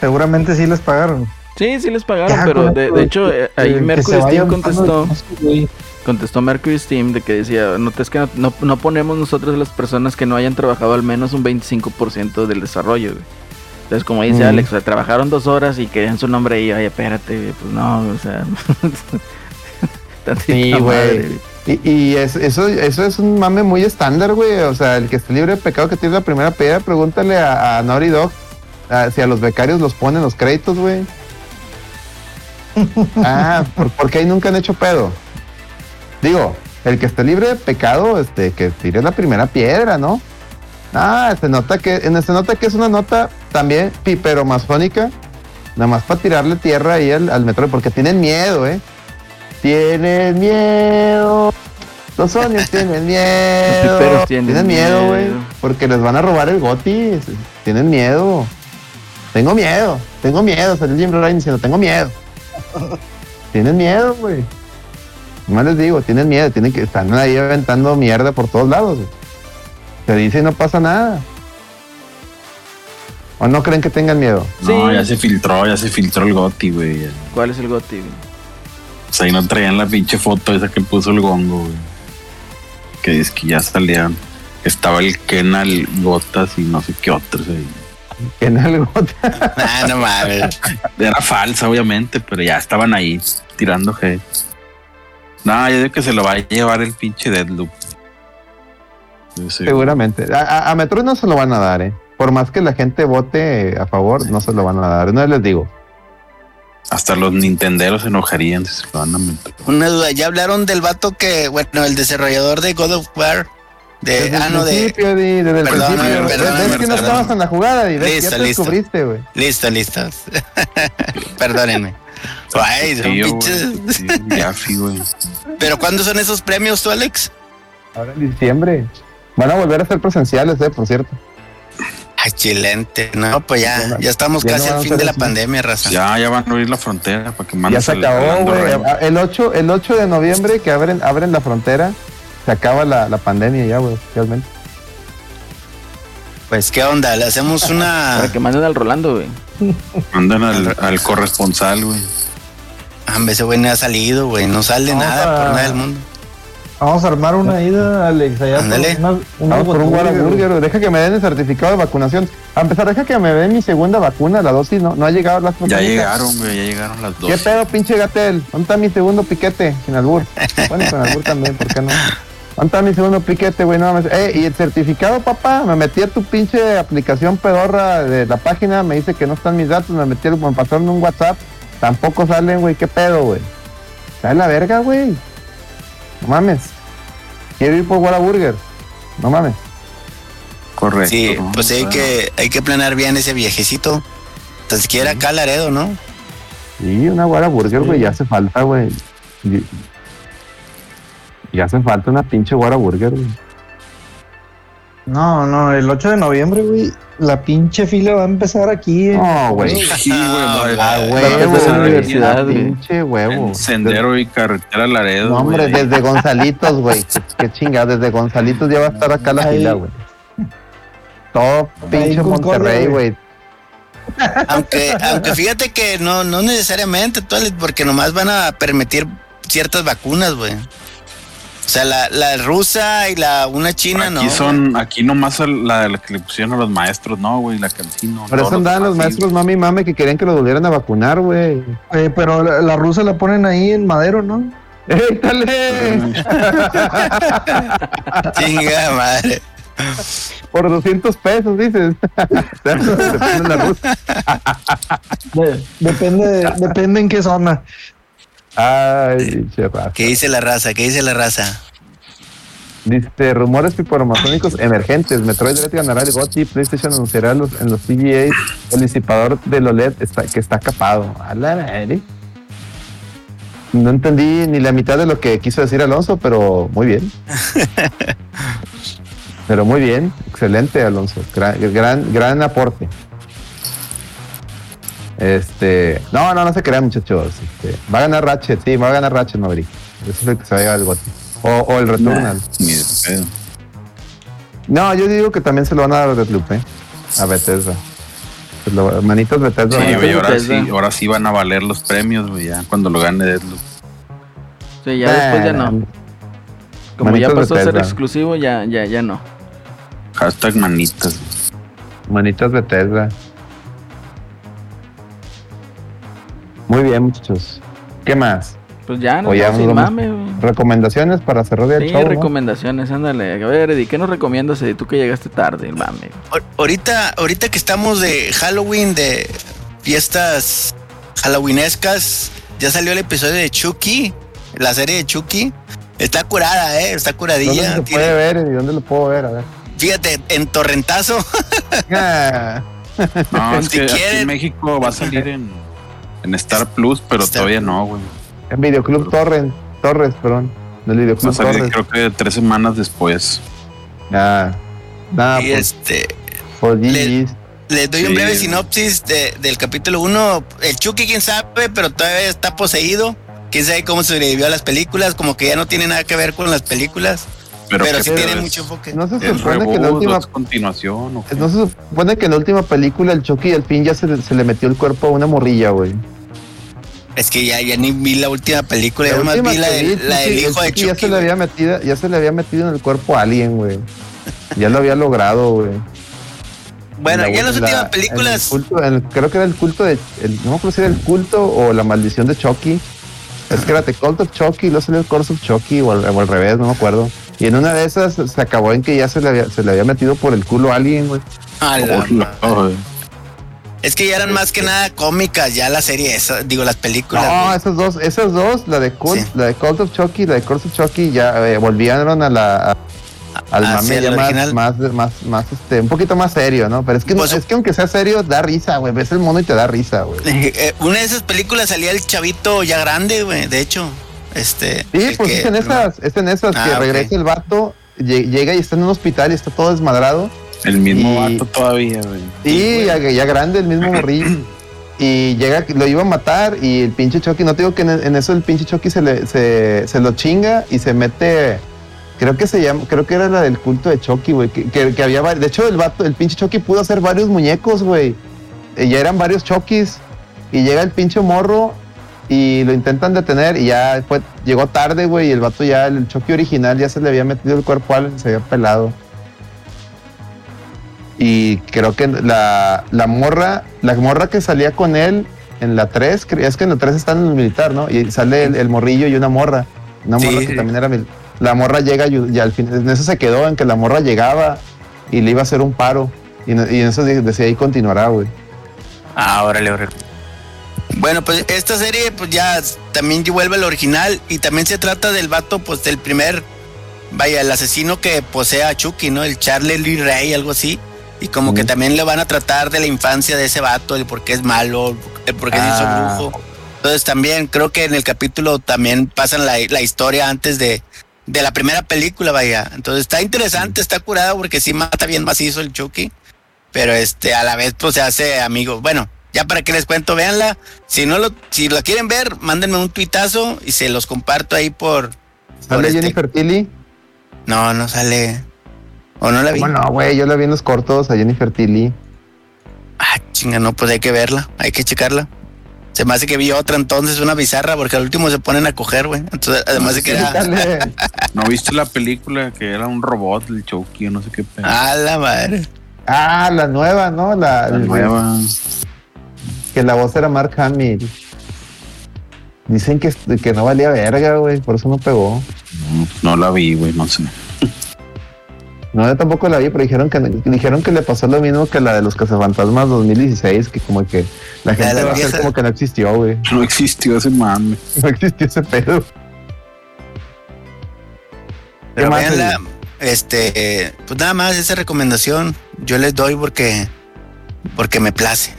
Seguramente sí les pagaron. Sí, sí les pagaron, Ya, pero de, hecho que- ahí Mercury Steam contestó, contestó Mercury Steam de que decía, no, es que no, no, no ponemos nosotros las personas que no hayan trabajado al menos un 25% del desarrollo, güey. Entonces, como dice Mm. Alex, o sea, trabajaron dos horas y querían su nombre y, oye, espérate, pues no, o sea. Sí, güey. Y, y es- eso, eso es un mame muy estándar, güey. O sea, el que esté libre de pecado que tiene la primera piedra, pregúntale a, a Naughty Dog ah, si a los becarios los ponen los créditos, güey. ah, ¿por, porque ahí nunca han hecho pedo. Digo, el que esté libre de pecado, este, que tire la primera piedra, ¿no? Ah, se nota que, en se nota que es una nota también piperomasónica, nada más para tirarle tierra ahí al, al metro, porque tienen miedo, ¿eh? Tienen miedo. Los Sonios tienen miedo. Piperos tienen miedo, güey. Porque les van a robar el goti. Tienen miedo. Tengo miedo. Tengo miedo. Salió Jim Ryan diciendo, tengo miedo. tienen miedo, güey. Más les digo, tienen miedo. Tienen que están ahí aventando mierda por todos lados. Se dice y no pasa nada. ¿O no creen que tengan miedo? No, ya se filtró, ya se filtró el Goti, güey. ¿Cuál es el Goti, güey? O sea, ahí no traían la pinche foto esa que puso el gongo, güey. Que es que ya salían. Estaba el Kenal Gotas y no sé qué otros ahí. En algo. Ah, no mames. Era falsa, obviamente, pero ya estaban ahí tirando G. No, yo digo que se lo va a llevar el pinche Deadloop. Sé. Seguramente. A, a- a Metroid no se lo van a dar, ¿eh? Por más que la gente vote a favor, no se lo van a dar. No les digo. Hasta los nintenderos se enojarían si se lo van a meter. Una duda, ya hablaron del vato que, bueno, el desarrollador de God of War. De, Desde ah, el no, de. principio, Di, desde el Perdón, principio. perdón, ves que no perdón. estabas en la jugada, Di, ves, Listo, ya te listo. descubriste, güey. Listo, listo. Perdónenme. Ay, son pinches- Sí, ya fui, güey. Pero ¿cuándo son esos premios tú, Alex? Ahora en diciembre. Van a volver a ser presenciales, eh, por cierto. Ay, chilente. No, pues Ya ya, no- estamos ya no casi a al fin de la así. pandemia, raza. Ya, ya van a abrir la frontera para que Ya se acabó, güey. El 8, el 8 de noviembre que abren, abren la frontera, se acaba la, la pandemia ya, güey, oficialmente. Pues, ¿qué onda? Le hacemos una. Para que manden al Rolando, güey. Mandan al, al corresponsal, güey. Ah, ese güey no ha salido, güey. No sale nada por nada del mundo. Vamos a armar una ida, Alex, allá por Ándale. una- un Vamos por un Whataburger. Deja que me den el certificado de vacunación. A empezar, deja que me den mi segunda vacuna, la dosis, no, no ha llegado la Ya llegaron, güey, ya llegaron las dos. ¿Qué pedo, pinche Gatel? ¿Dónde está mi segundo piquete? Sin albur. Bueno, con albur también, ¿por qué no? ¿Dónde está mi segundo piquete, güey? No mames. Eh, y el certificado, papá, me metí a tu pinche aplicación pedorra de la página, me dice que no están mis datos, me metí, me pasaron un WhatsApp, tampoco salen, güey, ¿qué pedo, güey? Está la verga, güey. No mames. Quiero ir por Whataburger. No mames. Correcto. Sí, pues hay que, hay que planear bien ese viejecito. Tan siquiera acá Laredo, ¿no? Sí, una Whataburger, güey, ya hace falta, güey. Y- Ya hace falta una pinche Whataburger, güey. No, no, el 8 de noviembre, güey, la pinche fila va a empezar aquí. No, güey. Sí, güey, no, Ah, huevo, la güey, universidad, güey. pinche huevo. en Sendero y carretera Laredo. No, hombre, güey. desde Gonzalitos, güey. Qué chingada, desde Gonzalitos ya va a estar acá la Ahí. fila, güey. Todo pinche Monterrey, güey. Aunque, aunque fíjate que no, no necesariamente, porque nomás van a permitir ciertas vacunas, güey. O sea, la, la rusa y la una china, Aquí no. son, aquí nomás la, la que le pusieron a los maestros, no, güey, la cancino. Por eso andaban los maestros mami y mame que querían que lo volvieran a vacunar, güey. Eh, pero la, la rusa la ponen ahí en madero, ¿no? ¡Ey, dale! Chinga madre. Por 200 pesos, dices. Rusa. De- depende, depende en qué zona. Ay, raza. ¿Qué dice la raza? ¿Qué dice la raza? Dice, rumores piporomazónicos emergentes. Metroid Dread ganará el GOTY. PlayStation anunciará los, en los CGA el disipador del OLED está, que está capado. A la madre. No entendí ni la mitad de lo que quiso decir Alonso, pero muy bien. pero muy bien. Excelente, Alonso. Gran, gran, gran aporte. Este, no, no, no se crean, muchachos. Este, va a ganar Ratchet, sí, va a ganar Ratchet Maverick. Eso es el que se va a llevar el GOTY. O, o el Returnal. No, yo digo que también se lo van a dar a Deathloop, ¿eh? A Bethesda. Pues lo- manitos Bethesda. Sí, güey, ahora Bethesda. sí, ahora sí van a valer los premios, güey, ya cuando lo gane Deadloop. Sí, ya después ya no. Como ya pasó a ser exclusivo, ya, ya, ya no. Hashtag manitas. Manitas Bethesda. Muy bien, muchachos. ¿Qué más? Pues ya no ya sin mame. Recomendaciones para cerrar el Sí, show. ¿no? recomendaciones, ándale. A ver, Eddie, ¿qué nos recomiendas, Eddie? Tú que llegaste tarde, mame. Ahor- Ahorita, ahorita que estamos de Halloween, de fiestas halloweenescas, ya salió el episodio de Chucky, la serie de Chucky. Está curada, eh, está ¿Dónde curadilla. se Tiene- puede ver y dónde lo puedo ver? A ver. fíjate, en Torrentazo. Ah, No, es Si que aquí quieren- en México va a salir en, en Star Plus, pero Star todavía Plus. no, güey. en Videoclub Torres, Torres, perdón. En el Videoclub salir Torres. creo que tres semanas después. Ah, nada, y pues, este, le- les doy un breve sinopsis de- del capítulo 1. El Chucky, quién sabe, pero todavía está poseído. Quién sabe cómo sobrevivió a las películas, como que ya no tiene nada que ver con las películas, Pero, pero que sí es- tiene mucho enfoque. No se supone que en la reboot, última es continuación. ¿o qué? no se supone que en la última película el Chucky al fin ya se, le- se le metió el cuerpo a una morrilla, güey. Es que ya, ya ni vi la última película, La más última vi la, del- la hijo de Chucky ya se le había metido, ya se le había metido en el cuerpo a alguien, güey. Ya lo había logrado, güey. Bueno, la- ya en las últimas en el películas. culto- en el- creo que era el culto de. El, no me acuerdo si era el culto o la maldición de Chucky. Es que era The Cult of Chucky, luego salió el Curse of Chucky o al, o al revés, no me acuerdo. Y en una de esas se acabó en que ya se le había, se le había metido por el culo a alguien, güey. a la Oh, ma- no, güey. Es que ya eran más que nada cómicas, ya la serie esa, digo, las películas. No, güey. esas dos, esas dos, la de Cult, Sí. la de Cult of Chucky y la de Curse of Chucky, ya eh, volvieron a la. a- al mame ya más, más, más, más, este, un poquito más serio, ¿no? Pero es que, Pues- es que aunque sea serio, da risa, güey. Ves el mono y te da risa, güey. Eh, una de esas películas salía el chavito ya grande, güey, de hecho. Este. Sí, pues que- es en esas, es en esas Ah, que ok. regresa el vato, lle- llega y está en un hospital y está todo desmadrado. El mismo Y- vato todavía, güey. Y ya, ya grande, el mismo morrillo. Y llega, lo iba a matar y el pinche Chucky, no te digo que en, en eso el pinche Chucky se, le, se, se lo chinga y se mete, creo que se llama, creo que era la del culto de Chucky, güey, que, que- que había, de hecho el vato, el pinche Chucky pudo hacer varios muñecos, güey. Y ya eran varios Chuckys y llega el pinche morro y lo intentan detener y ya fue, llegó tarde, güey, y el vato ya, el Chucky original ya se le había metido el cuerpo a alguien, se había pelado. Y creo que la, la morra, la morra que salía con él en la 3, es que en la 3 está en el militar, ¿no? Y sale el, el morrillo y una morra. Una Sí, morra que sí. también era mil- La morra llega y, y al fin, en eso se quedó, en que la morra llegaba y le iba a hacer un paro. Y, en eso de- decía ahí continuará, güey. Ah, órale, órale. Bueno, pues esta serie, pues ya también vuelve al original y también se trata del vato, pues del primer, vaya, el asesino que posee a Chucky, ¿no? El Charlie Lee Ray, algo así. Y como que también le van a tratar de la infancia de ese vato, el por qué es malo, el por qué se hizo Ah. brujo. Entonces también creo que en el capítulo también pasan la, la historia antes de, de la primera película, vaya. Entonces está interesante, está curado porque sí mata bien macizo el Chucky. Pero este, a la vez pues se hace amigo. Bueno, ya para que les cuento, véanla. Si no lo, si lo quieren ver, mándenme un tuitazo y se los comparto ahí por. por ¿Sale este- Jennifer Tilly? No, no sale. O no la vi. Bueno, güey, yo la vi en los cortos a Jennifer Tilly. Ah, chinga, no, pues hay que verla, hay que checarla. Se me hace que vi otra entonces, una bizarra, porque al último se ponen a coger, güey. Entonces, además de que era. Dale. ¿No viste la película que era un robot, el Chucky, o no sé qué pedo? A la madre. Ah, la nueva, ¿no? La, La nueva. Que la voz era Mark Hamill. Dicen que, que no valía verga, güey, por eso no pegó. No, no la vi, güey, no sé. No, yo tampoco la vi, pero dijeron que dijeron que le pasó lo mismo que la de los Cazafantasmas 2016, que como que la gente la va a hacer como que no existió, güey. No existió ese mame. No existió ese pedo. Pero más, véanla, este, pues nada más esa recomendación yo les doy porque, porque me place.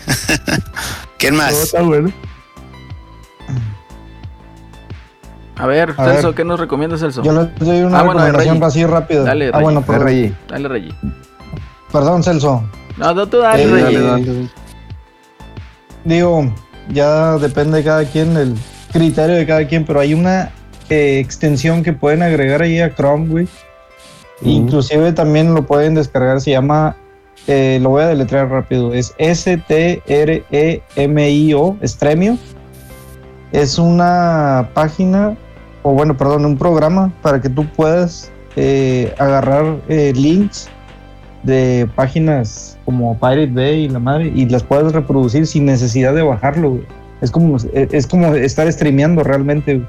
¿Quién No, más? está bueno. A ver, A Celso, ver. ¿qué nos recomiendas, Celso? Yo les doy una Ah, bueno, recomendación Rey. así rápida. Dale, ah, Rey. bueno, perdón, Rey. Dale, Reggie. perdón, Celso. No, no, tú dale, Eh, Reggie. Dale, dale. Digo, ya depende de cada quien, el criterio de cada quien, pero hay una eh, extensión que pueden agregar ahí a Chrome, güey. Inclusive también lo pueden descargar, se llama, eh, lo voy a deletrear rápido, es S-T-R-E-M-I-O, Stremio. Es una página, o bueno, perdón, un programa para que tú puedas eh, agarrar eh, links de páginas como Pirate Bay y la madre y las puedes reproducir sin necesidad de bajarlo. Es como, es como estar streameando realmente.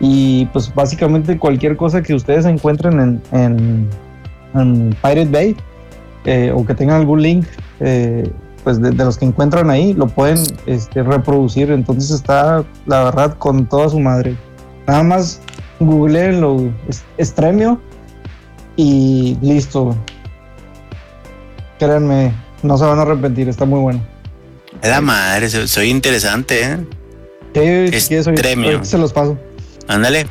Y pues básicamente cualquier cosa que ustedes encuentren en, Pirate Bay eh, o que tengan algún link pues de, de los que encuentran ahí, lo pueden este, reproducir. Entonces está, la verdad, con toda su madre. Nada más googleenlo, Estremio y listo. Créanme, no se van a arrepentir, está muy bueno. Es la madre, soy, interesante, ¿eh? Sí, si quieres, ahorita- Estremio. se los paso. Ándale.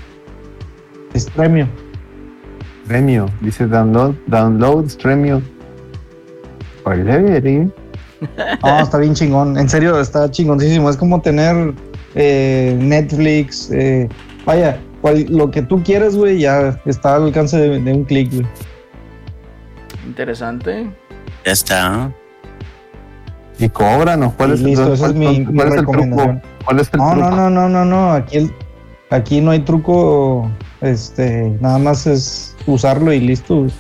Estremio. Premio. Dice download, download, Stremio. No, está bien chingón. En serio, está chingoncísimo. Es como tener eh, Netflix. eh, vaya, cual- lo que tú quieras, güey, ya está al alcance de, de un clic, güey. Interesante. Ya está. Y cobran, ¿no? ¿Cuál es, listo, cuál- esa es cuál- mi- cuál mi es el truco? ¿Cuál es el No, truco? no, no, no, no, no. Aquí, el- aquí no hay truco. Este, nada más es usarlo y listo. güey.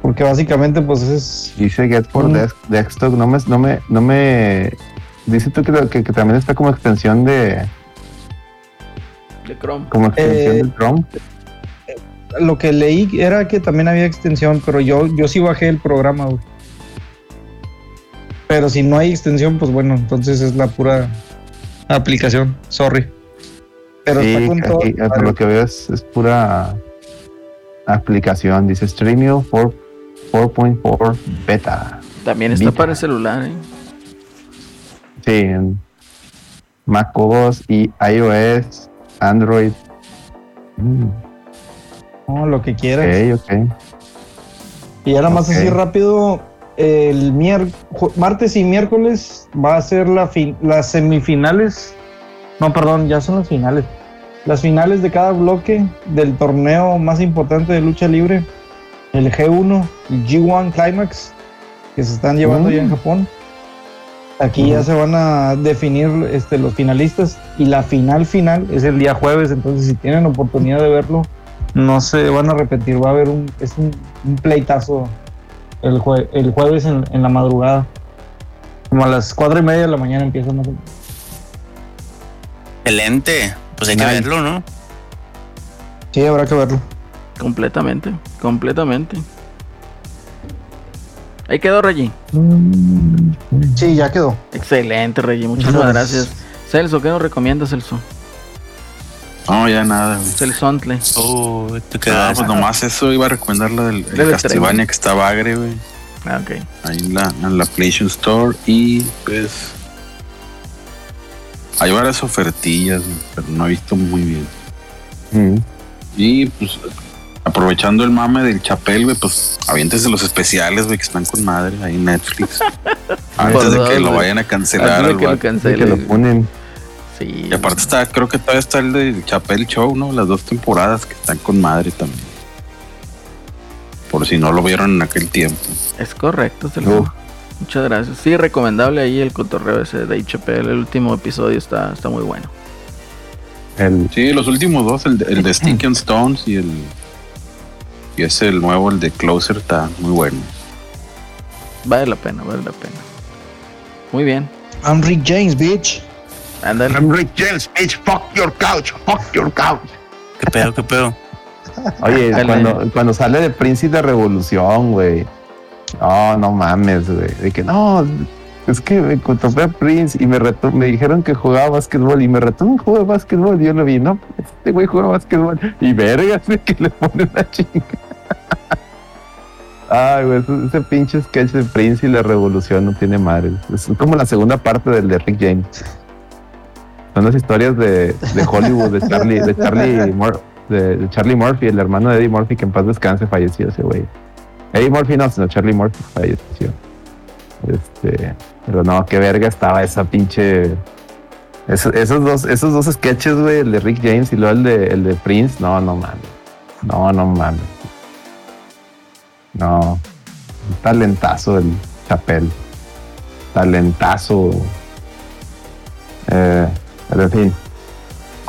Porque básicamente, pues es. Dice Get for. Desk- Desktop, no me, no me, no me. Dice tú que, que, que también está como extensión de, De Chrome. como extensión Eh, del Chrome. Lo que leí era que también había extensión, pero yo, yo sí bajé el programa, güey. Pero si no hay extensión, pues bueno, entonces es la pura aplicación. Sorry. Pero Sí, está con todo. eh, por lo que veo es, es pura aplicación. Dice Streamio 4 4.4 beta. También está para el celular, ¿eh? Sí, en macOS y iOS, Android. Mm, No, lo que quieras. ok, ok. Y nada más así rápido, el martes y miércoles va a ser la las semifinales. No, perdón, ya son las finales. Las finales de cada bloque del torneo más importante de lucha libre, el G1, el G1 Climax, que se están llevando Mm. ya en Japón. Aquí ya se van a definir este, los finalistas y la final final es el día jueves, entonces si tienen oportunidad de verlo, no se van a repetir, va a haber un, es un, un pleitazo el, jue- el jueves en, en la madrugada. Como a las cuatro y media de la mañana empieza más o menos. Excelente. Pues hay que verlo, ¿no? Sí, habrá que verlo. Completamente. Completamente. Ahí quedó, Reggie. Sí, ya quedó. Excelente, Reggie. Muchísimas gracias. Celso, ¿qué nos recomiendas, Celso? No, ya nada, güey. Celsontle. Oh, tú qué Ah, pues nomás eso iba a recomendar la del el Castlevania que está bagre, güey. Ah, ok. Ahí en la, en la PlayStation Store. Y pues. Hay varias ofertillas, güey, pero no he visto muy bien. Mm. Y pues. Aprovechando el mame del chapel, güey, pues aviéntese los especiales, güey, que están con madre ahí en Netflix. Antes de Por que lo vayan a cancelar Antes de que lo que lo ponen. Sí. Y aparte está, creo que todavía está el del Chapel Show, ¿no? Las dos temporadas que están con madre también. Por si no lo vieron en aquel tiempo. Es correcto, Celso. Uf. Muchas gracias. Sí, recomendable ahí el cotorreo ese de HPL. El último episodio está, está muy bueno. El, Sí, los últimos dos, el de, el de Stick and Stones y el. Y ese el nuevo, el de Closer, está muy bueno. Vale la pena, vale la pena. Muy bien. I'm Rick James, bitch. Ándale. I'm Rick James, bitch, fuck your couch, fuck your couch. ¿Qué pedo, qué pedo? Oye, Dale. cuando, cuando sale de Príncipe de Revolución, güey. No, no mames, güey. De que no, es que me topé a Prince y me retó, me dijeron que jugaba básquetbol y me retó un juego de básquetbol. Y yo lo vi, no, este güey juega básquetbol. Y vergas, que le pone una chinga. Ay, güey, ese, pinche sketch de Prince y la revolución no tiene madre. Es como la segunda parte del de Rick James. Son las historias de, de Hollywood, de Charlie, de Charlie de, de Charlie Murphy, el hermano de Eddie Murphy, que en paz descanse, falleció ese güey. Eddie Murphy no, sino Charlie Murphy falleció. Este, pero no, qué verga estaba esa pinche. Esos, dos, esos dos sketches, güey, el de Rick James y luego el de, el de Prince, no, no mames. No, no mames. No. Un talentazo el Chapel. Talentazo. Eh, pero en fin.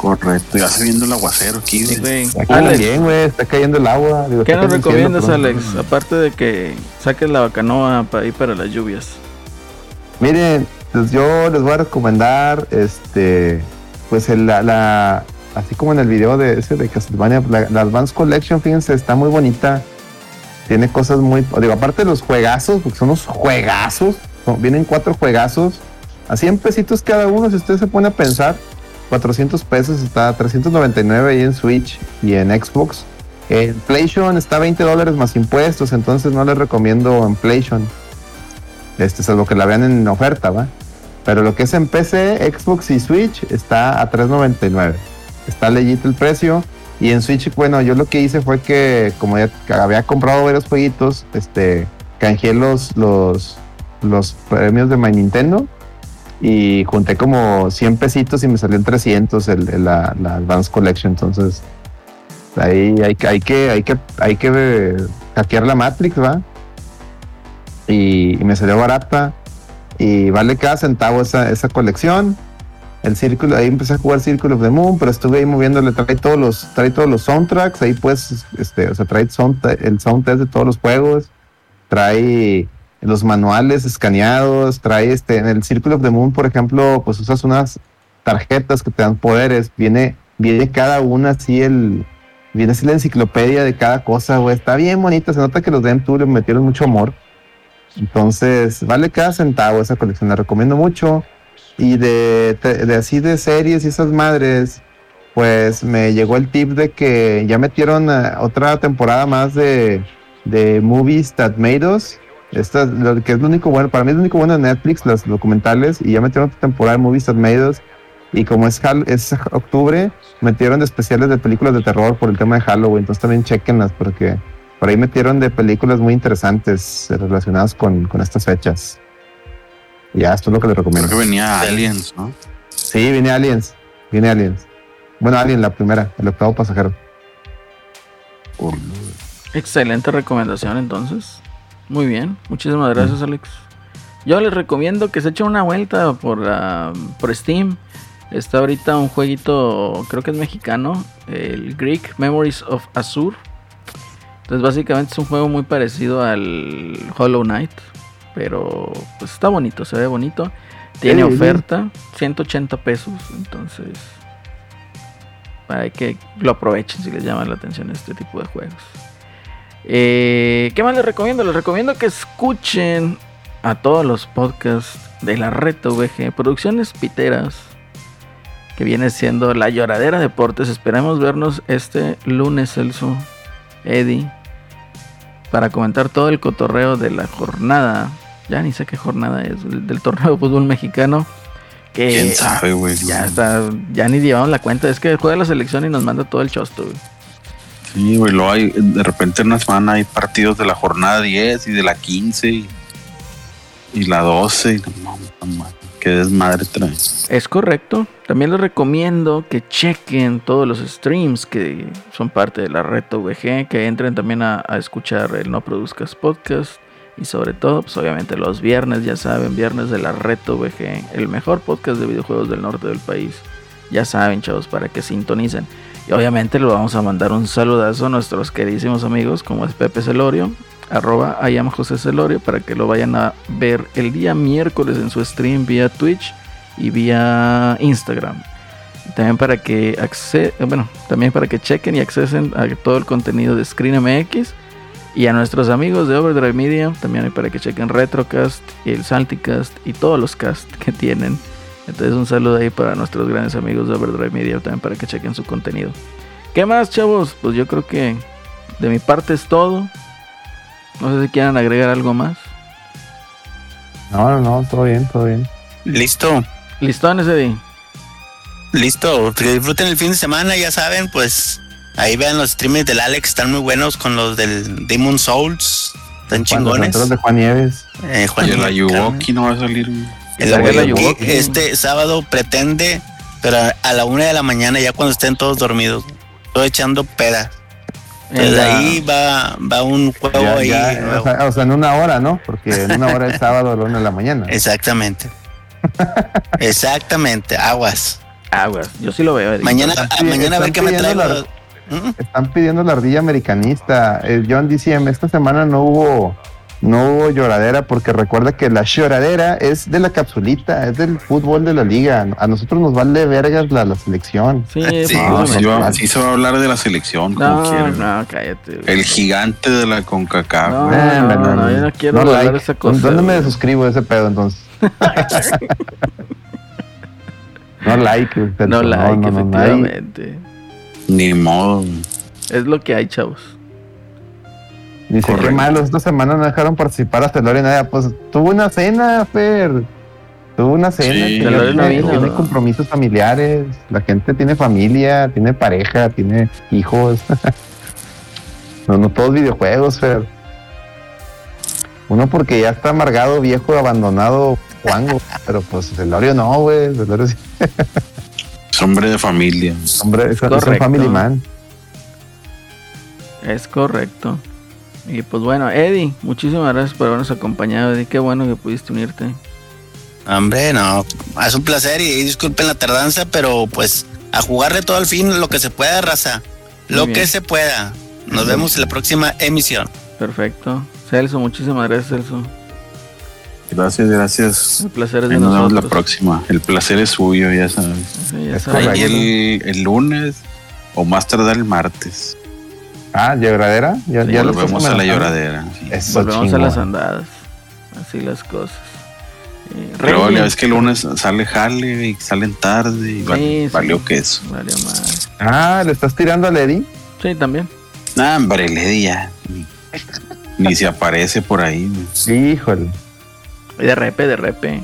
Correcto. Ya se viendo el aguacero aquí, Sí, güey. güey. Aquí Alex, también, güey, está cayendo el agua. Digo, ¿qué nos recomiendas, Alex? Aparte de que saques la bacanoa para ir para las lluvias. Miren, Entonces yo les voy a recomendar, este, pues el- la, la- así como en el video de ese de Castlevania, la, la Advanced Collection, fíjense, está muy bonita. Tiene cosas muy, digo, aparte de los juegazos, porque son unos juegazos, son- vienen cuatro juegazos, a 100 pesitos cada uno, si usted se pone a pensar, 400 pesos está 399 ahí en Switch y en Xbox. En PlayStation está 20 dólares más impuestos, entonces no les recomiendo en PlayStation. Este, salvo que la vean en oferta, ¿va? Pero lo que es en PC, Xbox y Switch está a 3.99. Está leyito el precio. Y en Switch, bueno, yo lo que hice fue que como ya había comprado varios jueguitos, este, canjeé los, los, los premios de My Nintendo y junté como 100 pesitos y me salió en 300 el, la, la Advanced Collection. Entonces, ahí hay, hay que, hay que, hay que hackear la Matrix, ¿va? Y, me salió barata y vale cada centavo esa, esa colección. El círculo, ahí empecé a jugar Circle of the Moon, pero estuve ahí moviéndole, trae todos los, trae todos los soundtracks, ahí pues, este, o sea, trae el soundtrack de todos los juegos, trae los manuales escaneados, trae este, en el Circle of the Moon, por ejemplo, pues usas unas tarjetas que te dan poderes, viene, viene cada una así el, viene así la enciclopedia de cada cosa, güey, está bien bonita, se nota que los de M2 le metieron mucho amor. Entonces, vale cada centavo esa colección, la recomiendo mucho. Y de, de así de series y esas madres, pues me llegó el tip de que ya metieron eh, otra temporada más de, de Movies That Made Us. Esta, lo que es lo único bueno, para mí es lo único bueno de Netflix, los documentales, y ya metieron otra temporada de Movies That Made Us. Y como es, es octubre, metieron de especiales de películas de terror por el tema de Halloween. Entonces también chequenlas porque por ahí metieron de películas muy interesantes eh, relacionadas con, con estas fechas. Y Ya, esto es lo que les recomiendo. Creo que venía Aliens, ¿no? Sí, viene Aliens. Viene Aliens. Bueno, Alien, la primera, el octavo pasajero. Excelente recomendación entonces. Muy bien, muchísimas gracias Alex. Yo les recomiendo que se echen una vuelta por, ah, por Steam. Está ahorita un jueguito, creo que es mexicano, el Greek Memories of Azure. Entonces básicamente es un juego muy parecido al Hollow Knight, pero pues está bonito, se ve bonito. Tiene Sí, sí. oferta, 180 pesos, entonces para que lo aprovechen si les llama la atención este tipo de juegos. Eh, ¿Qué más les recomiendo? Les recomiendo que escuchen a todos los podcasts de la Reta VG, Producciones Piteras, que viene siendo La Lloradera Deportes. Esperamos vernos este lunes, Celso, Eddie, para comentar todo el cotorreo de la jornada. Ya ni sé qué jornada es, del, del torneo de fútbol mexicano. Que ¿Quién sabe, güey? ya está, ya ni llevamos la cuenta. Es que juega la selección y nos manda todo el chosto, güey. Sí, güey, luego hay, de repente en una semana hay partidos de la jornada 10 y de la 15 y, la 12. Y no, no qué desmadre trae. Es correcto. También les recomiendo que chequen todos los streams que son parte de la Reto VG, que entren también a, a escuchar el No Produzcas Podcast. Y sobre todo, pues obviamente los viernes, ya saben, viernes de la Reto VG, el mejor podcast de videojuegos del norte del país. Ya saben, chavos, para que sintonicen. Y obviamente le vamos a mandar un saludazo a nuestros queridísimos amigos, como es Pepe Celorio, arroba I am José Celorio, para que lo vayan a ver el día miércoles en su stream vía Twitch y vía Instagram. También para que acce- bueno, también para que chequen y accesen a todo el contenido de Screen MX y a nuestros amigos de Overdrive Media, también para que chequen Retrocast el Salticast y todos los cast que tienen. Entonces un saludo ahí para nuestros grandes amigos de Overdrive Media también para que chequen su contenido. ¿Qué más, chavos? Pues yo creo que de mi parte es todo. No sé si quieran agregar algo más. No, no, no, todo bien, todo bien. Listo, Listones, Eddie. listo. Que disfruten el fin de semana, ya saben, pues ahí vean los streams del Alex, están muy buenos con los del Demon Souls. Están Cuando chingones. cantaron de Juan Nieves. Eh, Juan Y el. Ayuwoki no va a salir. El Ayuwoki. este sábado pretende, pero a- la una de la mañana, ya cuando estén todos dormidos, todo echando peda. La- ahí va, va un juego Ya, ahí. ya, nuevo. o, sea, o sea, en una hora, ¿no? Porque en una hora es sábado a la una de la mañana. Exactamente. Exactamente, aguas. Aguas, yo sí lo veo. Mañana, Están a- pi- mañana a ver están qué me pidiendo traigo. la- Mm, Están pidiendo la ardilla americanista. El John DCM, esta semana no hubo, no hubo lloradera porque recuerda que la lloradera es de la capsulita, es del fútbol de la liga. A nosotros nos vale vergas la, la selección. Sí, Sí, pues, No, no, sí, va- sí se va a hablar de la selección, como no, quieran. no, cállate. güey. El gigante de la CONCACAF. No, güey. No, no, yo no quiero hablar de esa cosa, ¿Dónde me güey. suscribo a ese pedo entonces? no like. No like, no, no, no, efectivamente. Ni modo. Es lo que hay, chavos. Dice, Correcto. qué malo, esta semana no dejaron participar a y nada. Pues tuvo una cena, Fer. Tuvo una cena. Sí. que tiene, vino, tiene compromisos familiares. La gente tiene familia, tiene pareja, tiene hijos. no, no todos videojuegos, Fer. Uno porque ya está amargado, viejo, abandonado, Juango. pero pues Telorio no, güey. Telorio sí. Es hombre de familia. Hombre, es, es un family man. Es correcto. Y pues bueno, Eddie, muchísimas gracias por habernos acompañado, Eddie. Qué bueno que pudiste unirte. Hombre, no, es un placer y disculpen la tardanza, pero pues a jugarle todo al fin lo que se pueda, raza. Muy Lo bien. que se pueda. Nos vemos en la próxima emisión. Perfecto. Celso, muchísimas gracias, Celso. Gracias, gracias. El placer es de nos vemos nosotros. la próxima. El placer es suyo, ya sabes. Sí, ya Es sabes. Ahí el, el lunes o más tardar el martes. Ah, lloradera. Ya, Sí, ya Volvemos a la lloradera. sí. Volvemos a las andadas. Así las cosas. Eh, Pero ves que el lunes sale jale y salen tarde y vale- Sí, sí. valió que eso. Valió más. Ah, ¿le estás tirando a Lady? Sí, también. Nah, hombre, Lady ya. Ni, ni se aparece por ahí. Híjole. De repe, de repe.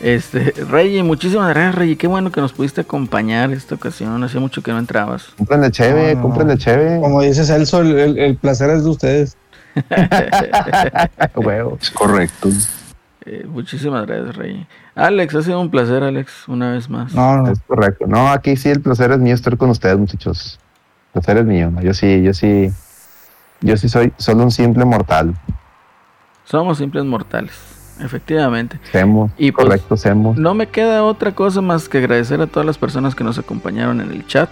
Este, Rey, muchísimas gracias, Rey. Qué bueno que nos pudiste acompañar esta ocasión. Hacía mucho que no entrabas. Cúmplenle cheve, No, no. cúmplenle cheve. Como dice Celso, el, el- el placer es de ustedes. Huevo. Es correcto. Eh, muchísimas gracias, Rey. Alex, ha sido un placer, Alex, una vez más. No, no. Es correcto. No, aquí sí el placer es mío estar con ustedes, muchachos. El placer es mío. ¿no? Yo sí, yo sí. Yo sí soy solo un simple mortal. Somos simples mortales, efectivamente. Y pues- correcto. No me queda otra cosa más que agradecer a todas las personas que nos acompañaron en el chat.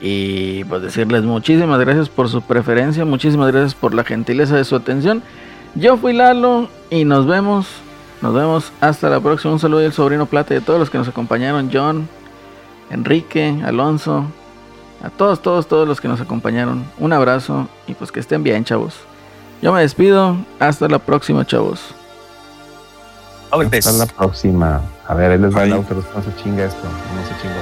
Y pues decirles muchísimas gracias por su preferencia, muchísimas gracias por la gentileza de su atención. Yo fui Lalo y nos vemos, nos vemos hasta la próxima. Un saludo al sobrino Plata y a todos los que nos acompañaron, John, Enrique, Alonso, a todos, todos, todos los que nos acompañaron. Un abrazo y pues que estén bien, chavos. Yo me despido, hasta la próxima, chavos. Sobres. Hasta la próxima. A ver, él les va el auto, no se chinga esto. No se chinga.